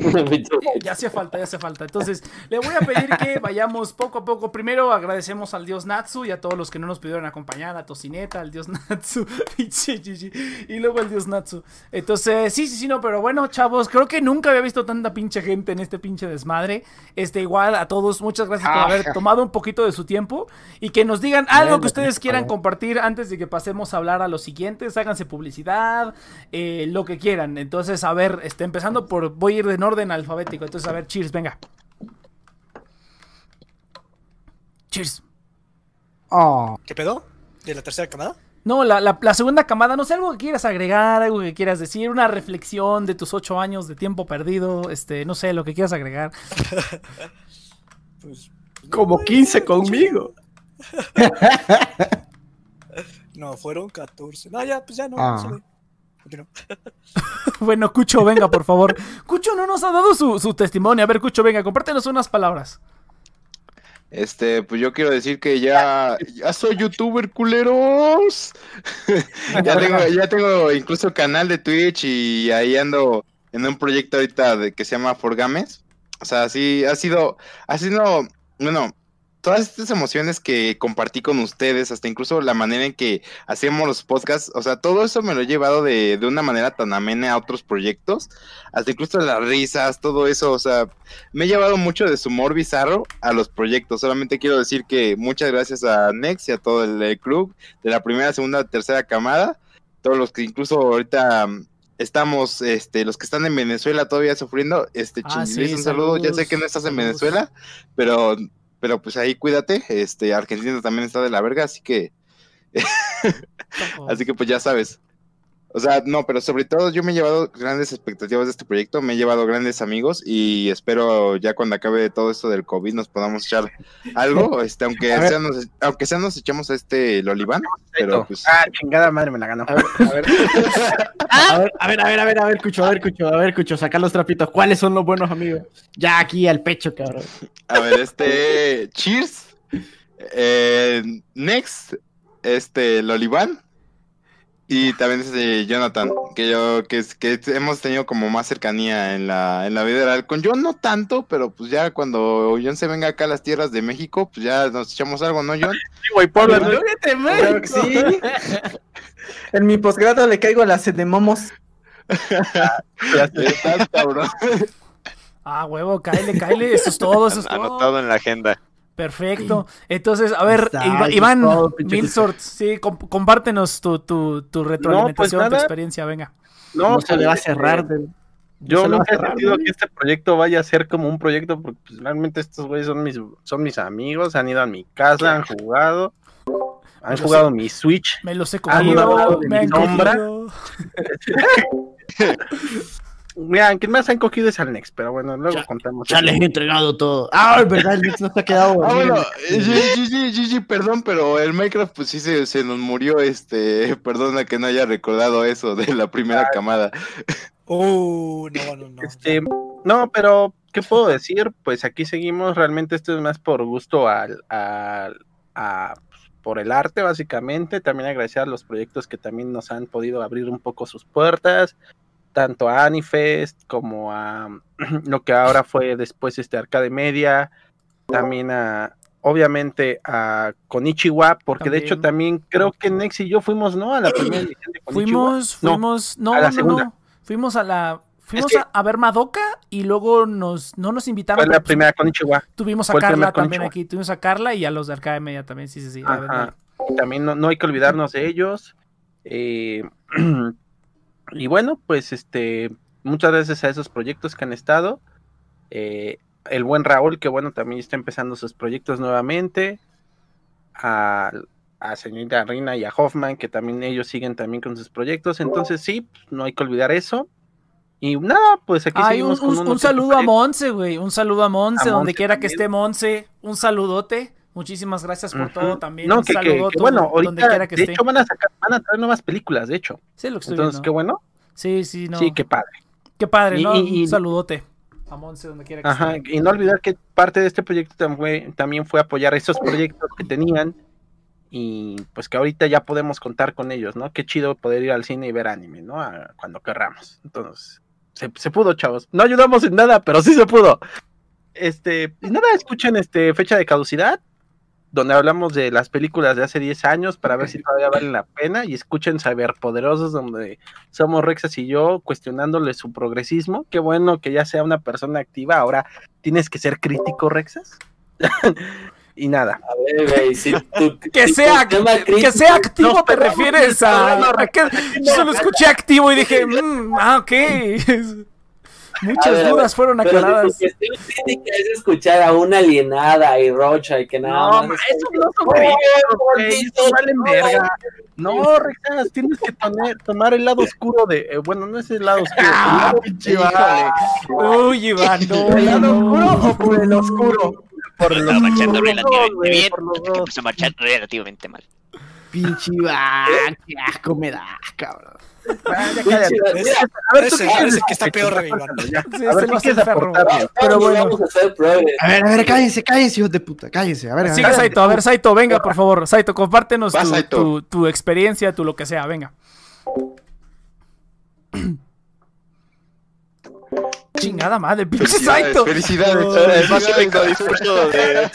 Ya hacía falta, ya hacía falta. Entonces, le voy a pedir que vayamos poco a poco. Primero agradecemos al dios Natsu y a todos los que no nos pidieron acompañar, a Tocineta, al dios Natsu, pinche Gigi, y luego el dios Natsu. Entonces, sí, sí, sí, no, pero bueno, chavos, creo que nunca había visto tanta pinche gente en este pinche desmadre. Este, igual a todos, muchas gracias por haber tomado un poquito de su tiempo y que nos digan algo que ustedes quieran compartir antes de que pasemos a hablar a los siguientes. Háganse publicidad, eh, lo que quieran. Entonces, a ver, este, empezando por, voy a ir en orden alfabético. Entonces, a ver, cheers, venga. Cheers. Oh, ¿Qué pedo? ¿De la tercera camada? No, la, la- la segunda camada, no sé, algo que quieras agregar, algo que quieras decir, una reflexión de tus ocho años de tiempo perdido, este, no sé, lo que quieras agregar. Pues. como 15 conmigo. No, fueron 14. No, ya, pues ya no. Ah. Continúa. Bueno, Cucho, venga, por favor. Cucho no nos ha dado su, su testimonio. A ver, Cucho, venga, compártenos unas palabras. Este, pues yo quiero decir que ya, ya soy youtuber, culeros. ya, tengo, ya tengo incluso canal de Twitch y ahí ando en un proyecto ahorita de, que se llama Forgames. O sea, sí, ha sido, ha sido, bueno, todas estas emociones que compartí con ustedes, hasta incluso la manera en que hacemos los podcasts, o sea, todo eso me lo he llevado de, de una manera tan amena a otros proyectos, hasta incluso las risas, todo eso, o sea, me he llevado mucho de su humor bizarro a los proyectos. Solamente quiero decir que muchas gracias a Nex y a todo el, club de la primera, segunda, tercera camada. Todos los que incluso ahorita mm, estamos, este, los que están en Venezuela todavía sufriendo, este, Ah, sí, un saludo. Ya sé que no estás en. Venezuela, pero pero pues ahí cuídate. Este, Argentina también está de la verga, así que, así que pues ya sabes. O sea, no, pero sobre todo yo me he llevado grandes expectativas de este proyecto, me he llevado grandes amigos y espero ya cuando acabe todo esto del COVID nos podamos echar algo, este, aunque sea nos, aunque sea nos echamos a este Lolibán, pero pues Ah, chingada madre, me la ganó. A ver, a ver. A ver, a ver, a ver, a ver, a ver, Cucho, a ver, Cucho, a ver, Cucho, saca los trapitos. ¿Cuáles son los buenos amigos? Ya aquí al pecho, cabrón. A ver, este. Cheers. Eh, next. Este, Lolibán. Y también este Jonathan. Que yo, que, hemos tenido como más cercanía en la, en la vida real. Con John no tanto, pero pues ya cuando John se venga acá a las tierras de México, pues ya nos echamos algo, ¿no, John? Sí, güey, Puebla, ¿no? Claro que sí. En mi posgrado le caigo a las de momos. Ya sé. Estás cabrón. Ah, huevo, cáele, cáele. Eso es todo, eso es todo. Anotado en la agenda. Perfecto. Entonces, a ver, Iván, Milsort, sí, comp- compártenos tu, tu, tu retroalimentación, tu experiencia, venga. No, No se le va a pues, cerrar. Yo nunca he sentido que este proyecto vaya a ser como un proyecto, porque pues, realmente estos güeyes son mis, son mis amigos, han ido a mi casa, han jugado, han Yo jugado mi Switch. Me los he Han cogido, de me han sombra. Mira, quien más han cogido es al Next, pero bueno, luego Ya- contamos. Ya les he entregado todo. Ah, es verdad, el Nix no se ha quedado. Ah, bueno, Gigi, Gigi, perdón, pero el Minecraft, pues sí se, se nos murió. Este, perdona que no haya recordado eso de la primera camada. Uh, no, no, no. Este, no, pero, ¿qué puedo decir? Pues aquí seguimos, realmente esto es más por gusto al, al- a- por el arte, básicamente. También agradecer a los proyectos que también nos han podido abrir un poco sus puertas, tanto a Anifest como a lo que ahora fue después este Arcade Media, también a, obviamente, a Konichiwa, porque de hecho también creo que Nex y yo fuimos, ¿no? A la primera edición de Konichiwa. Fuimos, No, fuimos, no, a la no, segunda. no. Fuimos a la. Fuimos que- a, ver Madoka y luego nos, no nos invitaron. Fue la primera Konichiwa. Tuvimos a Carla también aquí. Tuvimos a Carla y a los de Arcade Media también. Sí, sí, sí. Ajá. También no, no hay que olvidarnos de ellos. Eh, y bueno, pues este, muchas gracias a esos proyectos que han estado. Eh, el buen Raúl, que bueno, también está empezando sus proyectos nuevamente. A, a señorita Rina y a Hoffman, que también ellos siguen también con sus proyectos. Entonces sí, no hay que olvidar eso. Y nada, pues aquí Ay, un, seguimos con un- unos un otros saludo a. Monse, güey. Un saludo a Monse, donde quiera que esté Monse. Un saludote. Muchísimas gracias por todo también. No, que, que- que bueno, donde ahorita quiera que de esté. hecho van a sacar, van a traer nuevas películas, de hecho. Sí, lo que estoy Entonces, viendo. qué bueno. Sí, sí, no. Sí, qué padre. Qué padre, Y- ¿no? y- un saludote a Monse, donde quiera que Ajá, esté. y no olvidar que parte de este proyecto tam- fue- también fue apoyar esos proyectos que tenían y pues que ahorita ya podemos contar con ellos, ¿no? Qué chido poder ir al cine y ver anime, ¿no? A- cuando querramos. Entonces, se, se pudo, chavos. No ayudamos en nada, pero sí se pudo. Este, y nada, escuchen este fecha de caducidad, donde hablamos de las películas de hace 10 años para ver si todavía valen la pena y escuchen Cyberpoderosos, donde somos Rexas y yo cuestionándole su progresismo. Qué bueno que ya sea una persona activa. Ahora tienes que ser crítico, Rexas. y nada. A ver, güey, si tu- Que si sea, que sea activo, No, te refieres a. no, yo solo escuché activo y dije, mm, ah, ok. Muchas ver, dudas fueron Pero tu aclaradas. cuestión crítica es escuchar a una alienada y rocha y que nada No, más. ma, eso no son eso valen verga. No, Rexas, tienes que tomar, tomar el lado oscuro de. eh, bueno, no es el lado oscuro. el Ah, lado- pinche Uy, Iván, no, ¿El lado oscuro o por el oscuro? Por los marchando dos, relativamente güey, bien. por los hasta que dos. empezó a marchar relativamente mal. Pinche Iván, qué asco me da, cabrón. Ah, ya cállate. Ese- A ver, ¿tú ese- qué quieres ese que está decir? peor, Ya, Iván. ya. Sí, A ver, no ¿qué es quieres enfermo. aportarme? Pero Ni bueno. Vamos a hacer progres. A ver, a ver, cállense, cállense, hijos de puta, cállense. A ver, a ver. Siga, Saito, a ver, Saito, venga, por favor. Saito, compártenos Va, tu, Saito. tu, tu experiencia, tu lo que sea, venga. Chingada madre, pinche Saito. Felicidades. El más épico discurso de.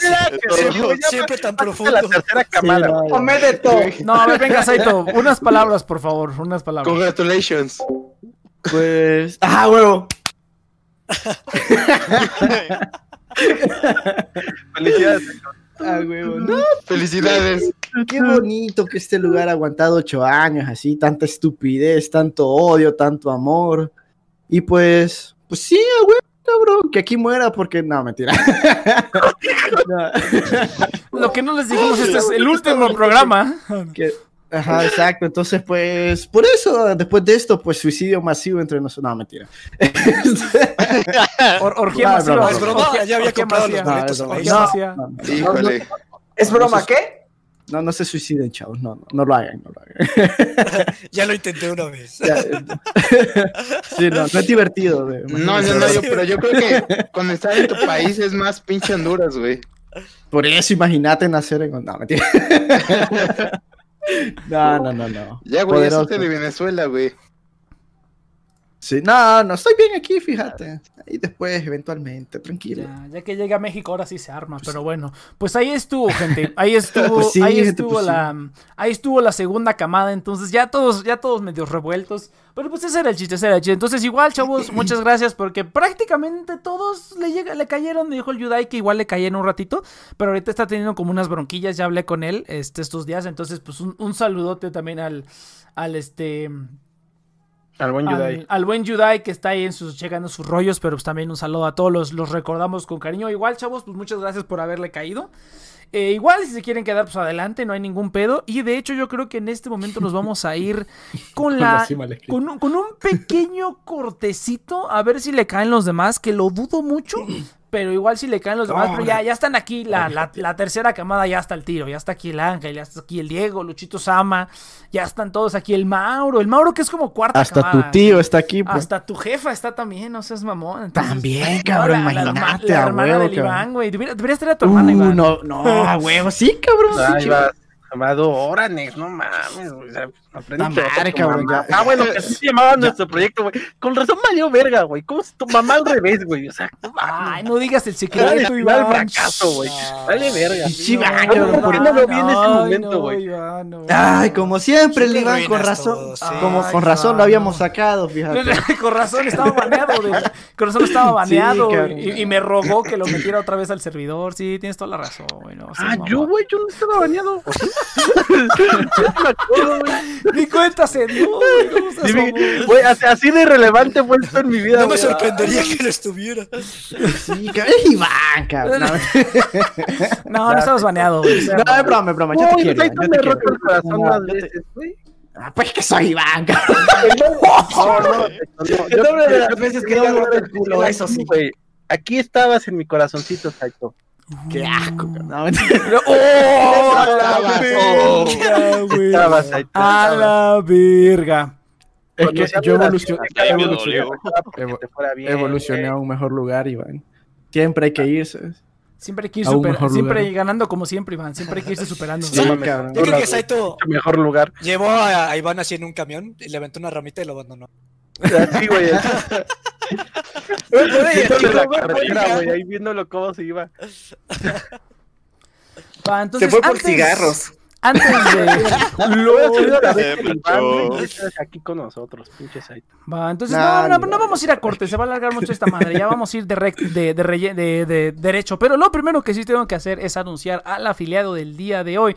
Siempre, tan La profundo. tercera camada. no, a ver, venga, Saito. Unas palabras, por favor, unas palabras. Congratulations. Pues. ¡Ah, huevo! Felicidades. ¡Ah, huevo! No, Felicidades. qué bonito que este lugar ha aguantado ocho años, así, tanta estupidez, tanto odio, tanto amor. Y pues, pues sí, huevo, cabrón, que aquí muera porque no, mentira. No. Lo que no les dijimos, este es el último programa. Que- Ajá, exacto. Entonces, pues, por eso, después de esto, pues, suicidio masivo entre nosotros. No, mentira. Or- orgía masiva. Es broma, ya había comprado los boletos. ¿Es broma qué? No, no se suiciden, chavos. No, no, no lo hagan, no lo hagan. Ya lo intenté una vez. Ya, eh, sí, no, no es divertido. güey. No, no, no, yo, pero yo creo que cuando estás en tu país es más pinche Honduras, güey. Por eso, imagínate nacer en. No, mentira. No, no, no, no. Ya, güey, Poderoso. salte de Venezuela, güey. Sí, no, no, estoy bien aquí, fíjate. Y después, eventualmente, tranquilo. Ya, ya que llega a México, ahora sí se arma, pero bueno. Pues ahí estuvo, gente. Ahí estuvo, Pues sí, ahí gente, estuvo pues sí. la. Ahí estuvo la segunda camada. Entonces, ya todos, ya todos medio revueltos. Pero pues ese era el chiste, ese era el chiste. Entonces, igual, chavos, muchas gracias. Porque prácticamente todos le llega, le cayeron. Dijo el Yudai que igual le cayeron un ratito. Pero ahorita está teniendo como unas bronquillas. Ya hablé con él este, estos días. Entonces, pues un, un saludote también al. al este. Al buen Yudai. al, al buen Yudai que está ahí en sus, llegando sus rollos, pero pues también un saludo a todos, los, los recordamos con cariño. Igual, chavos, pues muchas gracias por haberle caído. Eh, igual, si se quieren quedar, pues adelante, no hay ningún pedo. Y de hecho, yo creo que en este momento nos vamos a ir con la. Con un, con un pequeño cortecito, a ver si le caen los demás, que lo dudo mucho. Pero igual si le caen los demás, pero ya, ya están aquí, la, la, la tercera camada ya está el tiro, ya está aquí el Ángel, ya está aquí el Diego, Luchito Sama, ya están todos aquí, el Mauro, el Mauro que es como cuarta Hasta camada. tu tío está aquí, pues. Hasta tu jefa está también, no seas mamón. entonces- También, No, cabrón, la- la imagínate, La, hermana huevo, del cabrón. Iván, güey. Debería- Deberías tener a tu hermana, Uh, Iván. no, no, a huevo, sí, cabrón. Ahí sí, va, Amado Oranex, no mames, güey. o sea, aprende madre, cabrón, ya. Ah, bueno, que así se llamaba nuestro proyecto, güey. Con razón valió verga, güey. ¿Cómo es tu mamá al revés, güey? O sea, no. Ay, no digas el secreto, Iván. fracaso, güey. Vale verga. Pinche Iván, No, cabrón, ¿por qué por- no lo vi en ese Ay, momento, güey? Ay, como siempre, el Iván con razón. todo, sí. Como Ay, con razón lo habíamos no. sacado, fíjate. con razón estaba baneado, de- con razón estaba baneado y, y me rogó que lo metiera otra vez al servidor. Sí, tienes toda la razón, güey. Ah, yo, güey, yo no estaba baneado. Ni cuenta se dio, güey. así, así de relevante fue esto en mi vida, No me güey. sorprendería que lo estuviera. Sí, cabrón, Iván, cabrón. No, No, no estabas baneado, güey. no, es broma, es broma. Yo te quiero. yo te el corazón más yo veces, güey. Ah, Pues que soy Iván, cabrón. No, no, no, El doble de las veces que roto el culo, eso sí. güey. Aquí estabas en mi corazoncito, Saito. Qué asco. No. ¡Oh! a la verga, güey. A la verga. Es Cuando que yo evolucioné, a un mejor lugar, Iván. Siempre hay que irse. Siempre hay que ir A un super- mejor siempre lugar. ganando como siempre, Iván. Siempre hay que irse superando. Sí. Yo creo que. Saito mejor lugar. llevó a, a Iván así en un camión y le aventó una ramita y lo abandonó. Así, güey. La güey. Ahí viéndolo cómo se iba. Va, entonces, Se fue por antes- cigarros. Antes de. Subido la vez aquí con nosotros, pinche. Va, entonces Nah, no, no, no va. vamos a ir a corte, se va a alargar mucho esta madre, ya vamos a ir de, rec- de, de, relle- de- de derecho. Pero lo primero que sí tengo que hacer es anunciar al afiliado del día de hoy.